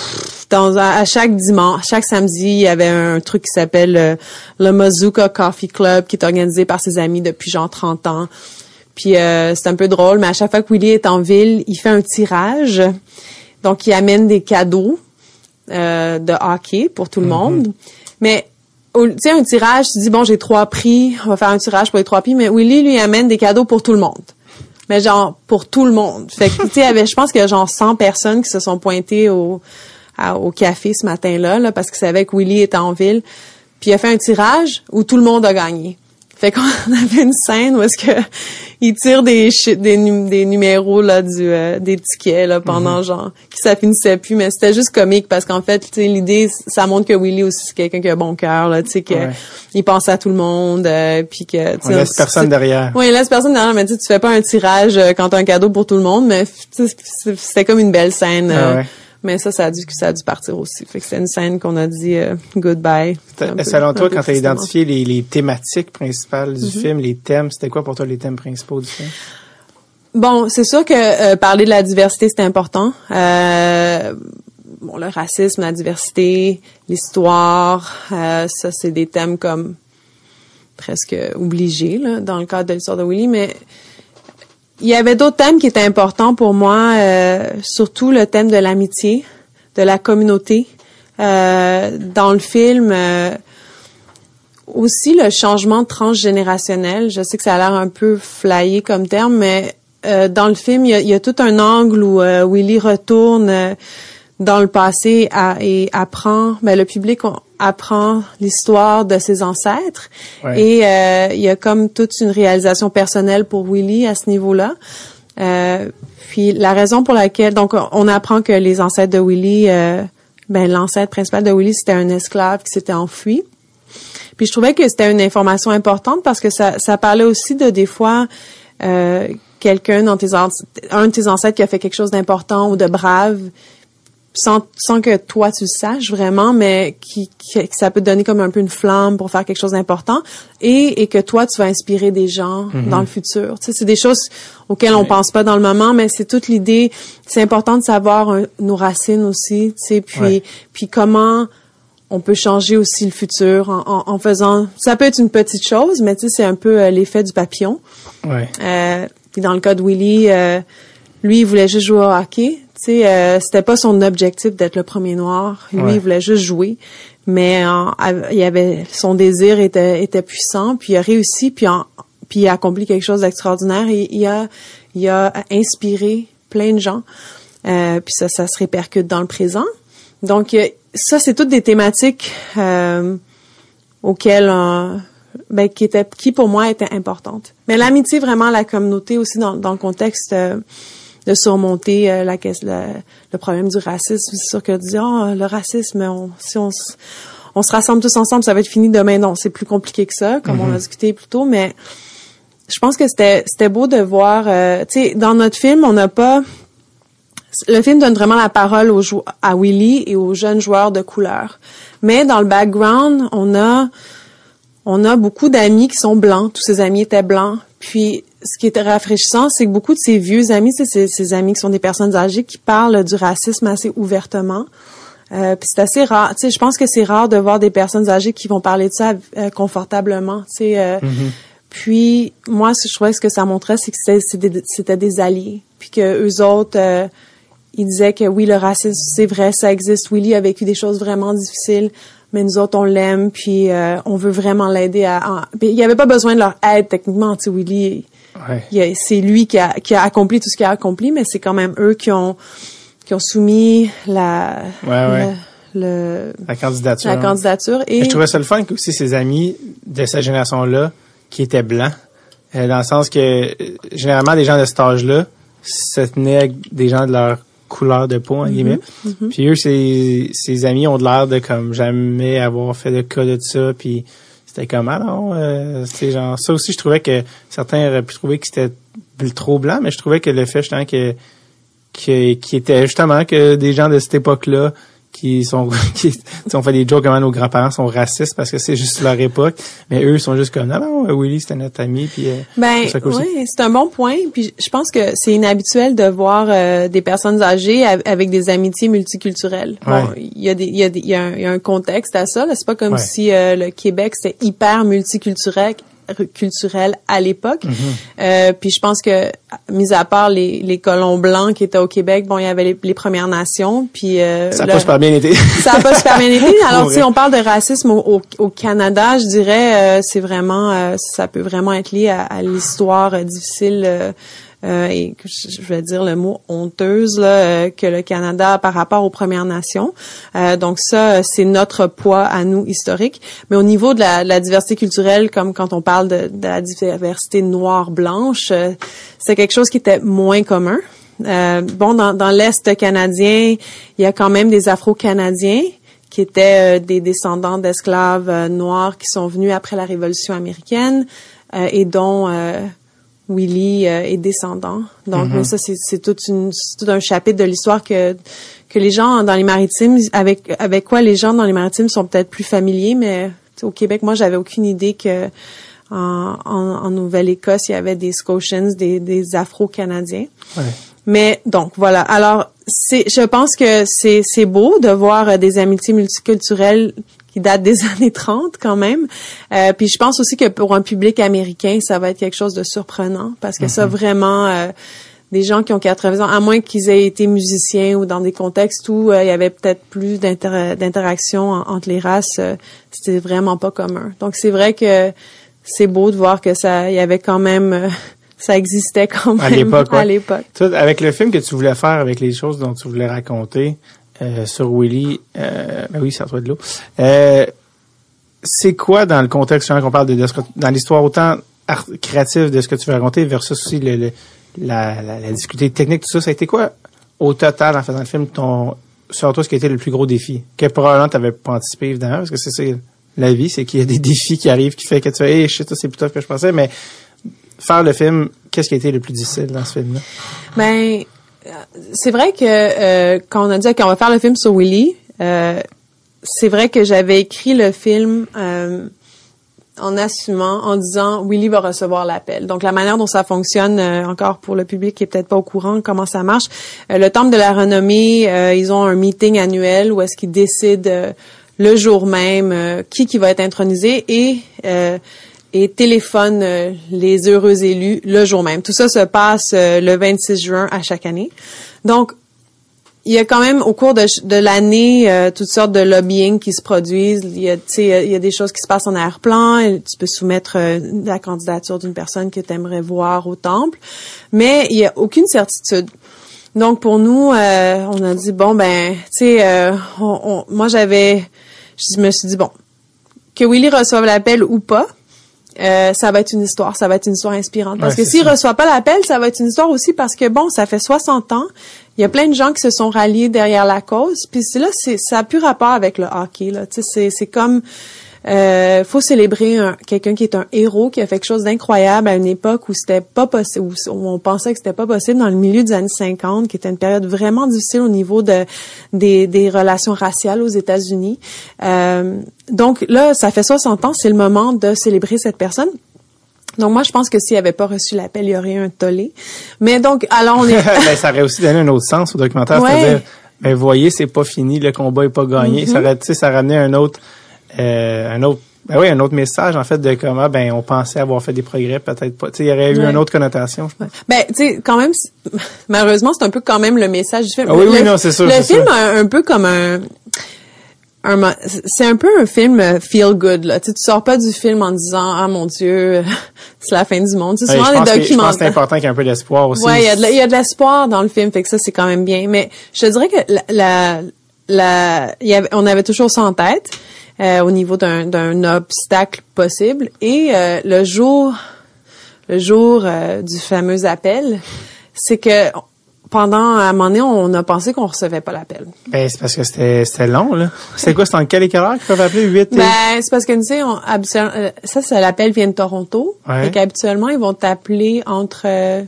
Speaker 3: dans à chaque dimanche, chaque samedi, il y avait un truc qui s'appelle euh, le Mazuka Coffee Club qui est organisé par ses amis depuis genre 30 ans. Puis euh, c'est un peu drôle, mais à chaque fois que Willy est en ville, il fait un tirage. Donc il amène des cadeaux de hockey pour tout le mm-hmm. monde. Mais tu sais un tirage, tu dis bon, j'ai trois prix, on va faire un tirage pour les trois prix, mais Willy lui amène des cadeaux pour tout le monde mais genre pour tout le monde. Fait que tu sais, je pense qu'il y a genre 100 personnes qui se sont pointées au au café ce matin-là là parce qu'ils savaient que Willy était en ville. Puis il a fait un tirage où tout le monde a gagné. Fait qu'on avait une scène où est-ce que il tire des des, des numéros là du euh, des tickets là pendant mhm. genre qui ça finissait plus mais c'était juste comique parce qu'en fait tu sais l'idée ça montre que Willy aussi c'est quelqu'un qui a bon cœur là tu sais que il pense à tout le monde euh, puis que
Speaker 1: tu laisse personne derrière.
Speaker 3: Oui, il laisse personne derrière mais tu tu fais pas un tirage euh, quand t'as un cadeau pour tout le monde mais c'était comme une belle scène ah mais ça, ça a dû, ça a dû partir aussi. Fait que c'est une scène qu'on a dit euh, goodbye.
Speaker 1: Selon toi, quand tu as identifié les, les, thématiques principales du mm-hmm. film, les thèmes, c'était quoi pour toi les thèmes principaux du film?
Speaker 3: Bon, c'est sûr que euh, parler de la diversité, c'est important. Euh, bon, le racisme, la diversité, l'histoire, euh, ça, c'est des thèmes comme presque obligés là, dans le cadre de l'histoire de Willy, mais il y avait d'autres thèmes qui étaient importants pour moi, euh, surtout le thème de l'amitié, de la communauté. Euh, dans le film, euh, aussi le changement transgénérationnel. Je sais que ça a l'air un peu flyé comme terme, mais dans le film, il y, a, il y, a, tout un angle où Willy retourne dans le passé et apprend, mais ben, le public apprend l'histoire de ses ancêtres et euh, il y a comme toute une réalisation personnelle pour Willy à ce niveau-là. Euh, puis la raison pour laquelle donc on apprend que les ancêtres de Willy, euh, ben l'ancêtre principal de Willy c'était un esclave qui s'était enfui. Puis je trouvais que c'était une information importante parce que ça, ça parlait aussi de des fois euh, quelqu'un dans tes un de tes ancêtres qui a fait quelque chose d'important ou de brave sans, sans que toi tu le saches vraiment, mais qui, qui, ça peut te donner comme un peu une flamme pour faire quelque chose d'important et, et que toi tu vas inspirer des gens mm-hmm. dans le futur. Tu sais, c'est des choses auxquelles on pense pas dans le moment, mais c'est toute l'idée. C'est important de savoir nos racines aussi, tu sais, puis puis comment on peut changer aussi le futur en, en, faisant. Ça peut être une petite chose, mais tu sais, c'est un peu euh, l'effet du papillon.
Speaker 1: Ouais.
Speaker 3: Euh, puis dans le cas de Willy, euh, lui, il voulait juste jouer au hockey sais, euh, c'était pas son objectif d'être le premier noir. Lui, il voulait juste jouer. Mais il avait son désir était, était puissant, puis il a réussi, puis, puis il a accompli quelque chose d'extraordinaire. Et il a, il a inspiré plein de gens. Euh, puis ça, ça se répercute dans le présent. Donc euh, ça, c'est toutes des thématiques euh, auxquelles ben, qui étaient, qui pour moi étaient importantes. Mais l'amitié, vraiment, la communauté aussi dans, dans le contexte de surmonter euh, la, le problème du racisme. C'est sûr que de dire oh, le racisme, on, si on, on se rassemble tous ensemble, ça va être fini demain. Non, c'est plus compliqué que ça, comme on a mm-hmm. discuté plus tôt, mais je pense que c'était c'était beau de voir. Euh, tu sais, dans notre film, on n'a pas le film donne vraiment la parole aux à Willy et aux jeunes joueurs de couleur. Mais dans le background, on a on a beaucoup d'amis qui sont blancs. Tous ces amis étaient blancs. Puis ce qui était rafraîchissant, c'est que beaucoup de ces vieux amis, c'est ces, amis qui sont des personnes âgées qui parlent du racisme assez ouvertement. Euh, puis c'est assez rare. Tu sais, je pense que c'est rare de voir des personnes âgées qui vont parler de ça euh, confortablement. Tu sais. Euh, mm-hmm. Puis moi, je trouvais que ce que ça montrait, c'est que c'était des, alliés. Puis que eux autres, euh, ils disaient que oui, le racisme, c'est vrai, ça existe. Willy a vécu des choses vraiment difficiles mais nous autres on l'aime puis on veut vraiment l'aider à, il y avait pas besoin de leur aide techniquement tu sais Willy c'est lui qui a, qui a accompli tout ce qu'il a accompli, mais c'est quand même eux qui ont qui ont soumis la,
Speaker 1: le, la candidature.
Speaker 3: La candidature.
Speaker 1: Et... je trouvais ça le fun que aussi ses amis de cette génération-là, qui étaient blancs, euh, dans le sens que euh, généralement des gens de cet âge-là se tenaient avec des gens de leur couleur de peau, en guillemets. Mm-hmm. Mm-hmm. Puis eux, ses, ses amis ont de l'air de comme jamais avoir fait de cas de ça, puis c'était comme ah non, euh, c'est genre ça aussi je trouvais que certains auraient pu trouver que c'était trop blanc, mais je trouvais que le fait justement que qui, qui était justement que des gens de cette époque-là qui sont qui ont fait des jokes comment nos grands-parents sont racistes parce que c'est juste leur époque. Mais eux ils sont juste comme non non Willy c'était notre ami puis euh,
Speaker 3: ben c'est un bon point puis je pense que c'est inhabituel de voir euh, des personnes âgées avec des amitiés multiculturelles. Bon il y a des il y a il y, a un, contexte à ça c'est pas comme si euh, le Québec c'était hyper multiculturel culturel à l'époque. Mhm. euh, puis je pense que, mis à part les, les colons blancs qui étaient au Québec, bon, il y avait les, Premières Nations, puis... Euh,
Speaker 1: ça n'a pas super bien été.
Speaker 3: ça n'a pas super bien été. Alors, si on parle de racisme au, au, Canada, je dirais, euh, c'est vraiment, euh, ça peut vraiment être lié à, à l'histoire difficile euh, et je vais dire le mot honteuse là, euh, que le Canada par rapport aux Premières Nations. Euh, donc ça, c'est notre poids à nous historique. Mais au niveau de la, la diversité culturelle, comme quand on parle de, de la diversité noire-blanche, c'est quelque chose qui était moins commun. bon, dans, dans l'Est canadien, il y a quand même des Afro-Canadiens qui étaient des descendants d'esclaves noirs qui sont venus après la Révolution américaine et dont Willy euh, est descendant. Donc, mais mhm. ça, c'est tout, un chapitre de l'histoire que que les gens dans les maritimes, avec avec quoi les gens dans les maritimes sont peut-être plus familiers, mais au Québec, moi, j'avais aucune idée que en, en, Nouvelle-Écosse, il y avait des Scotians, des, des Afro-Canadiens. Ouais. Mais donc voilà. Alors, c'est, je pense que c'est c'est beau de voir des amitiés multiculturelles qui date des années 30 quand même. Euh, puis je pense aussi que pour un public américain, ça va être quelque chose de surprenant parce que ça mhm. vraiment euh, des gens qui ont 80 ans, à moins qu'ils aient été musiciens ou dans des contextes où euh, il y avait peut-être plus d'interaction entre les races, c'était vraiment pas commun. Donc c'est vrai que c'est beau de voir que ça, il y avait quand même ça existait quand même à l'époque.
Speaker 1: Avec le film que tu voulais faire, avec les choses dont tu voulais raconter, euh, sur Willy. Euh, ben oui, toi de l'eau. Euh, c'est quoi dans le contexte qu'on parle de, dans l'histoire autant créative de ce que tu veux raconter versus aussi le, la, la, la, difficulté technique, tout ça, ça a été quoi au total en faisant le film ton sur toi ce qui a été le plus gros défi? Que probablement tu n'avais pas anticipé évidemment parce que c'est ça la vie c'est qu'il y a des défis qui arrivent qui fait que tu fais hey shit c'est plus tough que je pensais mais faire le film qu'est-ce qui a été le plus difficile dans ce film là
Speaker 3: ben c'est vrai que euh, quand on a dit qu'on va faire le film sur Willy, euh, c'est vrai que j'avais écrit le film euh, en assumant, en disant Willy va recevoir l'appel. Donc la manière dont ça fonctionne, encore pour le public qui est peut-être pas au courant comment ça marche, le Temple de la Renommée, ils ont un meeting annuel où est-ce qu'ils décident le jour même qui qui va être intronisé et et téléphone euh, les heureux élus le jour même. Tout ça se passe euh, le 26 juin à chaque année. Donc, il y a quand même au cours de, l'année euh, toutes sortes de lobbying qui se produisent. Il y a, il y a des choses qui se passent en arrière-plan. Tu peux soumettre la candidature d'une personne que tu aimerais voir au temple, mais il y a aucune certitude. Donc pour nous, on a dit bon ben, tu sais, moi j'avais, je me suis dit bon, que Willy reçoive l'appel ou pas, euh, ça va être une histoire, ça va être une histoire inspirante. Parce que s'il reçoit pas l'appel, ça va être une histoire aussi parce que bon, ça fait 60 ans, il y a plein de gens qui se sont ralliés derrière la cause. Puis là, c'est ça a plus rapport avec le hockey là. Tu sais, c'est c'est comme euh, faut célébrer quelqu'un qui est un héros, qui a fait quelque chose d'incroyable à une époque où c'était pas possible, où on pensait que c'était pas possible dans le milieu des années 50, qui était une période vraiment difficile au niveau de des, des relations raciales aux États-Unis. Euh, donc là, ça fait 60 ans, c'est le moment de célébrer cette personne. Donc moi, je pense que s'il avait pas reçu l'appel, il y aurait eu un tollé. Mais donc, alors on est.
Speaker 1: ben, ça aurait aussi donné un autre sens au documentaire, c'est-à-dire, ben voyez, c'est pas fini, le combat est pas gagné. Ça aurait, ça ramenait un autre un autre ben oui, un autre message en fait de comment ben on pensait avoir fait des progrès, peut-être pas. Tu sais, il y aurait eu une autre connotation, je pense.
Speaker 3: Ben tu sais, quand même, malheureusement, c'est un peu quand même le message du film.
Speaker 1: Ah oui, oui, non, c'est sûr.
Speaker 3: Le film un, peu comme un un c'est un peu un film euh, feel good là. Tu, sais, tu sors pas du film en disant ah mon dieu c'est la fin du monde. C'est souvent
Speaker 1: des documentaires. Je pense c'est important qu'il y ait un peu d'espoir aussi.
Speaker 3: Ouais, il y a de, il y a de l'espoir dans le film, fait que ça c'est quand même bien. Mais je te dirais que la, la, la y avait, on avait toujours ça en tête euh, au niveau d'un d'un obstacle possible et euh, le jour le jour euh, du fameux appel, c'est que pendant un moment donné, on a pensé qu'on recevait pas l'appel.
Speaker 1: Ben, c'est parce que c'était, c'était long, là. C'est quoi, c'est en quel écart qu'ils peuvent appeler? 8
Speaker 3: Ben, c'est parce que, tu sais, euh, ça, c'est l'appel vient de Toronto. Ouais. qu'habituellement, ils vont t'appeler entre, euh,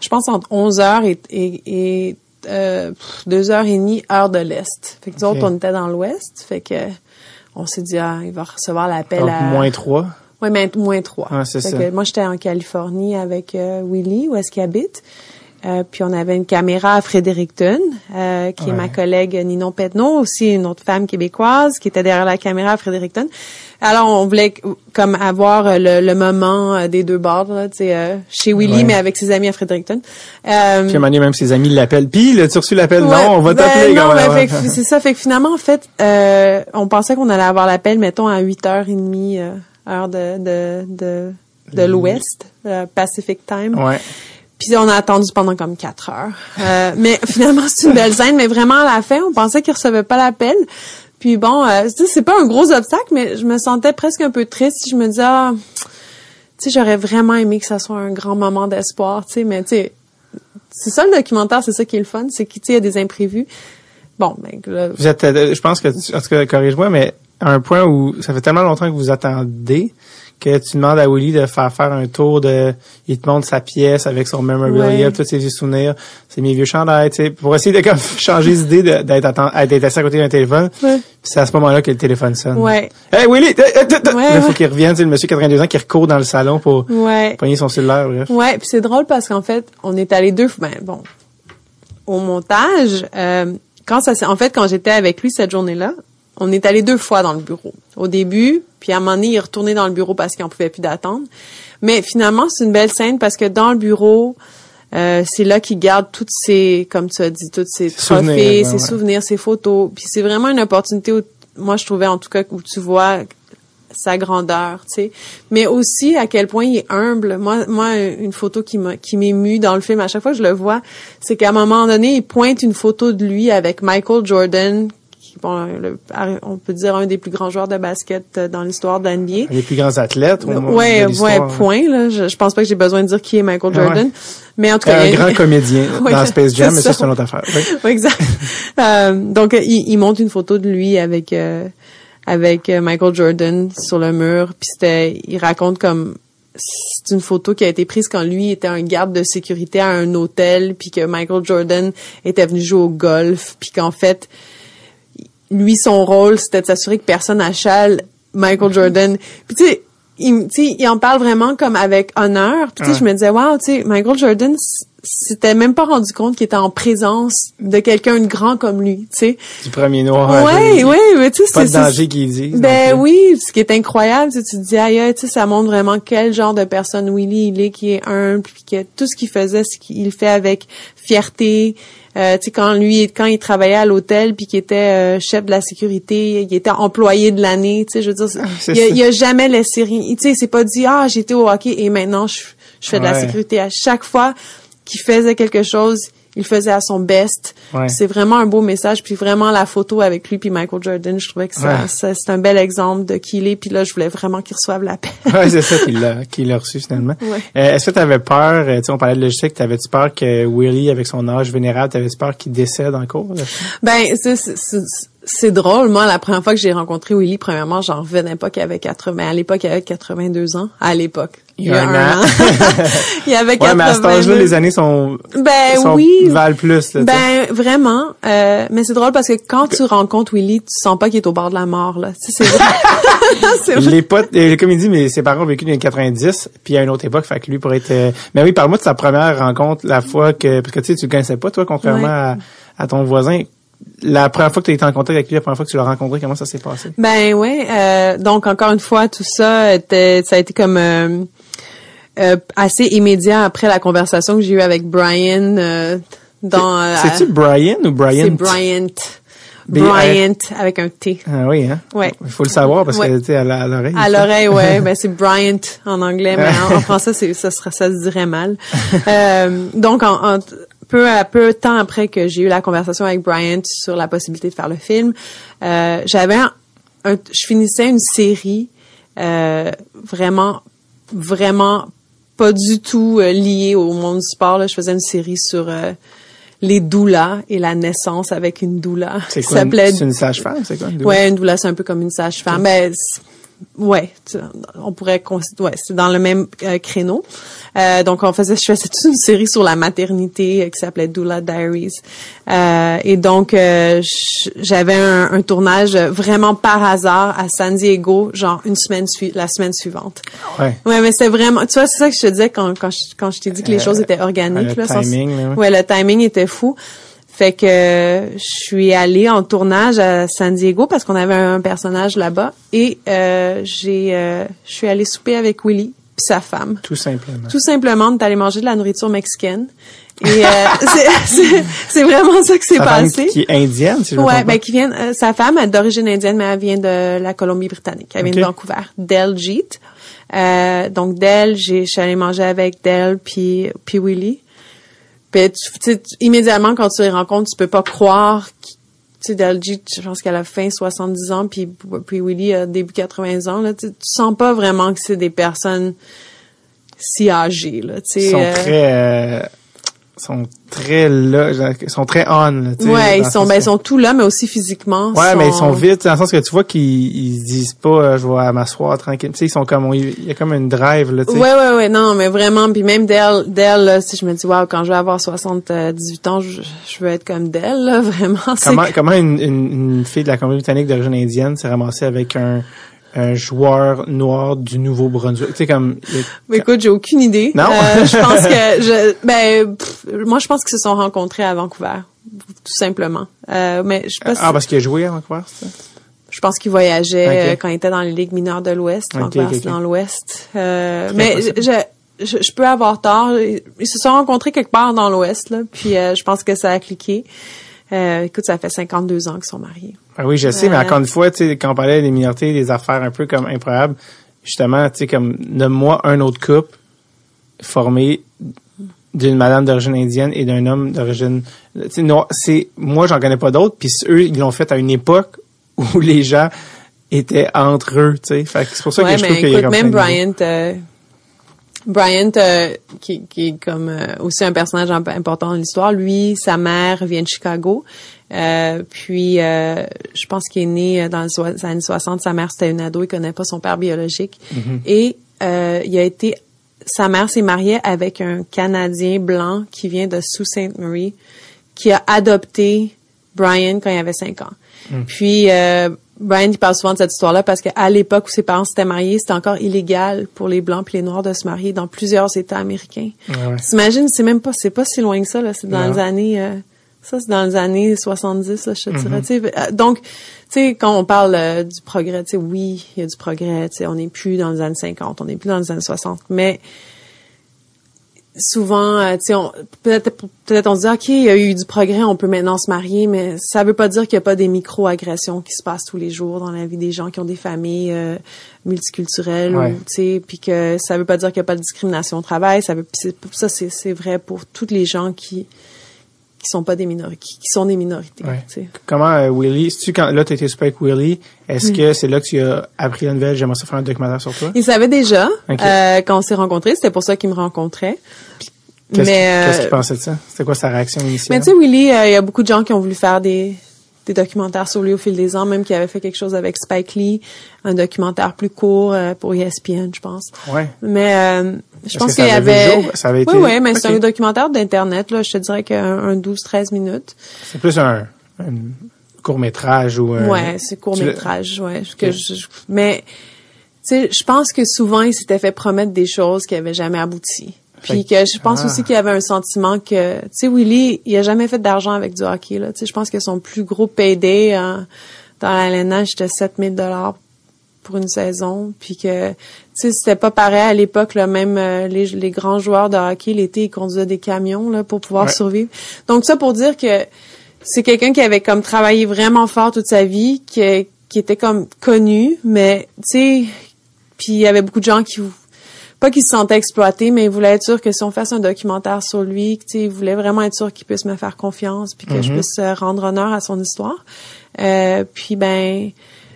Speaker 3: je pense, entre 11 heures et, et, euh, 2 heures et demie, heure de l'Est. Fait que nous autres, on était dans l'Ouest. Fait que, on s'est dit, ah, il va recevoir l'appel à...
Speaker 1: moins 3.
Speaker 3: Oui, mais moins 3.
Speaker 1: Ah, c'est ça.
Speaker 3: moi, j'étais en Californie avec euh, Willy, où est-ce qu'il habite. Euh, puis on avait une caméra à Fredericton, euh, qui est ma collègue Ninon Petneau, aussi une autre femme québécoise qui était derrière la caméra à Fredericton. Alors on voulait comme avoir euh, le, moment des deux bords, là, euh, chez Willy, mais avec ses amis à Fredericton.
Speaker 1: Euh, puis à même ses amis l'appellent. Puis, tu reçu l'appel? non, on va t'appeler.
Speaker 3: Ben, non, ben, c'est ça. Fait que finalement, en fait, on pensait qu'on allait avoir l'appel, mettons, à 8h30, heure de, de, de, de l'Ouest, Pacific Time.
Speaker 1: Ouais.
Speaker 3: Puis on a attendu pendant comme quatre heures. Euh, mais finalement, c'est une belle scène. Mais vraiment, à la fin, on pensait qu'il recevait pas l'appel. Puis bon, euh, c'est pas un gros obstacle, mais je me sentais presque un peu triste. Je me disais, ah, tu sais, j'aurais vraiment aimé que ça soit un grand moment d'espoir, tu sais. Mais tu sais, c'est ça le documentaire, c'est ça qui est le fun, c'est qu'il y a des imprévus. Bon, ben
Speaker 1: êtes, euh, je pense que, en tout cas, corrige-moi, mais à un point où ça fait tellement longtemps que vous attendez que tu demandes à Willy de faire faire un tour de il te montre sa pièce avec son memorabilia, tous ses vieux souvenirs, ses mes vieux chandails, tu sais, pour essayer de comme changer d'idée d'être d'être assis à côté d'un téléphone. Ouais. C'est à ce moment-là que le téléphone sonne.
Speaker 3: Ouais.
Speaker 1: Hey Willy, il faut qu'il revienne, c'est le monsieur 82 ans qui recourt dans le salon pour
Speaker 3: ouais.
Speaker 1: poigner son cellulaire, bref.
Speaker 3: Ouais, puis c'est drôle parce qu'en fait, on est allé deux ben bon, au montage euh, quand ça en fait quand j'étais avec lui cette journée-là, on est allé deux fois dans le bureau. Au début, puis à un moment donné, il est retourné dans le bureau parce qu'il n'en pouvait plus d'attendre. Mais finalement, c'est une belle scène parce que dans le bureau, euh, c'est là qu'il garde toutes ses, comme tu as dit, toutes ses trophées, ses souvenirs, ses photos. Puis c'est vraiment une opportunité où, moi, je trouvais en tout cas où tu vois sa grandeur, tu sais. Mais aussi à quel point il est humble. Moi, moi, une photo qui m'a, qui m'émue dans le film, à chaque fois que je le vois, c'est qu'à un moment donné, il pointe une photo de lui avec Michael Jordan bon, on peut dire un des plus grands joueurs de basket euh, dans l'histoire de l'NBA.
Speaker 1: Des plus grands athlètes. Au
Speaker 3: ouais, ouais, point. Là. Je, je pense pas que j'ai besoin de dire qui est Michael Jordan. Mais en tout cas,
Speaker 1: un grand comédien dans Space Jam, mais ça c'est une autre affaire.
Speaker 3: Oui, exact. euh, donc il, il, montre une photo de lui avec euh, avec Michael Jordan sur le mur, puis c'était, il raconte comme c'est une photo qui a été prise quand lui était un garde de sécurité à un hôtel, puis que Michael Jordan était venu jouer au golf, puis qu'en fait lui, son rôle, c'était de s'assurer que personne achale Michael Jordan. Puis tu sais, il, il en parle vraiment comme avec honneur. Puis tu sais, je me disais, wow, tu sais, Michael Jordan s'était même pas rendu compte qu'il était en présence de quelqu'un de grand comme lui, tu sais.
Speaker 1: Du premier noir.
Speaker 3: Ouais, ouais, mais tu sais,
Speaker 1: pas de danger qu'il dit.
Speaker 3: Ben oui, ce qui est incroyable, tu te dis, aïe, tu sais, ça montre vraiment quel genre de personne Willy il est, qui est humble, puis que tout ce qu'il faisait, ce qu'il fait avec fierté, euh, tu sais quand lui quand il travaillait à l'hôtel puis qu'il était euh, chef de la sécurité, il était employé de l'année, tu sais je veux dire ah, il, a, a jamais laissé rien, tu sais c'est pas dit ah j'étais au hockey et maintenant je, je fais de la sécurité à chaque fois qu'il faisait quelque chose, il faisait à son best. C'est vraiment un beau message. Puis vraiment la photo avec lui puis Michael Jordan, je trouvais que ça, c'est un bel exemple de qui il est. Puis là, je voulais vraiment qu'il reçoive la paix.
Speaker 1: ouais, c'est ça qu'il a, qu'il a reçu finalement. Euh, est-ce que tu avais peur, euh, tu sais, on parlait de logistique, t'avais-tu peur que Willie, avec son âge vénérable, t'avais-tu peur qu'il décède en cours?
Speaker 3: Ben, c'est c'est drôle. Moi, la première fois que j'ai rencontré Willy, premièrement, j'en revenais pas qu'il avait 80. À l'époque, il avait 82 ans. À l'époque.
Speaker 1: Il y a un, an.
Speaker 3: il avait 82.
Speaker 1: Ouais, mais à cet âge-là, les années sont,
Speaker 3: ben,
Speaker 1: sont
Speaker 3: oui.
Speaker 1: valent plus. Là,
Speaker 3: ben, vraiment. Euh, mais c'est drôle parce que quand tu rencontres Willy, tu sens pas qu'il est au bord de la mort, là. c'est vrai.
Speaker 1: Les potes, comme il dit, mais ses parents ont vécu dans les 90, puis à une autre époque, fait que lui pourrait être... Euh, mais oui, parle-moi de sa première rencontre, la fois que... Parce que tu sais, tu le connaissais pas, toi, contrairement à, à ton voisin la première fois que tu as été en contact avec lui, la première fois que tu l'as rencontré, comment ça s'est passé?
Speaker 3: Ben oui. Euh, donc encore une fois, tout ça était, ça a été comme euh, euh, assez immédiat après la conversation que j'ai eue avec Brian dans.
Speaker 1: C'est-tu Brian ou Brian?
Speaker 3: C'est Bryant. Bryant avec un T.
Speaker 1: Ah oui, hein?
Speaker 3: Ouais.
Speaker 1: Il faut le savoir parce que tu à l'oreille.
Speaker 3: À l'oreille, ouais. ben c'est Bryant en anglais, mais en, français, c'est, ça ça se dirait mal. euh, donc, en, peu à peu de temps après que j'ai eu la conversation avec Bryant sur la possibilité de faire le film, euh, j'avais un, je finissais une série euh, vraiment, vraiment pas du tout euh, liée au monde du sport. Là. Je faisais une série sur euh, les doulas et la naissance avec une doula.
Speaker 1: C'est quoi? C'est une sage-femme? C'est quoi une doula?
Speaker 3: Ouais, une doula, c'est un peu comme une sage-femme. Ben, Ouais, on pourrait ouais, c'est dans le même euh, créneau. Euh, donc on faisait je faisais toute une série sur la maternité euh, qui s'appelait Doula Diaries. Euh, et donc euh, j'avais un, un, tournage vraiment par hasard à San Diego, genre une semaine la semaine suivante.
Speaker 1: Ouais?
Speaker 3: Ouais, mais c'est vraiment tu vois, c'est ça que je te disais quand quand je, quand je t'ai dit que les choses étaient organiques
Speaker 1: le timing,
Speaker 3: ouais, le timing était fou. Fait que je suis allée en tournage à San Diego parce qu'on avait un personnage là-bas et euh, j'ai euh, je suis allée souper avec Willy puis sa femme.
Speaker 1: Tout simplement.
Speaker 3: Tout simplement, on est allé manger de la nourriture mexicaine. Et euh, c'est vraiment ça que s'est passé.
Speaker 1: qui est indienne, si je
Speaker 3: Ouais, ben qui vient euh, sa femme est d'origine indienne mais elle vient de la Colombie-Britannique. Elle vient de Vancouver, Del Jeet. Euh, donc Del, j'ai je suis allée manger avec Del puis puis Willy. Puis tu, immédiatement quand tu les rencontres, tu peux pas croire tu sais Dalji, je pense qu'elle a fin 70 ans puis puis Willy a début 80 ans là, tu, sens pas vraiment que c'est des personnes si âgées là, tu sais.
Speaker 1: Ils sont euh, très euh, sont très là, ils sont très on. Là,
Speaker 3: ouais, ils sont, ben, ils sont tout là, mais aussi physiquement.
Speaker 1: Ouais, mais ils sont vite, dans le sens que tu vois qu'ils ils disent pas, euh, je vais m'asseoir tranquille. Tu sais, ils sont comme, il y a comme une drive là. Tu sais.
Speaker 3: Ouais, ouais, ouais, non, mais vraiment, puis même d'elle, d'elle, si je me dis, wow, quand je vais avoir 78 ans, je, je veux être comme d'elle, là, vraiment.
Speaker 1: Comment, comment une, une, une, fille de la Colombie-Britannique d'origine indienne s'est ramassée avec un un joueur noir du Nouveau-Brunswick. Tu sais comme.
Speaker 3: Mais écoute, j'ai aucune idée.
Speaker 1: Non?
Speaker 3: Euh, je pense que je, ben, moi je pense qu'ils se sont rencontrés à Vancouver, tout simplement. Euh, mais je sais pas.
Speaker 1: Ah, parce qu'il a joué à Vancouver, c'est ça?
Speaker 3: Je pense qu'il voyageait euh, quand il était dans les ligues mineures de l'Ouest. Vancouver, c'est dans l'Ouest. Euh, mais je, je, je, peux avoir tort. Ils se sont rencontrés quelque part dans l'Ouest, là. Puis euh, je pense que ça a cliqué. Euh, écoute, ça fait 52 ans qu'ils sont mariés.
Speaker 1: Ah oui, je sais, mais encore une fois, tu sais, quand on parlait des minorités, des affaires un peu comme improbables, justement, tu sais, comme, nomme-moi un autre couple formé d'une madame d'origine indienne et d'un homme d'origine, c'est, moi, j'en connais pas d'autres, puis eux, ils l'ont fait à une époque où les gens étaient entre eux, tu sais. Fait c'est pour ça que je trouve qu'il y a
Speaker 3: même Bryant, euh, Bryant, euh, qui, qui, est comme euh, aussi un personnage important dans l'histoire, lui, sa mère vient de Chicago. Euh, puis, je pense qu'il est né dans les années 60. Sa mère, c'était une ado. Il connaît pas son père biologique.
Speaker 1: Mm-hmm.
Speaker 3: Et il a été... Sa mère s'est mariée avec un Canadien blanc qui vient de Sault Ste. Marie, qui a adopté Brian quand il avait 5 ans.
Speaker 1: Mm.
Speaker 3: Puis, Brian, il parle souvent de cette histoire-là parce qu'à l'époque où ses parents s'étaient mariés, c'était encore illégal pour les blancs et les noirs de se marier dans plusieurs États américains.
Speaker 1: Ouais.
Speaker 3: T'imagines, c'est même pas, c'est pas si loin que ça, là. C'est dans les années, euh, ça, c'est dans les années 70, là, je te dirais. Euh, donc, tu sais, quand on parle euh, du progrès, tu sais, oui, il y a du progrès, tu sais, on n'est plus dans les années 50, on n'est plus dans les années 60, mais souvent, euh, tu sais, peut-être peut-être on se dit ok, il y a eu du progrès, on peut maintenant se marier, mais ça veut pas dire qu'il y a pas des micro-agressions qui se passent tous les jours dans la vie des gens qui ont des familles euh, multiculturelles,
Speaker 1: ouais.
Speaker 3: tu sais, puis que ça veut pas dire qu'il y a pas de discrimination au travail, ça veut ça c'est c'est vrai pour toutes les gens qui qui sont pas des minorités, qui, sont des minorités.
Speaker 1: Ouais. Comment euh, Willy, tu quand là tu étais super avec Willy, est-ce que c'est là que tu as appris la nouvelle, j'aimerais ça faire un documentaire sur toi?
Speaker 3: Il savait déjà euh, quand on s'est rencontrés, c'était pour ça qu'il me rencontrait.
Speaker 1: Qu'est-ce qu'il qu pensait de ça? C'était quoi sa réaction initiale?
Speaker 3: Mais tu sais Willy, euh, il y a beaucoup de gens qui ont voulu faire des des documentaires sur lui au fil des ans, même qui avait fait quelque chose avec Spike Lee, un documentaire plus court euh, pour ESPN, je pense.
Speaker 1: Ouais.
Speaker 3: Mais euh, je pense qu'il y avait...
Speaker 1: Ça avait été...
Speaker 3: Oui, oui, mais c'est un documentaire d'Internet, là, je te dirais qu'un 12-13 minutes.
Speaker 1: C'est plus un, un court-métrage ou... Un...
Speaker 3: Ouais, c'est court-métrage, ouais. Que je, mais, tu sais, je pense que souvent, il s'était fait promettre des choses qui n'avaient jamais abouti. Puis que je pense
Speaker 1: ah.
Speaker 3: aussi qu'il y avait un sentiment que, tu sais, Willy, il a jamais fait d'argent avec du hockey, là. Tu sais, je pense que son plus gros payday euh, dans la LNH, c'était 7000 dollars pour une saison. Puis que, tu sais, c'était pas pareil à l'époque, là, même euh, les, les grands joueurs de hockey, l'été, ils conduisaient des camions, là, pour pouvoir
Speaker 1: ouais.
Speaker 3: survivre. Donc, ça pour dire que, c'est quelqu'un qui avait comme travaillé vraiment fort toute sa vie, qui, qui était comme connu, mais tu sais, puis il y avait beaucoup de gens qui pas qu'il se sentait exploité, mais il voulait être sûr que si on fasse un documentaire sur lui, tu sais, il voulait vraiment être sûr qu'il puisse me faire confiance, puis que je mhm. puisse euh, rendre honneur à son histoire. Euh, puis ben,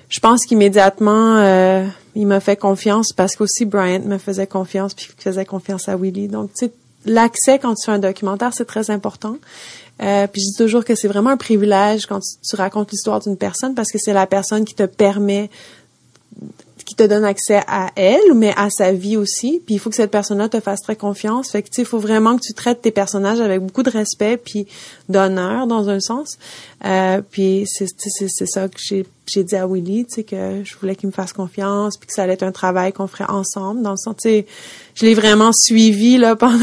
Speaker 3: je pense qu'immédiatement, euh, il m'a fait confiance parce qu'aussi Bryant me faisait confiance, puis il faisait confiance à Willie. Donc, tu sais, l'accès quand tu fais un documentaire, c'est très important. Euh, puis je dis toujours que c'est vraiment un privilège quand tu racontes l'histoire d'une personne parce que c'est la personne qui te permet qui te donne accès à elle, mais à sa vie aussi. Puis il faut que cette personne-là te fasse très confiance. Fait que tu il faut vraiment que tu traites tes personnages avec beaucoup de respect puis d'honneur dans un sens. Euh, puis c'est c'est ça que j'ai j'ai dit à Willy, tu sais que je voulais qu'il me fasse confiance puis que ça allait être un travail qu'on ferait ensemble. Dans le sens, tu sais, je l'ai vraiment suivi là pendant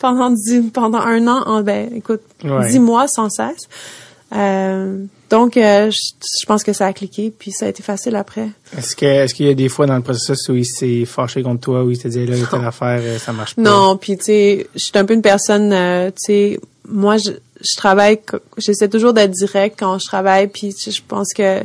Speaker 3: pendant dix, pendant un an. En, ben écoute, dix mois sans cesse. Euh, donc, euh, je, pense que ça a cliqué, puis ça a été facile après.
Speaker 1: Est-ce que est-ce qu'il y a des fois dans le processus où il s'est fâché contre toi, où il t'a dit là, telle affaire, euh, ça marche pas?
Speaker 3: Non, puis tu sais, je suis un peu une personne, euh, tu sais, moi, je, je travaille, j'essaie toujours d'être direct quand je travaille, puis je pense que,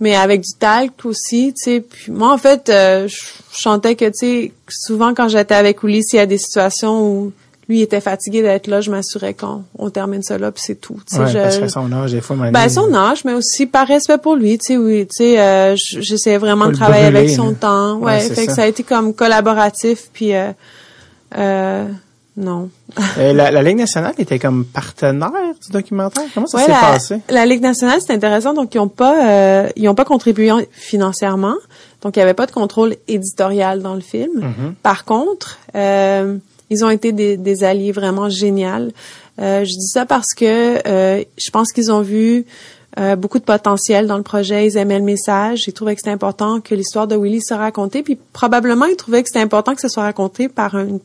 Speaker 3: mais avec du tact aussi, tu sais. Puis moi, en fait, je, chantais que, tu sais, souvent quand j'étais avec Ulysse, il y a des situations où lui il était fatigué d'être là, je m'assurais qu'on on termine ça là, puis c'est tout.
Speaker 1: Ouais, je, parce que son âge, des fois,
Speaker 3: Ben, son âge, mais aussi par respect pour lui, tu sais, oui, tu sais, euh, j'essayais vraiment de travailler avec son temps. Ouais, fait que ça a été comme collaboratif, puis euh, euh, non.
Speaker 1: euh, la, la, Ligue nationale était comme partenaire du documentaire? Comment ça s'est passé?
Speaker 3: La Ligue nationale, c'est intéressant. Donc, ils ont pas, euh, ils ont pas contribué financièrement. Donc, il y avait pas de contrôle éditorial dans le film. Mm-hmm. Par contre, euh, ils ont été des, des alliés vraiment géniaux. Euh, je dis ça parce que euh, je pense qu'ils ont vu euh, beaucoup de potentiel dans le projet. Ils aimaient le message. Ils trouvaient que c'était important que l'histoire de Willy soit racontée. Puis probablement, ils trouvaient que c'était important que ce soit raconté par un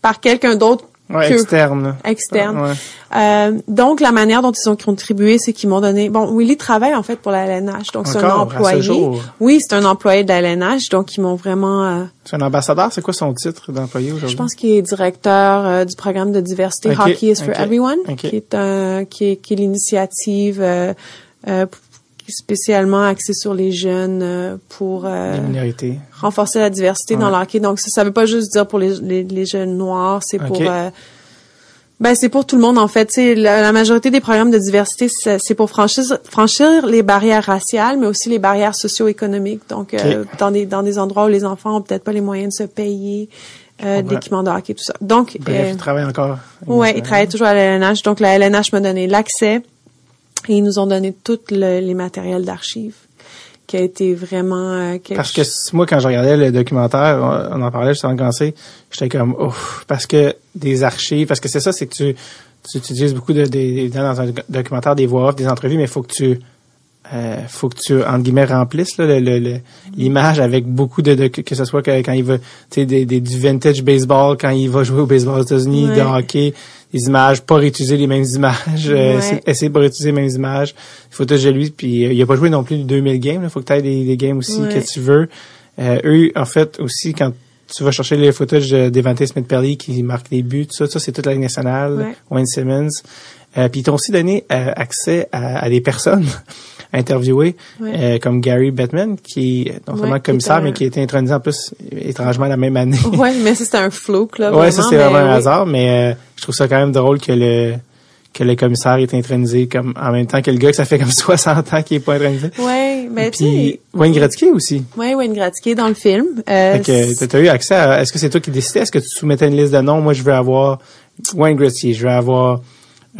Speaker 3: par quelqu'un d'autre
Speaker 1: Ouais, externe.
Speaker 3: Externe. Euh, donc, la manière dont ils ont contribué, c'est qu'ils m'ont donné... Bon, Willy travaille en fait pour la LNH, donc c'est un employé. Oui, c'est un employé de la LNH, donc ils m'ont vraiment... Euh,
Speaker 1: c'est un ambassadeur, c'est quoi son titre d'employé aujourd'hui?
Speaker 3: Je pense qu'il est directeur euh, du programme de diversité Hockey is for Everyone, qui est, un, qui est, qui est l'initiative euh, euh, spécialement axé sur les jeunes euh, pour euh, renforcer la diversité dans l'hockey. Donc ça, ça veut pas juste dire pour les, les, jeunes noirs, c'est pour euh, ben c'est pour tout le monde en fait. La, la majorité des programmes de diversité, c'est pour franchir, franchir les barrières raciales, mais aussi les barrières socio-économiques. Donc dans des dans des endroits où les enfants ont peut-être pas les moyens de se payer. d'équipements de hockey, tout ça. Donc,
Speaker 1: Bref, il travaille encore.
Speaker 3: Oui, il travaille toujours à la LNH. Donc, la LNH m'a donné l'accès et ils nous ont donné tous les matériels d'archives qui a été vraiment euh,
Speaker 1: Parce que moi, quand je regardais le documentaire, on, en parlait juste avant de commencer, j'étais comme, ouf, parce que des archives, parce que c'est ça, c'est que tu, tu utilises beaucoup de, dans un documentaire des voix off, des entrevues, mais faut que tu euh, faut que tu entre guillemets remplisses l'image avec beaucoup de, que ce soit quand il va tu sais des, du vintage baseball quand il va jouer au baseball aux États-Unis de hockey des images pas réutiliser les mêmes images euh, essayer de pas réutiliser les mêmes images. Photos de lui puis euh, il a pas joué non plus 2000 games il faut que tu aies des, games aussi que tu veux. Eux en fait aussi quand tu vas chercher les photos d'Evante Smith Perry qui marque les buts tout ça ça c'est toute la Ligue nationale Wayne Simmons. Puis ils t'ont aussi donné accès à, à des personnes interviewé, euh, comme Gary Bettman, qui est non seulement commissaire, mais qui a été intronisé en plus étrangement la même année.
Speaker 3: Oui, mais ça, c'était un fluke, là.
Speaker 1: Oui, ça, c'est vraiment un hasard, mais euh, je trouve ça quand même drôle que le que le commissaire est intronisé comme en même temps que le gars que ça fait comme 60 ans qu'il est pas intronisé.
Speaker 3: Oui, mais
Speaker 1: tu sais... Wayne Gretzky aussi.
Speaker 3: Oui, Wayne Gretzky dans le film. Euh,
Speaker 1: fait que eu accès à... Est-ce que c'est toi qui décidais? Est-ce que tu soumettais une liste de noms? Moi, je veux avoir Wayne Gretzky, je veux avoir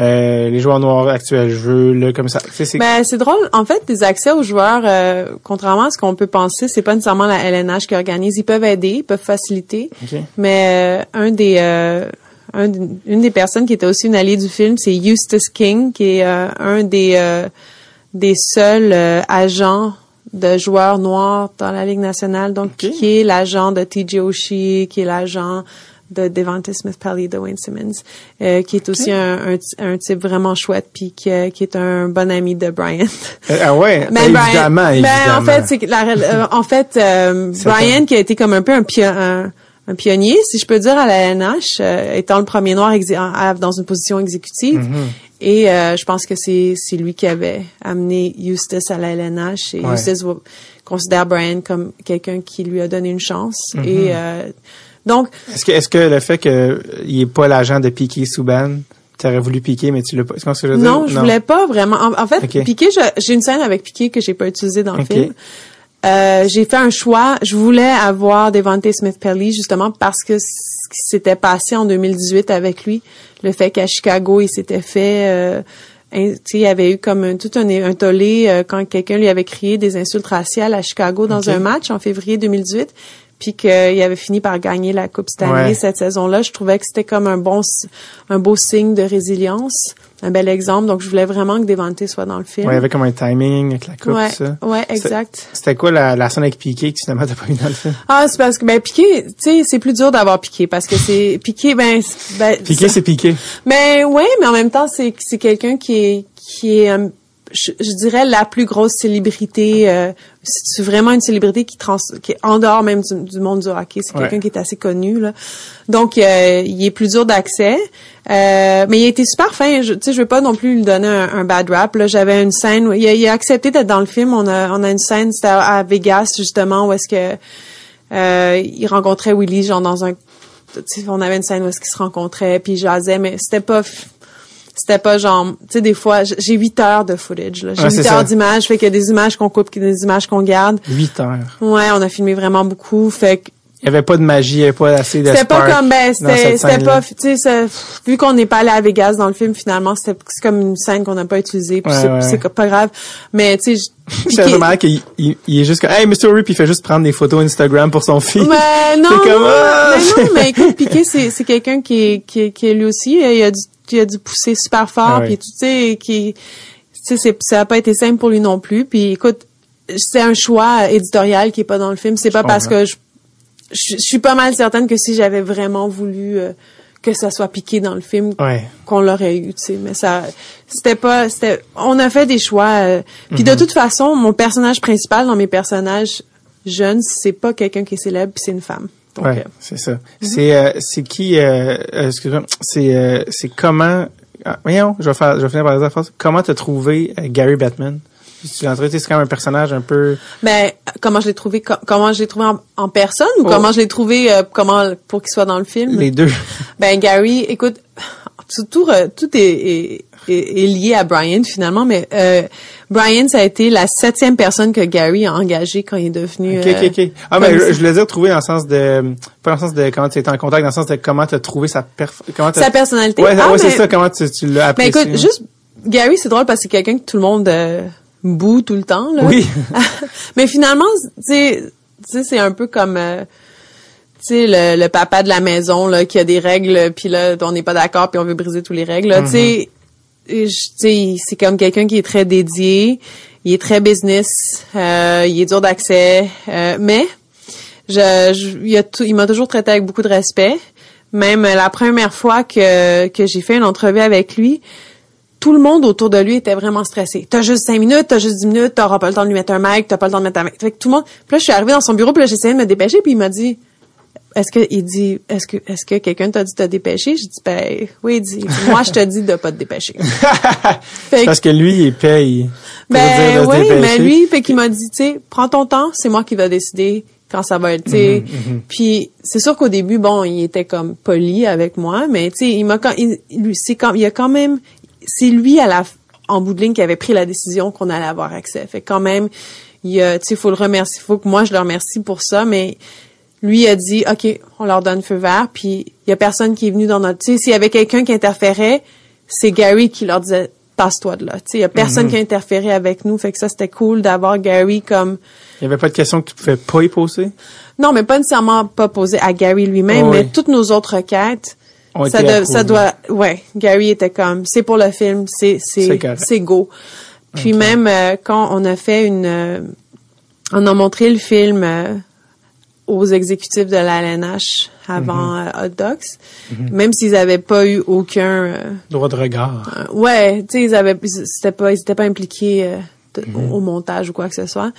Speaker 1: euh, les joueurs noirs actuels, je veux le comme ça.
Speaker 3: C'est ben, c'est drôle. En fait, des accès aux joueurs, euh, contrairement à ce qu'on peut penser, c'est pas nécessairement la LNH qui organise. Ils peuvent aider, ils peuvent faciliter. Mais euh, un des un, une des personnes qui était aussi une alliée du film, c'est Eustace King, qui est un des des seuls agents de joueurs noirs dans la Ligue nationale, donc qui est l'agent de TJ Oshie, qui est l'agent de Devante Smith Pelly de Wayne Simmons, euh, qui est aussi un, un, type vraiment chouette, puis qui, euh, qui est un bon ami de Brian.
Speaker 1: Euh, ah ouais, ben, évidemment, évidemment.
Speaker 3: Ben, en fait, c'est la, en fait, Brian qui a été comme un peu un, un, un, pionnier, si je peux dire, à la NH, étant le premier noir dans une position exécutive. Et euh, je pense que c'est c'est lui qui avait amené Eustace à la LNH. Et Eustace considère Brian comme quelqu'un qui lui a donné une chance. Mm-hmm. Et euh, donc...
Speaker 1: Est-ce que, est-ce que le fait qu'il n'est pas l'agent de Piqué Souban, tu aurais voulu piquer, mais tu l'as pas.
Speaker 3: ce que je veux dire? Non, je voulais pas vraiment. En, fait, Piqué, j'ai une scène avec Piqué que j'ai pas utilisée dans le film. Euh, j'ai fait un choix. Je voulais avoir Devante Smith-Pelly justement parce que ce qui s'était passé en 2018 avec lui, le fait qu'à Chicago, il s'était fait... Euh, il y avait eu comme tout un, un tollé euh, quand quelqu'un lui avait crié des insultes raciales à Chicago dans un match en février 2018 puis qu'il avait fini par gagner la Coupe Stanley cette saison-là. Je trouvais que c'était comme un bon, un beau signe de résilience, un bel exemple. Donc, je voulais vraiment que Devante soit dans le film.
Speaker 1: Ouais, il y avait comme un timing avec la coupe, ça.
Speaker 3: Ouais, exact.
Speaker 1: C'était quoi la, la scène avec Piqué que finalement t'as pas eu dans le film?
Speaker 3: Ah, c'est parce que, ben, Piqué, tu sais, c'est plus dur d'avoir Piqué parce que c'est, Piqué, ben, ben
Speaker 1: Piqué, c'est Piqué.
Speaker 3: Ben, ouais, mais en même temps, c'est, c'est quelqu'un qui est, qui est, euh, je, dirais la plus grosse célébrité. Euh, c'est vraiment une célébrité qui, trans, qui est en dehors même du, monde du hockey. C'est quelqu'un qui est assez connu là. Donc euh, il est plus dur d'accès. Euh, mais il a été super fin. Je, tu sais, je veux pas non plus lui donner un, bad rap. Là, j'avais une scène. il, a, il a accepté d'être dans le film. On a, on a une scène. C'était à, Vegas justement où est-ce que euh, il rencontrait Willy genre dans un on avait une scène où est-ce qu'ils se rencontraient puis jasait mais c'était pas c'était pas genre, tu sais, des fois, j'ai 8 heures de footage, là. J'ai 8 heures d'images, fait qu'il y a des images qu'on coupe, des images qu'on garde.
Speaker 1: 8 heures.
Speaker 3: Ouais, on a filmé vraiment beaucoup, fait que
Speaker 1: il y avait pas de magie, il y avait pas assez de
Speaker 3: C'était pas comme ben c'était c'était pas tu sais vu qu'on n'est pas allé à Vegas dans le film finalement c'était comme une scène qu'on n'a pas utilisée puis c'est pas grave mais tu sais
Speaker 1: c'est normal qu'il il, est juste comme hey Mr. Rip il fait juste prendre des photos Instagram pour son fils.
Speaker 3: Mais non, comme, non, ah! mais non mais écoute Piqué c'est c'est quelqu'un qui est qui est, qui est lui aussi il a du qui a dû pousser super fort, ah puis tu sais, qui, tu sais, ça a pas été simple pour lui non plus. Puis écoute, c'est un choix éditorial qui est pas dans le film. C'est pas parce que je, je, suis pas mal certaine que si j'avais vraiment voulu euh, que ça soit piqué dans le film, qu'on l'aurait eu, tu sais. Mais ça, c'était pas, c'était, on a fait des choix. Euh, puis de mhm. toute façon, mon personnage principal dans mes personnages jeunes, c'est pas quelqu'un qui est célèbre, puis c'est une femme.
Speaker 1: Ouais, euh, c'est ça. Mhm. C'est euh, c'est qui euh, euh excuse-moi, c'est euh, c'est comment ah, voyons, je vais faire je vais finir par la phrase. Comment t'as trouvé Gary Batman tu l'as c'est quand même un personnage un peu.
Speaker 3: Ben comment je l'ai trouvé, comment je l'ai trouvé en, personne ou oh. comment je l'ai trouvé, comment pour qu'il soit dans le film?
Speaker 1: Les deux.
Speaker 3: Ben Gary, écoute, tout, tout est, est, lié à Brian finalement, mais euh, Brian, ça a été la septième personne que Gary a engagée quand il est devenu.
Speaker 1: Ok, ok, ok. Euh, ah, mais je, voulais dire trouver dans le sens de, pas dans le sens de comment tu étais en contact, dans le sens de comment tu as trouvé sa perf, comment
Speaker 3: sa personnalité.
Speaker 1: Ouais, ah, ouais c'est ça. Comment tu, tu l'as apprécié.
Speaker 3: Mais écoute, juste Gary, c'est drôle parce que c'est quelqu'un que tout le monde euh, boue tout le temps là.
Speaker 1: Oui.
Speaker 3: mais finalement, tu sais, c'est un peu comme. Euh, sais le, le, papa de la maison là qui a des règles puis là on n'est pas d'accord puis on veut briser toutes les règles tu sais mm-hmm c'est comme quelqu'un qui est très dédié, il est très business, euh, il est dur d'accès, euh, mais je, il, m'a toujours traité avec beaucoup de respect. Même la première fois que, que j'ai fait une entrevue avec lui, tout le monde autour de lui était vraiment stressé. T'as juste cinq minutes, t'as juste dix minutes, t'auras pas le temps de lui mettre un mic, t'as pas le temps de mettre un mic. Fait que tout le monde. Puis là, je suis arrivée dans son bureau, puis là, j'essayais de me dépêcher, puis il m'a dit est-ce que il dit est-ce que est-ce que quelqu'un t'a dit de te dépêcher? Je dis ben oui, il dit moi je te dis de pas te dépêcher.
Speaker 1: Parce que lui il paye.
Speaker 3: Ben oui, mais lui fait qu'il m'a dit tu sais, prends ton temps, c'est moi qui va décider quand ça va être, tu sais. Mm-hmm, mm-hmm. Puis c'est sûr qu'au début bon, il était comme poli avec moi, mais tu sais, il m'a quand il, lui c'est quand il a quand même c'est lui à la en bout de ligne qui avait pris la décision qu'on allait avoir accès. Fait quand même il tu sais faut le remercier, faut que moi je le remercie pour ça, mais lui a dit OK, on leur donne feu vert, puis il y a personne qui est venu dans notre tu sais s'il y avait quelqu'un qui interférait, c'est Gary qui leur disait passe-toi de là. Tu sais, il y a personne mhm. qui a interféré avec nous, fait que ça c'était cool d'avoir Gary comme
Speaker 1: Il y avait pas de questions que tu pouvais pas y poser?
Speaker 3: Non, mais pas nécessairement pas poser à Gary lui-même, mais toutes nos autres requêtes ça, ça doit ouais, Gary était comme c'est pour le film, c'est c'est c'est go. Puis même euh, quand on a fait une euh, on a montré le film euh, aux exécutifs de la LNH avant mhm. euh, Hot Docs, mhm. même s'ils n'avaient pas eu aucun euh,
Speaker 1: droit de regard.
Speaker 3: Euh, ouais, tu sais, ils avaient, c'était pas, ils étaient pas impliqués mhm. au montage ou quoi que ce soit.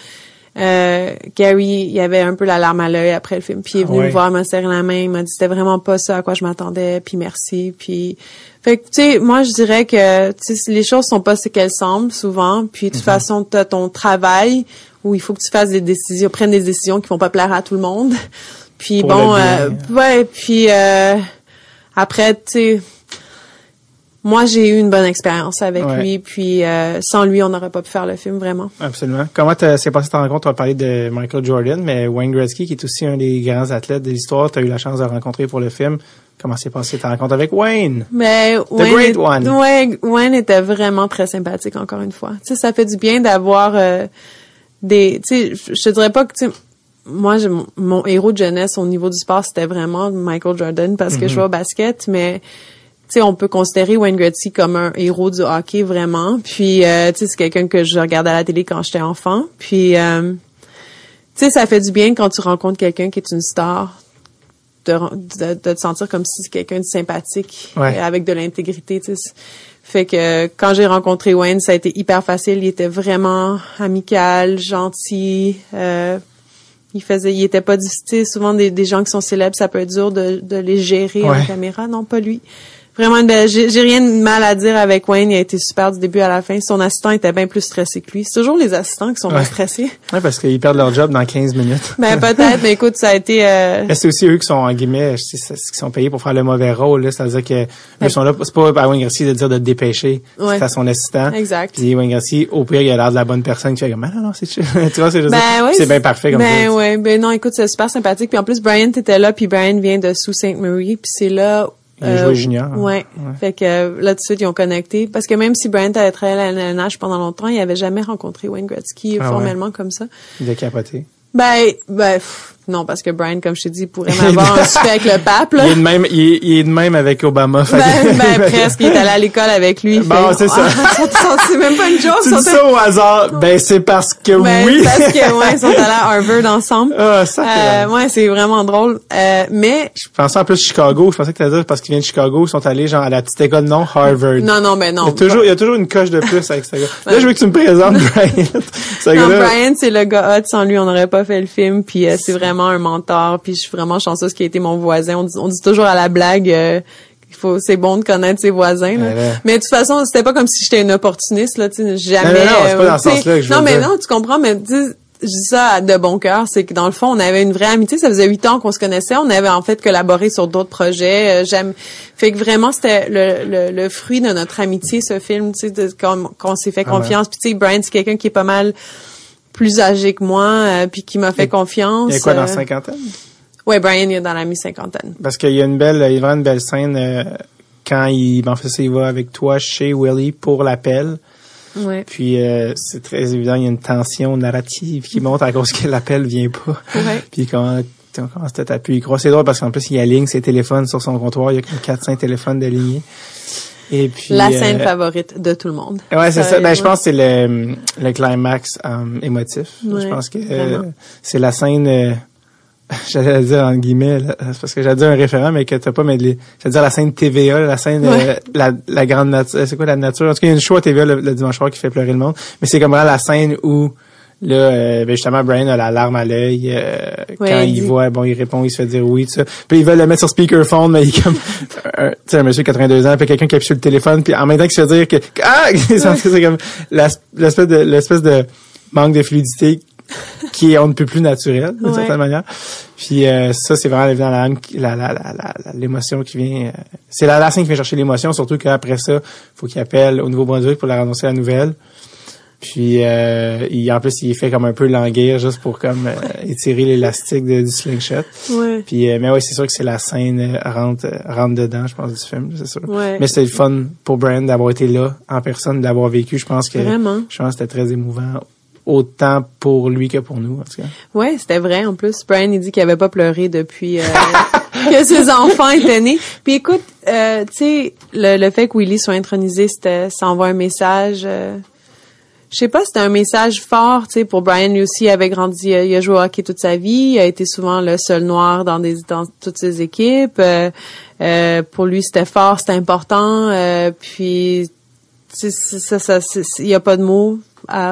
Speaker 3: Euh, Gary, il y avait un peu la larme à l'œil après le film, puis il est venu me voir, m'a serré la main, il m'a dit c'était vraiment pas ça à quoi je m'attendais, puis merci, puis fait que tu sais, moi je dirais que les choses sont pas ce qu'elles semblent souvent, puis de toute mm-hmm. façon tu as ton travail où il faut que tu fasses des décisions, prennes des décisions qui vont pas plaire à tout le monde. Puis bon, euh, ouais, puis euh, après tu sais moi, j'ai eu une bonne expérience avec lui, puis euh, sans lui, on n'aurait pas pu faire le film, vraiment.
Speaker 1: Absolument. Comment s'est passé ta rencontre? On va parler de Michael Jordan, mais Wayne Gretzky, qui est aussi un des grands athlètes de l'histoire, tu as eu la chance de rencontrer pour le film. Comment s'est passé ta rencontre avec Wayne?
Speaker 3: Mais The Great One. Ouais, Wayne était vraiment très sympathique, encore une fois. Tu sais, ça fait du bien d'avoir euh, des... Tu sais, je te dirais pas que... Tu sais, moi, mon héros de jeunesse au niveau du sport, c'était vraiment Michael Jordan parce que je mm-hmm. jouais au basket, mais sais, on peut considérer Wayne Gretzky comme un héros du hockey vraiment. Puis, euh, tu sais, c'est quelqu'un que je regardais à la télé quand j'étais enfant. Puis, euh, tu sais, ça fait du bien quand tu rencontres quelqu'un qui est une star, de, de, te sentir comme si c'est quelqu'un de sympathique, avec de l'intégrité. Tu sais. Fait que quand j'ai rencontré Wayne, ça a été hyper facile. Il était vraiment amical, gentil. Euh, il faisait, il était pas difficile. Souvent des, des gens qui sont célèbres, ça peut être dur de, de les gérer en caméra. Non, pas lui vraiment j'ai rien de mal à dire avec Wayne. Il a été super du début à la fin. Son assistant était bien plus stressé que lui. C'est toujours les assistants qui sont
Speaker 1: ouais.
Speaker 3: stressés.
Speaker 1: Ouais parce qu'ils perdent leur job dans 15 minutes.
Speaker 3: Ben peut-être mais écoute ça a été euh...
Speaker 1: c'est aussi eux qui sont en guillemets qui sont payés pour faire le mauvais rôle c'est-à-dire que eux sont là. C'est pas à Wayne Garcia de dire de te dépêcher. C'est à son assistant.
Speaker 3: Exact.
Speaker 1: Puis Wayne Garcia au pire il a l'air de la bonne personne qui fait comme ah, non non c'est tu vois c'est ben, oui, c'est bien parfait comme
Speaker 3: ben ouais. Ben non écoute c'est super sympathique. Puis en plus Brian était là puis Brian vient de Sault Ste Marie. Puis c'est là
Speaker 1: il a joué euh, junior.
Speaker 3: Hein. Ouais. Fait que là tout de suite ils ont connecté parce que même si Brent avait travaillé à la LNH pendant longtemps, il avait jamais rencontré Wayne Gretzky ah formellement comme ça.
Speaker 1: Il a capoté.
Speaker 3: Ben, ben, non, parce que Brian, comme je t'ai dit, pourrait m'avoir un super avec le pape, là.
Speaker 1: Il est de même, il est, de même avec Obama.
Speaker 3: Ben, ben, presque. Il est allé à l'école avec lui.
Speaker 1: Bon, c'est ça.
Speaker 3: Ah, c'est même pas une joke.
Speaker 1: Tu dis ça au hasard. Ben, c'est parce que ben, oui.
Speaker 3: parce que, ouais, ils sont allés à Harvard ensemble.
Speaker 1: Ah, ça,
Speaker 3: euh, ouais, c'est vraiment drôle. Euh, mais.
Speaker 1: Je pensais en plus Chicago. Je pensais que t'allais dire parce qu'ils viennent de Chicago, ils sont allés, genre, à la petite école non Harvard.
Speaker 3: Non, non, ben non.
Speaker 1: Il y a toujours, il y a toujours une coche de plus avec ça. Là, je veux que tu me présentes Brian.
Speaker 3: non, Brian, c'est le gars hot. Sans lui, on n'aurait pas fait le film. Puis, euh, c'est vraiment un mentor puis je suis vraiment chanceuse qu'il ait été mon voisin. On dit, toujours à la blague euh, faut c'est bon de connaître ses voisins. Mais de toute façon, c'était pas comme si j'étais une opportuniste là, tu jamais.
Speaker 1: Non, non, c'est pas dans ce sens-là que je
Speaker 3: Non, mais non, tu comprends, mais je dis ça de bon cœur, c'est que dans le fond, on avait une vraie amitié. Ça faisait huit ans qu'on se connaissait. On avait en fait collaboré sur d'autres projets. Euh, j'aime, fait que vraiment c'était le, le, fruit de notre amitié, ce film, tu sais, qu'on s'est fait ah confiance. Puis tu sais, Brian, c'est quelqu'un qui est pas mal plus âgé que moi, euh, puis qui m'a fait confiance.
Speaker 1: Il y a quoi dans la cinquantaine?
Speaker 3: Ouais, Brian, il est dans la mi-cinquantaine.
Speaker 1: Parce qu'il y a une belle, il y a une belle scène euh, quand il, en fait, il va avec toi chez Willie pour l'appel.
Speaker 3: Ouais.
Speaker 1: Puis euh, c'est très évident, il y a une tension narrative qui monte à cause que l'appel vient pas.
Speaker 3: Ouais.
Speaker 1: Puis quand on commence à t'appuyer. C'est drôle parce qu'en plus, il aligne ses téléphones sur son comptoir. Il y a comme 400 téléphones d'alignés. Et puis,
Speaker 3: la scène euh, favorite de tout le monde.
Speaker 1: Ouais, c'est ça. Ben, je pense que c'est le, le climax um, émotif. je pense que euh, c'est la scène j'allais dire en guillemets, parce que j'allais dire un référent, mais que t'as pas, mais j'allais dire la scène TVA, la scène, euh, la, la grande nature, c'est quoi la nature? En tout cas, il y a une show à TVA le, dimanche soir qui fait pleurer le monde, mais c'est comme vraiment la scène où, là, euh, ben justement, Brian a la larme à l'œil, euh, quand il, voit, bon, il répond, il se fait dire oui, tout ça. Puis ils veulent le mettre sur speakerphone, mais il est comme, tu sais, un monsieur de 82 ans, puis quelqu'un qui appuie sur le téléphone, puis en même temps qu'il se fait dire que, ah! c'est comme l'espèce de, l'espèce de manque de fluidité qui est on ne peut plus naturel d'une certaine manière. Puis euh, ça, c'est vraiment la, la, la, l'émotion qui vient. Euh, c'est la, la scène qui vient chercher l'émotion, surtout qu'après ça, faut qu'il appelle au Nouveau-Brunswick pour leur annoncer la nouvelle. Puis euh, il, en plus, il fait comme un peu languir juste pour comme étirer l'élastique du slingshot.
Speaker 3: Ouais.
Speaker 1: Puis mais oui, c'est sûr que c'est la scène rentre rentre dedans, je pense du film, c'est sûr.
Speaker 3: Ouais.
Speaker 1: Mais c'était le fun pour Brand d'avoir été là en personne, d'avoir vécu. Je pense que
Speaker 3: Vraiment?
Speaker 1: je pense que c'était très émouvant autant pour lui que pour nous, en tout cas.
Speaker 3: Ouais, c'était vrai. En plus, Brian, il dit qu'il avait pas pleuré depuis euh, que ses enfants étaient nés. Puis écoute, euh, tu sais, le, le, fait que Willy soit intronisé, c'était, ça envoie un message. Euh, je sais pas, c'était un message fort, tu sais, pour Brian lui aussi, il avait grandi, il a joué au hockey toute sa vie, il a été souvent le seul noir dans des dans toutes ses équipes. Euh, pour lui, c'était fort, c'était important. puis, ça, ça, il y a pas de mots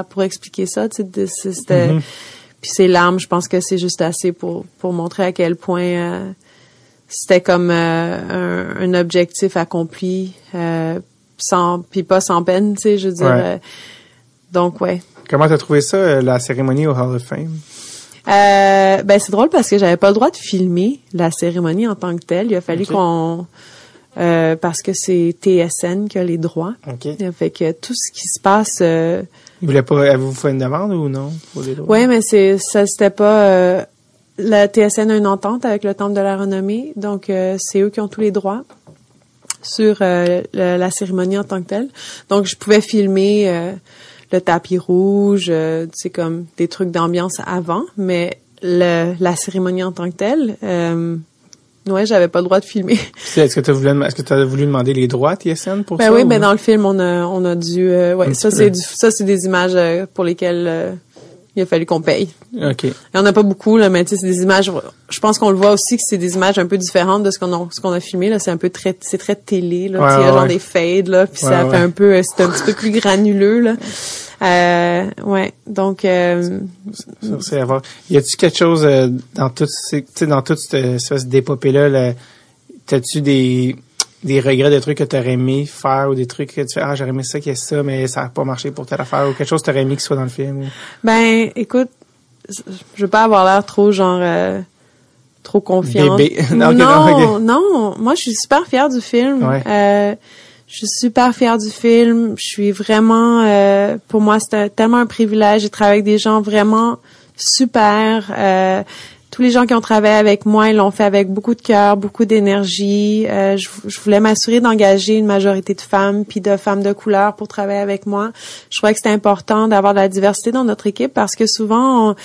Speaker 3: pour expliquer ça. C'était, mm-hmm. puis ses larmes, je pense que c'est juste assez pour pour montrer à quel point euh, c'était comme euh, un, objectif accompli euh, sans puis pas sans peine, tu sais, je veux dire. Donc ouais.
Speaker 1: Comment t'as trouvé ça la cérémonie au Hall of Fame?
Speaker 3: Euh, ben c'est drôle parce que j'avais pas le droit de filmer la cérémonie en tant que telle. Il a fallu qu'on euh, parce que c'est TSN qui a les droits.
Speaker 1: Okay.
Speaker 3: Fait que tout ce qui se passe. Euh,
Speaker 1: Vous voulez pas vous fait une demande ou non
Speaker 3: pour les droits? Oui, mais c'est ça c'était pas. Euh, la TSN a une entente avec le Temple de la Renommée, donc euh, c'est eux qui ont tous les droits sur la, cérémonie en tant que telle. Donc je pouvais filmer le tapis rouge, c'est comme des trucs d'ambiance avant, mais le, la cérémonie en tant que telle, euh, ouais, j'avais pas le droit de filmer.
Speaker 1: Est-ce que tu as voulu, est-ce que as voulu demander les droits TSN pour
Speaker 3: ben
Speaker 1: ça?
Speaker 3: Oui, ben dans le film, on a, on a dû, euh, ouais, ça c'est, ça c'est des images euh, pour lesquelles euh, il a fallu qu'on paye.
Speaker 1: Ok. Il
Speaker 3: y en a pas beaucoup là, mais tu sais, c'est des images. Je pense qu'on le voit aussi que c'est des images un peu différentes de ce qu'on a, ce qu'on a filmé là. C'est un peu très, c'est très télé là. il y a genre des fades là, puis ça fait un peu, c'est un petit peu plus granuleux là. Euh, ouais, donc. Euh,
Speaker 1: c'est avoir. Y a-tu quelque chose euh, dans tout, tu sais, dans toute cette espèce d'épopée là, t'as-tu des des regrets de trucs que tu aurais aimé faire ou des trucs que tu fais ah j'aurais aimé ça qu'il y ait ça mais ça n'a pas marché pour telle affaire ou quelque chose que tu aurais aimé qu'il soit dans le film
Speaker 3: ben écoute je veux pas avoir l'air trop genre euh, trop confiante
Speaker 1: Bébé.
Speaker 3: non, non, non, moi je suis super fière du film euh, je suis super fière du film. Je suis vraiment, euh, pour moi, c'était tellement un privilège. J'ai travaillé avec des gens vraiment super. Euh, tous les gens qui ont travaillé avec moi, ils l'ont fait avec beaucoup de cœur, beaucoup d'énergie. Euh, je, voulais m'assurer d'engager une majorité de femmes puis de femmes de couleur pour travailler avec moi. Je trouvais que c'était important d'avoir de la diversité dans notre équipe parce que souvent,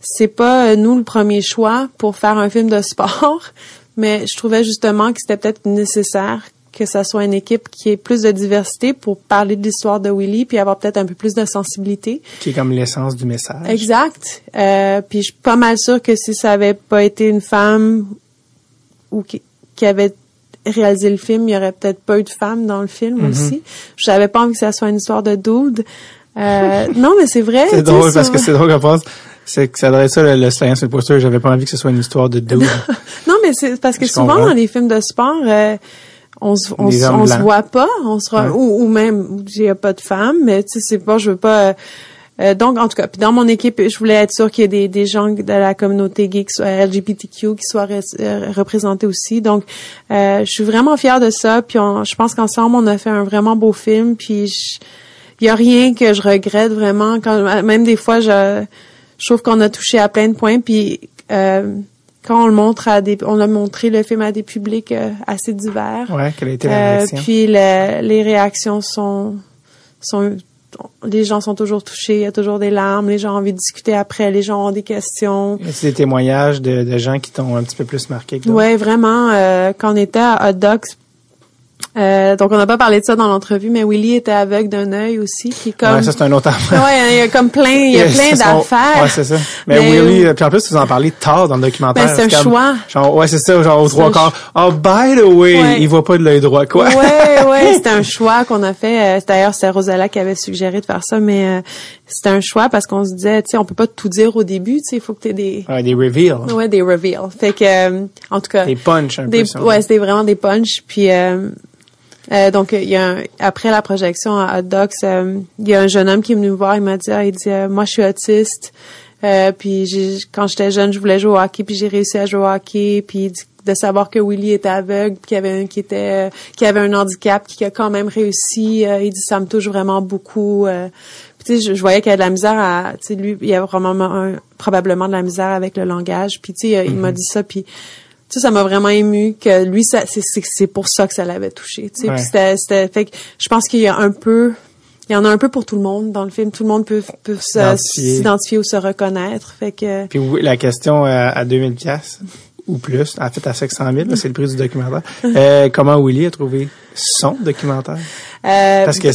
Speaker 3: c'est pas nous le premier choix pour faire un film de sport, mais je trouvais justement que c'était peut-être nécessaire que ça soit une équipe qui ait plus de diversité pour parler de l'histoire de Willy puis avoir peut-être un peu plus de sensibilité.
Speaker 1: Qui est comme l'essence du message.
Speaker 3: Exact. Euh, puis je suis pas mal sûre que si ça avait pas été une femme ou qui, avait réalisé le film, il y aurait peut-être pas eu de femme dans le film mm-hmm. aussi. Je n'avais pas envie que ça soit une histoire de dude. Euh, non, mais c'est vrai.
Speaker 1: C'est drôle parce que c'est drôle qu'on pense c'est que ça devrait être ça le, le slogan sur le poster. J'avais pas envie que ce soit une histoire de dude.
Speaker 3: non, mais c'est parce que souvent dans les films de sport, euh, on se on, se voit pas, on se ou, ou même il a pas de femme, mais tu sais c'est pas je veux pas euh, euh, donc en tout cas, puis dans mon équipe, je voulais être sûr qu'il y ait des, des gens de la communauté geek soit LGBTQ qui soient euh, représentés aussi. Donc je suis vraiment fière de ça, puis je pense qu'ensemble on a fait un vraiment beau film, puis il y a rien que je regrette vraiment. Quand même des fois je je trouve qu'on a touché à plein de points puis euh, quand on le montre à des, on a montré le film à des publics euh, assez divers.
Speaker 1: Ouais, quelle a été la euh, réaction?
Speaker 3: puis les réactions sont, sont, les gens sont toujours touchés, il y a toujours des larmes, les gens ont envie de discuter après, les gens ont des questions.
Speaker 1: C'est des témoignages de, de gens qui t'ont un petit peu plus marqué que
Speaker 3: Ouais, vraiment. Euh, quand on était à Hot Dogs, euh, donc on n'a pas parlé de ça dans l'entrevue, mais Willy était aveugle d'un œil aussi, qui comme.
Speaker 1: Ouais, ça c'est un autre
Speaker 3: affaire. ouais, il y a comme plein, il y a plein d'affaires.
Speaker 1: Ouais, c'est ça. Mais, Willy, euh, puis en plus vous en parlez tard dans le documentaire.
Speaker 3: Ben, c'est un choix.
Speaker 1: Genre, ouais, c'est ça, genre aux trois quarts. Oh, by the way, il voit pas de l'œil droit, quoi.
Speaker 3: Ouais, ouais, c'était un choix qu'on a fait. Euh, D'ailleurs, c'est Rosella qui avait suggéré de faire ça, mais euh, c'était un choix parce qu'on se disait, tu sais, on peut pas tout dire au début, tu sais, il faut que tu aies des.
Speaker 1: Ouais, des reveals.
Speaker 3: Ouais, des reveals. Fait que, en tout cas.
Speaker 1: Des punch un
Speaker 3: des,
Speaker 1: peu.
Speaker 3: Ouais, c'était vraiment des punch. Puis euh, donc, il y a après la projection à Hot Dogs, euh, il y a un jeune homme qui est venu me voir. Il m'a dit, ah, il dit, euh, moi, je suis autiste. puis quand j'étais jeune, je voulais jouer au hockey, puis j'ai réussi à jouer au hockey. Puis de savoir que Willy était aveugle, qu'il y avait un qui était, qui avait un handicap, qui a quand même réussi. il dit, ça me touche vraiment beaucoup. puis tu sais, je, voyais qu'il y avait de la misère à, tu sais, lui, il y avait vraiment probablement de la misère avec le langage. Puis tu sais, il m'a mm-hmm. dit ça, puis ça, ça m'a vraiment ému que lui, ça, c'est, c'est pour ça que ça l'avait touché. Tu sais, c'était, c'était, fait que je pense qu'il y a un peu, il y en a un peu pour tout le monde dans le film. Tout le monde peut, peut s'identifier ou se reconnaître. Fait que.
Speaker 1: Puis la question à, à 2000 pièces ou plus, en fait à 500 000, c'est le prix du documentaire. Euh, comment Willy a trouvé son documentaire? Euh, Parce que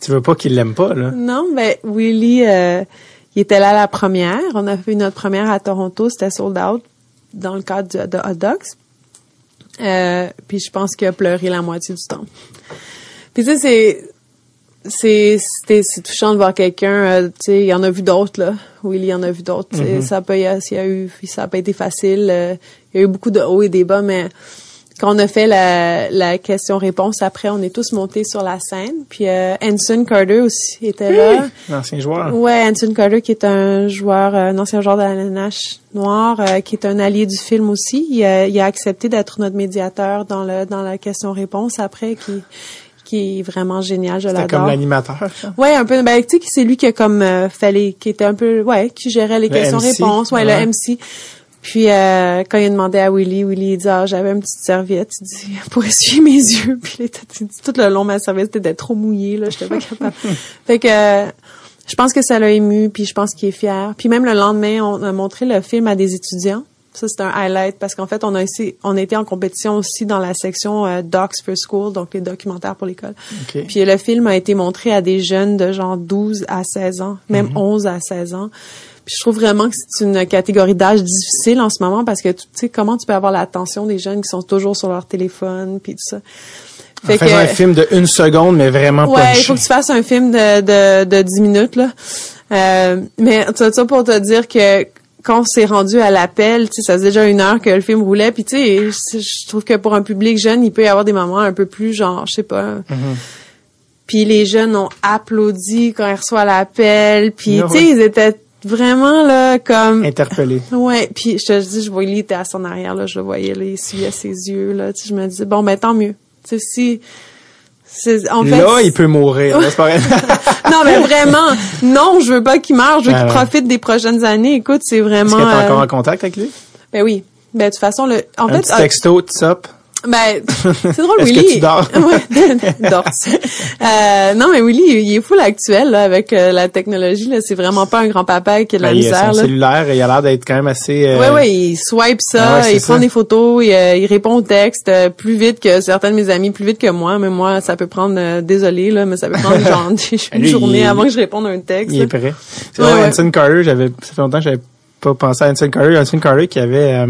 Speaker 1: tu veux pas qu'il l'aime pas là.
Speaker 3: Non, mais Willy. Euh, il était là à la première. On a fait notre première à Toronto, c'était sold out dans le cadre de, Hot Dogs. Euh, puis je pense qu'il a pleuré la moitié du temps. Puis tu sais, c'est c'est c'est touchant de voir quelqu'un euh, tu sais il y en a vu d'autres là Willy en a vu d'autres mm-hmm. ça peut y a, y a eu ça a pas été facile euh, il y a eu beaucoup de hauts et des bas mais quand on a fait la, la question-réponse, après, on est tous montés sur la scène. Puis euh, Anson Carter aussi était là.
Speaker 1: L'ancien joueur.
Speaker 3: Ouais, Anson Carter qui est un joueur, euh, un ancien joueur de la NH noir, euh, qui est un allié du film aussi. Il a, il a accepté d'être notre médiateur dans le dans la question-réponse après, qui qui est vraiment génial, je l'adore.
Speaker 1: comme l'animateur.
Speaker 3: Ouais, un peu. Ben, tu sais, c'est lui qui a comme euh, fallait, qui était un peu, ouais, qui gérait les questions-réponses, ouais, le MC. Puis euh, quand il a demandé à Willy, Willy il dit ah j'avais une petite serviette, il dit pour essuyer mes yeux. Puis il était, tout le long ma serviette était trop mouillée là, j'étais pas capable. fait que je pense que ça l'a ému, puis je pense qu'il est fier. Puis même le lendemain, on a montré le film à des étudiants. Ça c'est un highlight parce qu'en fait on a aussi on été en compétition aussi dans la section euh, Docs for School, donc les documentaires pour l'école. Puis le film a été montré à des jeunes de genre 12 à 16 ans, même 11 mhm. à 16 ans je trouve vraiment que c'est une catégorie d'âge difficile en ce moment parce que tu sais comment tu peux avoir l'attention des jeunes qui sont toujours sur leur téléphone puis tout ça.
Speaker 1: Fait en que, un film de une seconde, mais vraiment
Speaker 3: ouais, il faut que tu fasses un film de de, de 10 minutes là. Euh, mais ça pour te dire que quand on s'est rendu à l'appel, tu sais, ça faisait déjà une heure que le film roulait, puis tu sais, je trouve que pour un public jeune, il peut y avoir des moments un peu plus genre, je sais pas. Mm-hmm. Puis les jeunes ont applaudi quand ils reçoivent l'appel, puis tu sais, ils étaient vraiment là comme
Speaker 1: interpellé.
Speaker 3: Ouais, puis je te dis je voyais il était à son arrière là, je le voyais là, il essuyait ses yeux là, tu sais, je me dis bon ben tant mieux. Tu sais si
Speaker 1: en fait, là, il peut mourir.
Speaker 3: non, mais vraiment, non, je veux pas qu'il meure, je veux qu'il profite des prochaines années. Écoute, c'est vraiment.
Speaker 1: Est-ce que t'es encore en contact avec lui?
Speaker 3: Ben oui. Ben de toute façon, le. En
Speaker 1: Un
Speaker 3: fait,
Speaker 1: petit texto, top.
Speaker 3: Ben, c'est drôle,
Speaker 1: Willy. Que tu dors?
Speaker 3: ouais, dors. Euh, non, mais Willy, il est fou actuel là, avec euh, la technologie. Là, c'est vraiment pas un grand-papa qui a de la
Speaker 1: ben,
Speaker 3: misère.
Speaker 1: Il a son cellulaire et il a l'air d'être quand même assez... Euh...
Speaker 3: Ouais, ouais, il swipe ça, ah il prend des photos, il, euh, il répond au texte euh, plus vite que certains de mes amis, plus vite que moi. Mais moi, ça peut prendre, désolé, là, mais ça peut prendre genre une journée avant que je réponde à un texte.
Speaker 1: Il est prêt. C'est ouais, vrai, Anson Carter, j'avais, ça fait longtemps que j'avais pas pensé à Anson Carter. Anson Carter qui avait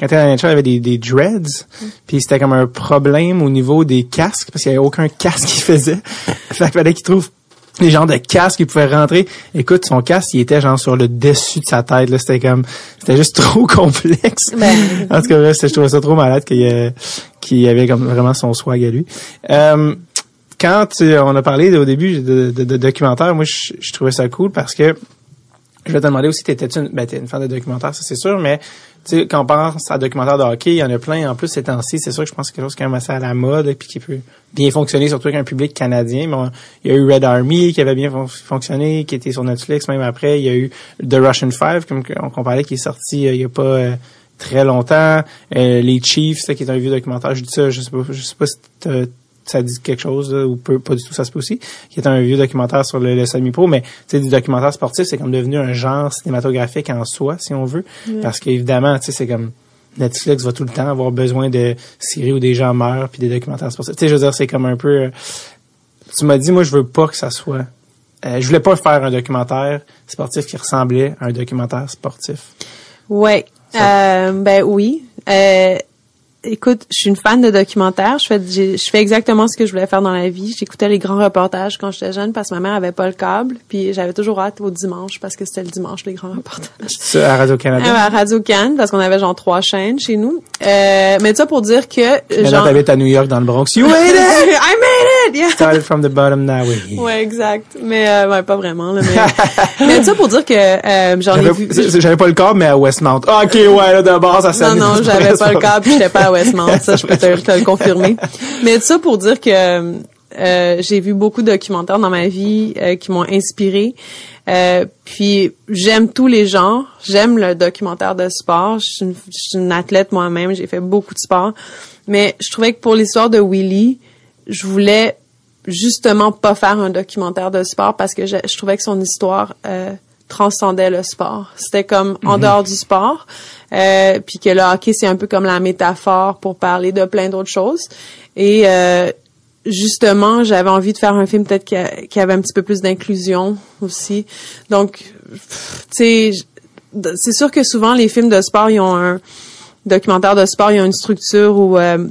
Speaker 1: quand t'es dans la nature, il y avait des, des dreads, puis c'était comme un problème au niveau des casques, parce qu'il y avait aucun casque qui faisait. fait qu'il fallait qu'il trouve les genres de casques qui pouvaient rentrer. Écoute, son casque, il était genre sur le dessus de sa tête. Là, c'était comme, c'était juste trop complexe. Ben. en tout cas, je trouvais ça trop malade qu'il y, avait comme vraiment son swag à lui. Euh, quand on a parlé au début de, de, documentaire, moi, je, je, trouvais ça cool parce que je vais te demander aussi, t'étais une, ben, t'es une fan de documentaire, ça c'est sûr, mais tu sais, quand on pense à documentaire de hockey, il y en a plein. En plus, ces temps-ci, c'est sûr que je pense que c'est quelque chose qui est assez à la mode, et puis qui peut bien fonctionner, surtout avec un public canadien. Il y a eu Red Army qui avait bien fonctionné, qui était sur Netflix même après. Il y a eu The Russian Five, comme on parlait, qui est sorti euh, il y a pas euh, très longtemps. Euh, les Chiefs, qui est un vieux documentaire. Je dis ça, je sais pas, je sais pas si ça dit quelque chose ou pas du tout ça se peut aussi. Qui est un vieux documentaire sur le, semi-pro mais tu sais du documentaire sportif c'est comme devenu un genre cinématographique en soi si on veut. Parce qu'évidemment tu sais c'est comme Netflix va tout le temps avoir besoin de séries où des gens meurent puis des documentaires sportifs. Tu sais je veux dire c'est comme un peu euh, tu m'as dit moi je veux pas que ça soit euh, je voulais pas faire un documentaire sportif qui ressemblait à un documentaire sportif.
Speaker 3: Ouais. Euh, ben oui. Euh, Écoute, je suis une fan de documentaires. Je fais, je fais exactement ce que je voulais faire dans la vie. J'écoutais les grands reportages quand j'étais jeune parce que ma mère avait pas le câble. Puis j'avais toujours hâte au dimanche parce que c'était le dimanche les grands reportages.
Speaker 1: À Radio Canada.
Speaker 3: à Radio Can parce qu'on avait genre trois chaînes chez nous. Euh, mais ça pour dire que.
Speaker 1: Maintenant, genre... t'habites à New York dans le Bronx. You made Yeah. Started from the bottom now. Oui.
Speaker 3: Ouais, exact. Mais euh, ouais, pas vraiment. Là, mais, mais ça pour dire que euh, j'en ai vu.
Speaker 1: J'avais pas le câble, mais à Westmount. Ah, ok, ouais, là d'abord ça.
Speaker 3: Non, non, j'avais pas le câble, j'étais pas Westmount, ça je peux te, le confirmer. Mais ça pour dire que euh, j'ai vu beaucoup de documentaires dans ma vie euh, qui m'ont inspiré. Euh, puis j'aime tous les genres. J'aime le documentaire de sport. Je suis une, athlète moi-même. J'ai fait beaucoup de sport. Mais je trouvais que pour l'histoire de Willy, je voulais justement pas faire un documentaire de sport parce que je, trouvais que son histoire transcendait le sport. C'était comme en mhm. dehors du sport. Euh, puis que le hockey c'est un peu comme la métaphore pour parler de plein d'autres choses. Et euh, justement, j'avais envie de faire un film peut-être qui, qui, avait un petit peu plus d'inclusion aussi. Donc, tu sais, c'est sûr que souvent les films de sport, ils ont un documentaire de sport, ils ont une structure où euh,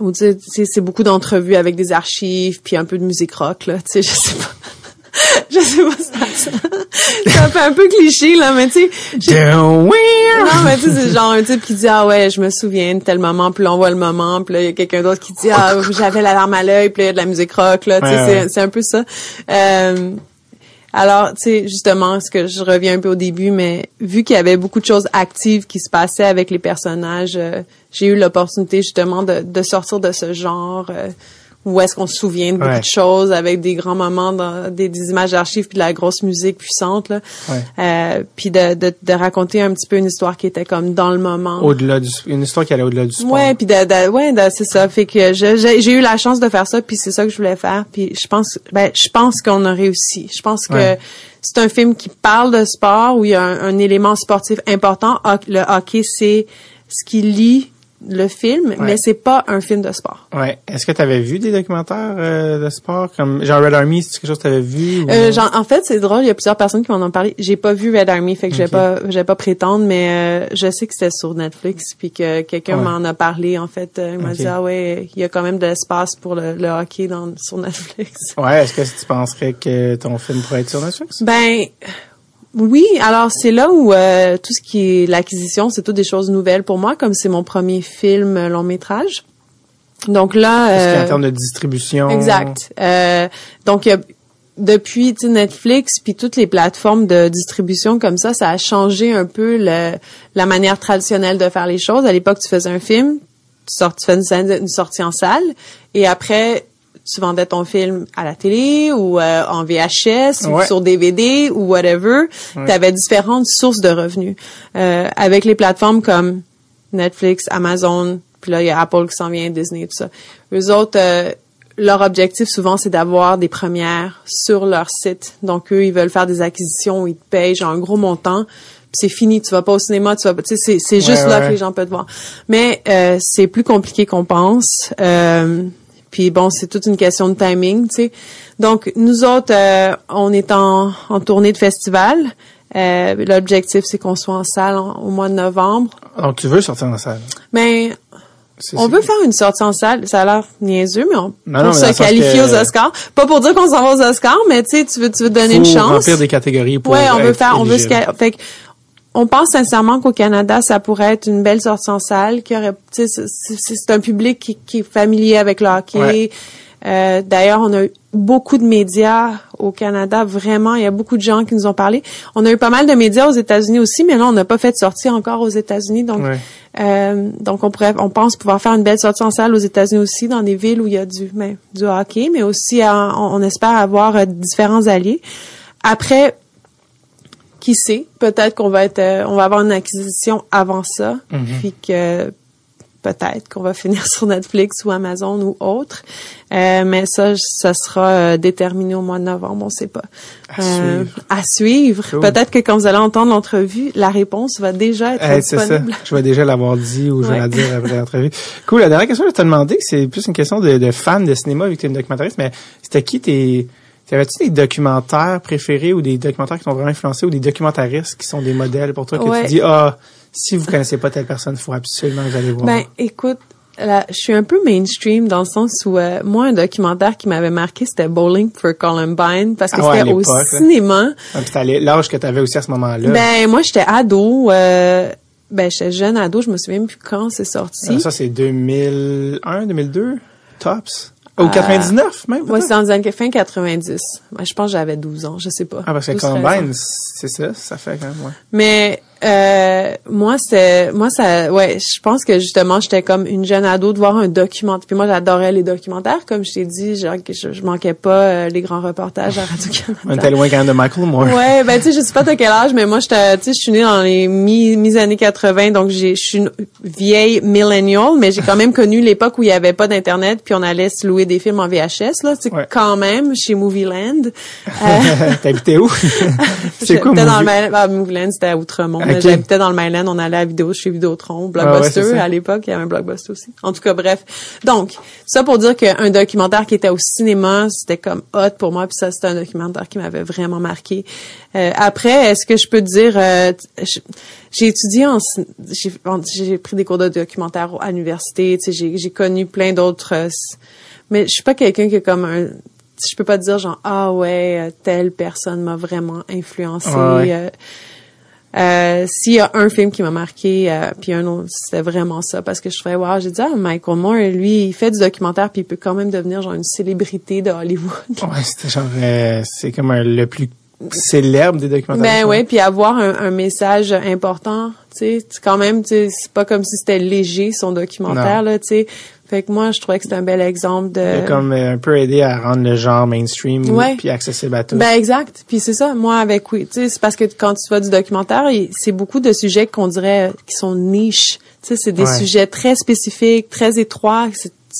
Speaker 3: Ou tu sais, c'est beaucoup d'entrevues avec des archives, puis un peu de musique rock, là. Tu sais, je sais pas. je sais pas ça. ça fait un peu cliché, là, mais tu sais. Non, mais tu sais, c'est genre un type qui dit, ah ouais, je me souviens de tel moment, puis là, on voit le moment, puis là, il y a quelqu'un d'autre qui dit, ah, j'avais l'alarme à l'œil, puis là, il y a de la musique rock, là. tu sais, c'est un peu ça. Euh, alors, tu sais, justement, ce que je reviens un peu au début, mais vu qu'il y avait beaucoup de choses actives qui se passaient avec les personnages, euh, j'ai eu l'opportunité justement de, sortir de ce genre. Euh, où est-ce qu'on se souvient de beaucoup de choses avec des grands moments, dans, des, images d'archives puis de la grosse musique puissante là, euh, puis de, de, de, raconter un petit peu une histoire qui était comme dans le moment.
Speaker 1: Au-delà du, une histoire qui allait au-delà du sport.
Speaker 3: Ouais, puis de, de ouais, c'est ça. Fait que j'ai eu la chance de faire ça, puis c'est ça que je voulais faire. Puis je pense, ben je pense qu'on a réussi. Je pense que c'est un film qui parle de sport où il y a un, un élément sportif important. Le hockey, c'est ce qui lie le film, mais c'est pas un film de sport.
Speaker 1: Ouais. Est-ce que tu avais vu des documentaires euh, de sport? Comme genre Red Army, c'est quelque chose que tu avais vu
Speaker 3: euh, genre, en fait, c'est drôle, il y a plusieurs personnes qui m'en ont parlé. J'ai pas vu Red Army, fait que je vais pas je vais pas prétendre mais euh, je sais que c'était sur Netflix puis que quelqu'un m'en a parlé en fait, il m'a dit ah ouais, il y a quand même de l'espace pour le, le, hockey dans sur Netflix.
Speaker 1: Ouais, est-ce que tu penserais que ton film pourrait être sur Netflix?
Speaker 3: Ben oui, alors c'est là où euh, tout ce qui est l'acquisition, c'est toutes des choses nouvelles pour moi, comme c'est mon premier film euh, long métrage. Donc là,
Speaker 1: euh, en termes de distribution.
Speaker 3: Exact. Euh, donc depuis Netflix puis toutes les plateformes de distribution comme ça, ça a changé un peu le, la manière traditionnelle de faire les choses. À l'époque, tu faisais un film, tu, tu fais une, une sortie en salle, et après tu vendais ton film à la télé ou euh, en VHS ou sur DVD ou whatever. Tu avais différentes sources de revenus. Euh, avec les plateformes comme Netflix, Amazon, puis là, il y a Apple qui s'en vient, Disney, tout ça. Eux autres, euh, leur objectif souvent, c'est d'avoir des premières sur leur site. Donc, eux, ils veulent faire des acquisitions où ils te payent genre un gros montant c'est fini, tu vas pas au cinéma, tu vas tu sais c'est juste là que les gens peuvent te voir. Mais euh, c'est plus compliqué qu'on pense. Euh, puis bon, c'est toute une question de timing, tu sais. Donc nous autres, euh, on est en, en, tournée de festival. Euh, L'objectif, c'est qu'on soit en salle au mois de novembre.
Speaker 1: Donc tu veux sortir en salle?
Speaker 3: Mais on veut faire une sortie en salle. Ça a l'air niaiseux, mais on peut se qualifier aux Oscars. Pas pour dire qu'on s'en va aux Oscars, mais tu sais, tu veux, tu veux donner une chance.
Speaker 1: remplir des catégories pour
Speaker 3: Ouais, on veut faire, on veut se, fait on pense sincèrement qu'au Canada, ça pourrait être une belle sortie en salle, qui aurait, c'est un public qui, est familier avec le hockey. Euh, d'ailleurs, on a eu beaucoup de médias au Canada, vraiment. Il y a beaucoup de gens qui nous ont parlé. On a eu pas mal de médias aux États-Unis aussi, mais là, on n'a pas fait de sortie encore aux États-Unis. Donc, euh, donc on pourrait, on pense pouvoir faire une belle sortie en salle aux États-Unis aussi, dans des villes où il y a du, ben, du hockey, mais aussi, on, espère avoir euh, différents alliés. Après, qui sait, peut-être qu'on va être, euh, on va avoir une acquisition avant ça, mhm. puis que peut-être qu'on va finir sur Netflix ou Amazon ou autre. Euh, mais ça, ça sera euh, déterminé au mois de novembre, on sait pas.
Speaker 1: À suivre.
Speaker 3: À suivre. Peut-être que quand vous allez entendre l'entrevue, la réponse va déjà être disponible.
Speaker 1: Ça. Je vais déjà l'avoir dit ou je vais la dire après l'entrevue. Cool. La dernière question que je te demandé, c'est plus une question de, de fan de cinéma vu que tu es une documentariste, mais c'était qui tes T'avais-tu des documentaires préférés ou des documentaires qui t'ont vraiment influencé ou des documentaristes qui sont des modèles pour toi que tu dis ah si vous connaissez pas telle personne, il faut absolument que vous allez voir.
Speaker 3: Ben écoute, je suis un peu mainstream dans le sens où euh, moi un documentaire qui m'avait marqué c'était Bowling for Columbine parce que ah c'était au cinéma.
Speaker 1: Ah, l'âge que tu avais aussi à ce moment-là.
Speaker 3: Ben moi j'étais ado. Euh, ben j'étais jeune ado, je me souviens plus quand c'est sorti.
Speaker 1: Ah, ça c'est 2001, 2002, tops? Au 99 même?
Speaker 3: Oui, c'est les fin 90. je pense que j'avais 12 ans, je sais pas.
Speaker 1: Ah, parce que Columbine, c'est ça, ça fait quand même, ouais.
Speaker 3: Mais euh, moi c'est moi ça ouais je pense que justement j'étais comme une jeune ado de voir un documentaire. Puis moi j'adorais les documentaires. Comme je t'ai dit je, je, manquais pas euh, les grands reportages à Radio Canada.
Speaker 1: On était loin quand de Michael Moore.
Speaker 3: Ouais ben tu sais je sais pas de quel âge mais moi j'étais tu je suis née dans les mi, mi années 80 donc j'ai je suis une vieille millennial mais j'ai quand même connu l'époque où il y avait pas d'internet puis on allait se louer des films en VHS là c'est quand même chez Movieland.
Speaker 1: Euh, t'habitais où?
Speaker 3: C'est quoi Movie? dans le ah, Movieland c'était à Outremont j'habitais dans le Mainland, on allait à vidéo chez Vidéotron, Blockbuster à l'époque, il y avait un Blockbuster aussi. En tout cas, bref. Donc, ça pour dire qu'un documentaire qui était au cinéma, c'était comme hot pour moi, puis ça c'était un documentaire qui m'avait vraiment marqué. Euh, après, est-ce que je peux dire, euh, j'ai étudié en, j'ai pris des cours de documentaire à l'université, j'ai connu plein d'autres, euh, mais je suis pas quelqu'un qui est comme un je peux pas dire genre ah ouais telle personne m'a vraiment influencé euh, s'il y a un film qui m'a marqué, euh, puis un autre, c'était vraiment ça, parce que je trouvais, wow, j'ai dit, ah, Michael Moore, lui, il fait du documentaire, puis il peut quand même devenir genre une célébrité de Hollywood.
Speaker 1: ouais, c'était genre, euh, c'est comme le plus célèbre des documentaires.
Speaker 3: Ben ouais, puis avoir un, un, message important, tu sais, quand même, tu c'est pas comme si c'était léger son documentaire là, tu sais. Fait que moi, je trouvais que c'était un bel exemple de...
Speaker 1: comme euh, un peu aider à rendre le genre mainstream puis accessible à tous.
Speaker 3: Ben exact. Puis c'est ça, moi avec oui, tu sais, c'est parce que quand tu vois du documentaire, c'est beaucoup de sujets qu'on dirait qui sont niches. Tu sais, c'est des sujets très spécifiques, très étroits.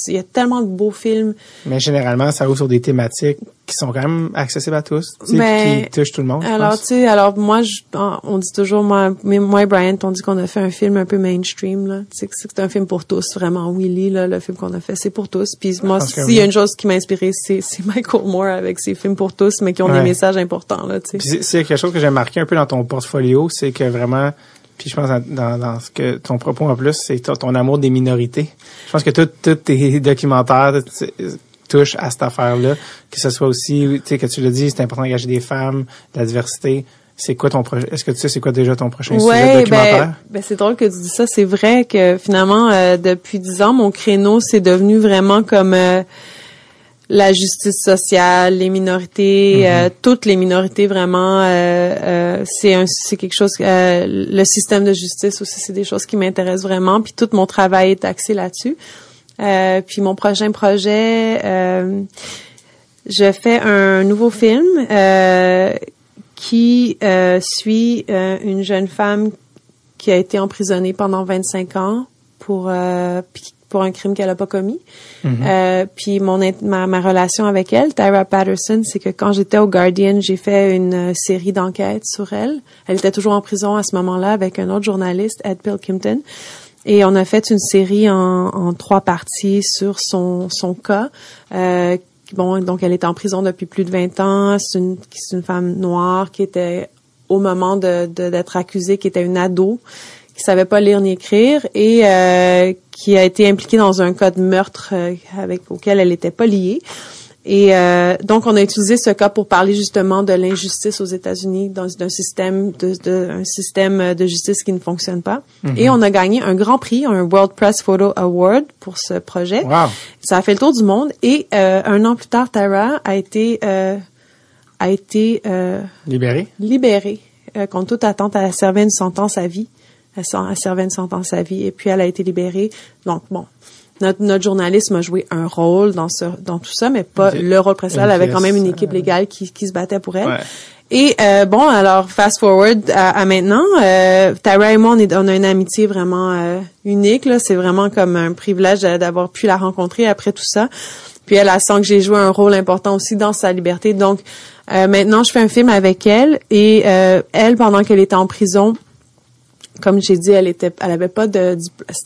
Speaker 3: Il y a tellement de beaux films.
Speaker 1: Mais généralement, ça ouvre sur des thématiques qui sont quand même accessibles à tous, mais, qui touchent tout le monde.
Speaker 3: alors, tu sais, alors moi, je, on dit toujours, moi, moi et Brian, on dit qu'on a fait un film un peu mainstream, là. Tu sais, c'est un film pour tous, vraiment. Willy, là, le film qu'on a fait, c'est pour tous. Puis moi, s'il y a une chose qui m'a inspiré, c'est, Michael Moore avec ses films pour tous, mais qui ont des messages importants, là, tu
Speaker 1: sais. C'est quelque chose que j'ai marqué un peu dans ton portfolio, c'est que vraiment, puis je pense dans, dans ce que ton propos en plus, c'est ton amour des minorités. Je pense que tous tes documentaires touche à cette affaire-là, que ce soit aussi, tu sais, que tu l'as dit, c'est important d'engager des femmes, de la diversité. C'est quoi ton projet? Est-ce que tu sais c'est quoi déjà ton prochain sujet ben, documentaire?
Speaker 3: Ben, c'est drôle que tu dis ça. C'est vrai que finalement, euh, depuis dix ans, mon créneau, c'est devenu vraiment comme euh, la justice sociale, les minorités, mm-hmm. euh, toutes les minorités vraiment. c'est c'est quelque chose. le système de justice aussi, c'est des choses qui m'intéressent vraiment. Puis tout mon travail est axé là-dessus. Euh, puis mon prochain projet, euh, je fais un nouveau film euh, qui suit une jeune femme qui a été emprisonnée pendant 25 ans pour pour un crime qu'elle a pas commis. Mm-hmm. puis mon ma, ma relation avec elle, Tyra Patterson, c'est que quand j'étais au Guardian, j'ai fait une série d'enquêtes sur elle. Elle était toujours en prison à ce moment-là avec un autre journaliste, Ed Pilkington. Et on a fait une série en, en trois parties sur son, son cas. Euh, bon, donc elle est en prison depuis plus de 20 ans. C'est une, une femme noire qui était au moment de d'être accusée, qui était une ado, qui savait pas lire ni écrire et euh, qui a été impliquée dans un cas de meurtre euh, avec auquel elle n'était pas liée. Et euh, donc, on a utilisé ce cas pour parler justement de l'injustice aux États-Unis dans un système de, de, un système de justice qui ne fonctionne pas. Mhm. Et on a gagné un grand prix, un World Press Photo Award pour ce projet.
Speaker 1: Wow.
Speaker 3: Ça a fait le tour du monde. Et euh, un an plus tard, Tara a été euh, a été euh,
Speaker 1: libérée.
Speaker 3: Libérée euh, contre toute attente. Elle servait une sentence à vie. Elle, elle servait une sentence à vie. Et puis elle a été libérée. Donc bon, notre, notre journalisme a joué un rôle dans ce, dans tout ça, mais pas le rôle principal. Elle avait quand même une équipe légale qui, qui se battait pour elle. Et euh, bon, alors fast forward à, maintenant, euh, Tyra et moi, on, est, on a une amitié vraiment euh, unique. Là, c'est vraiment comme un privilège d'avoir pu la rencontrer après tout ça. Puis elle, a sent que j'ai joué un rôle important aussi dans sa liberté. Donc euh, maintenant, je fais un film avec elle et euh, elle, pendant qu'elle était en prison, comme j'ai dit, elle était, elle avait pas de,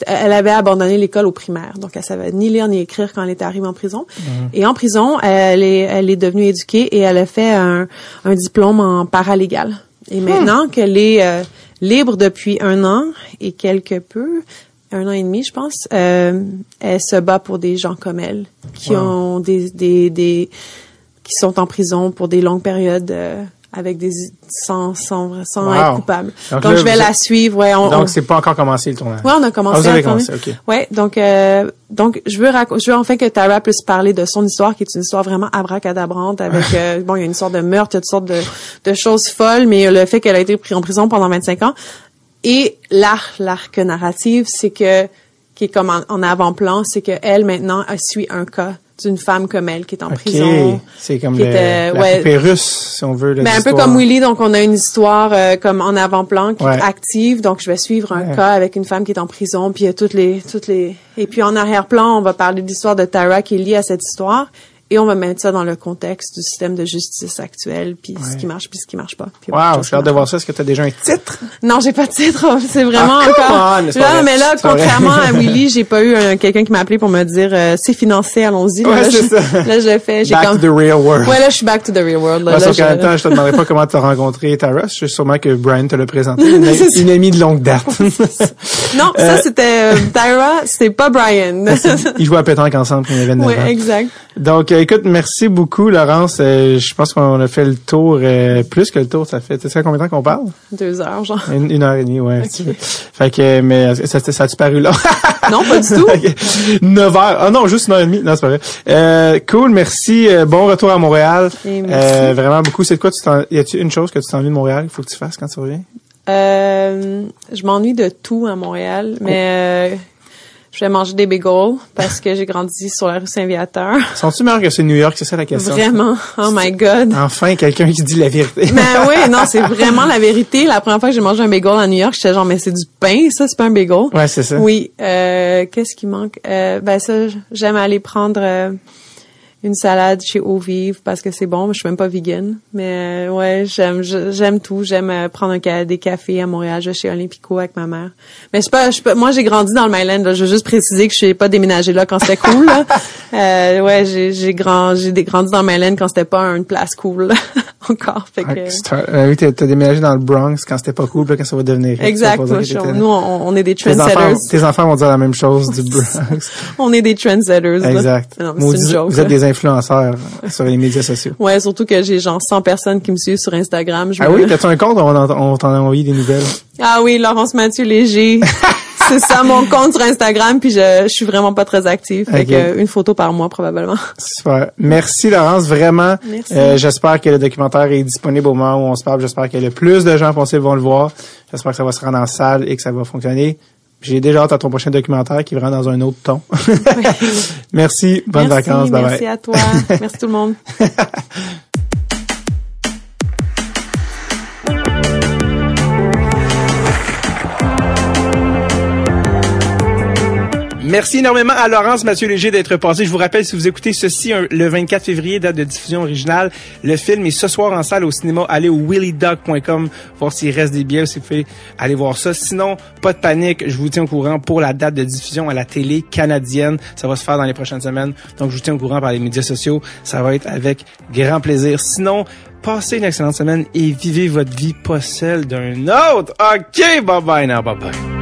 Speaker 3: elle avait abandonné l'école au primaire, donc elle savait ni lire ni écrire quand elle était arrivée en prison. Mhm. Et en prison, elle est, elle est devenue éduquée et elle a fait un, un diplôme en paralégal. Et hmm. maintenant qu'elle est euh, libre depuis un an et quelque peu, un an et demi, je pense, euh, elle se bat pour des gens comme elle qui ont des, des, des, qui sont en prison pour des longues périodes. Euh, avec des sans sans, sans être coupable. Donc, je vais la suivre. Ouais, on,
Speaker 1: donc c'est pas encore commencé le tournage.
Speaker 3: Ouais, on a commencé.
Speaker 1: Ah, vous commencé, ok.
Speaker 3: Ouais, donc euh, donc je veux je veux enfin que Tara puisse parler de son histoire qui est une histoire vraiment abracadabrante avec euh, bon il y a une sorte de meurtre, il y a toutes sortes de de choses folles, mais le fait qu'elle a été prise en prison pendant 25 ans et l'arc l'arc narrative c'est que qui est comme en, en avant-plan, c'est que elle maintenant suit un cas d'une femme comme elle qui est en prison.
Speaker 1: C'est comme le, était, la ouais, russe, si on veut.
Speaker 3: Mais ben, un peu comme Willy, donc on a une histoire euh, comme en avant-plan qui est active. Donc je vais suivre un cas avec une femme qui est en prison, puis il y a toutes les, toutes les, et puis en arrière-plan, on va parler de l'histoire de Tara qui est liée à cette histoire. Et on va mettre ça dans le contexte du système de justice actuel, puis ce qui marche, puis ce qui marche pas. Puis
Speaker 1: wow, j'ai hâte de voir ça. Est-ce que tu as déjà un titre?
Speaker 3: Non, j'ai pas de titre. C'est vraiment ah, encore... là, mais là, contrairement à Willy, j'ai pas eu quelqu'un qui m'a appelé pour me dire euh, c'est financé, allons-y.
Speaker 1: Ouais,
Speaker 3: là,
Speaker 1: je,
Speaker 3: là, je l'ai fait.
Speaker 1: Back
Speaker 3: comme...
Speaker 1: to the real world.
Speaker 3: Ouais, là, je suis back to the real world. Là,
Speaker 1: sauf qu'en même temps, je te demanderai pas comment tu as rencontré Tara. Je suis sûrement que Brian te l'a présenté. Une, une, amie de longue date.
Speaker 3: non, ça, c'était euh, Tara, c'était pas Brian.
Speaker 1: Ils jouaient à pétanque ensemble quand ils avaient 9
Speaker 3: ouais, exact.
Speaker 1: Donc, euh, écoute, merci beaucoup, Laurence. Euh, je pense qu'on a fait le tour, euh, plus que le tour. Ça fait, tu sais combien de temps qu'on parle?
Speaker 3: Deux heures, genre.
Speaker 1: Une, heure et demie, ouais. Fait que, mais ça, ça a-tu paru là?
Speaker 3: non, pas du tout.
Speaker 1: Neuf heures. Ah non, juste une heure et demie. Non, c'est pas vrai. Euh, cool, merci. bon retour à Montréal.
Speaker 3: merci.
Speaker 1: vraiment beaucoup. C'est quoi, tu y a-tu une chose que tu t'ennuies de Montréal qu'il faut que tu fasses quand tu reviens?
Speaker 3: je m'ennuie de tout à Montréal, mais je vais manger des bagels parce que j'ai grandi sur la rue Saint-Viateur.
Speaker 1: Sont-tu meilleurs que c'est New York? C'est ça la question.
Speaker 3: Vraiment. Oh my God.
Speaker 1: Enfin, quelqu'un qui dit la vérité.
Speaker 3: Ben oui, non, c'est vraiment la vérité. La première fois que j'ai mangé un bagel à New York, j'étais genre, mais c'est du pain, ça, c'est pas un bagel.
Speaker 1: Ouais, c'est ça.
Speaker 3: Oui. Euh, qu'est-ce qui manque? Euh, ben ça, j'aime aller prendre... Euh, une salade chez Eau Vive parce que c'est bon. Je suis même pas vegan, mais euh, ouais, j'aime j'aime tout. J'aime euh, prendre un, des cafés à Montréal. Je vais chez Olympico avec ma mère. Mais je pas, je moi j'ai grandi dans le Myland. Je veux juste préciser que je suis pas déménagé là quand c'était cool. Là. euh, ouais, j'ai j'ai grand j'ai grandi dans le Myland quand c'était pas une place cool encore. Fait que,
Speaker 1: euh, oui, t'as déménagé dans le Bronx quand c'était pas cool, là, quand ça va devenir.
Speaker 3: Exact. nous, on, on, est des trendsetters.
Speaker 1: Tes enfants, tes enfants vont dire la même chose du Bronx.
Speaker 3: on est des trendsetters.
Speaker 1: Exact. Non,
Speaker 3: vous, une joke,
Speaker 1: vous êtes des influenceurs sur les médias sociaux.
Speaker 3: Ouais, surtout que j'ai genre 100 personnes qui me suivent sur Instagram.
Speaker 1: Je ah oui, t'as-tu un compte? On, on t'en a envoyé des nouvelles.
Speaker 3: Ah oui, Laurence Mathieu Léger. c'est ça mon compte sur Instagram puis je, je suis vraiment pas très active. Fait que une photo par mois probablement.
Speaker 1: Super. Merci Laurence vraiment.
Speaker 3: Merci.
Speaker 1: Euh, j'espère que le documentaire est disponible au moment où on se parle. J'espère que le plus de gens possible vont le voir. J'espère que ça va se rendre en salle et que ça va fonctionner. J'ai déjà hâte à ton prochain documentaire qui va dans un autre ton. merci, bonnes vacances, bye
Speaker 3: Merci à toi, merci tout le monde.
Speaker 1: Merci énormément à Laurence Mathieu Léger d'être passé. Je vous rappelle, si vous écoutez ceci le 24 février, date de diffusion originale, le film est ce soir en salle au cinéma. Allez au willydog.com voir s'il reste des billets, si vous pouvez aller voir ça. Sinon, pas de panique, je vous tiens au courant pour la date de diffusion à la télé canadienne. Ça va se faire dans les prochaines semaines. Donc, je vous tiens au courant par les médias sociaux. Ça va être avec grand plaisir. Sinon, passez une excellente semaine et vivez votre vie, pas celle d'un autre. OK, bye bye now, bye bye.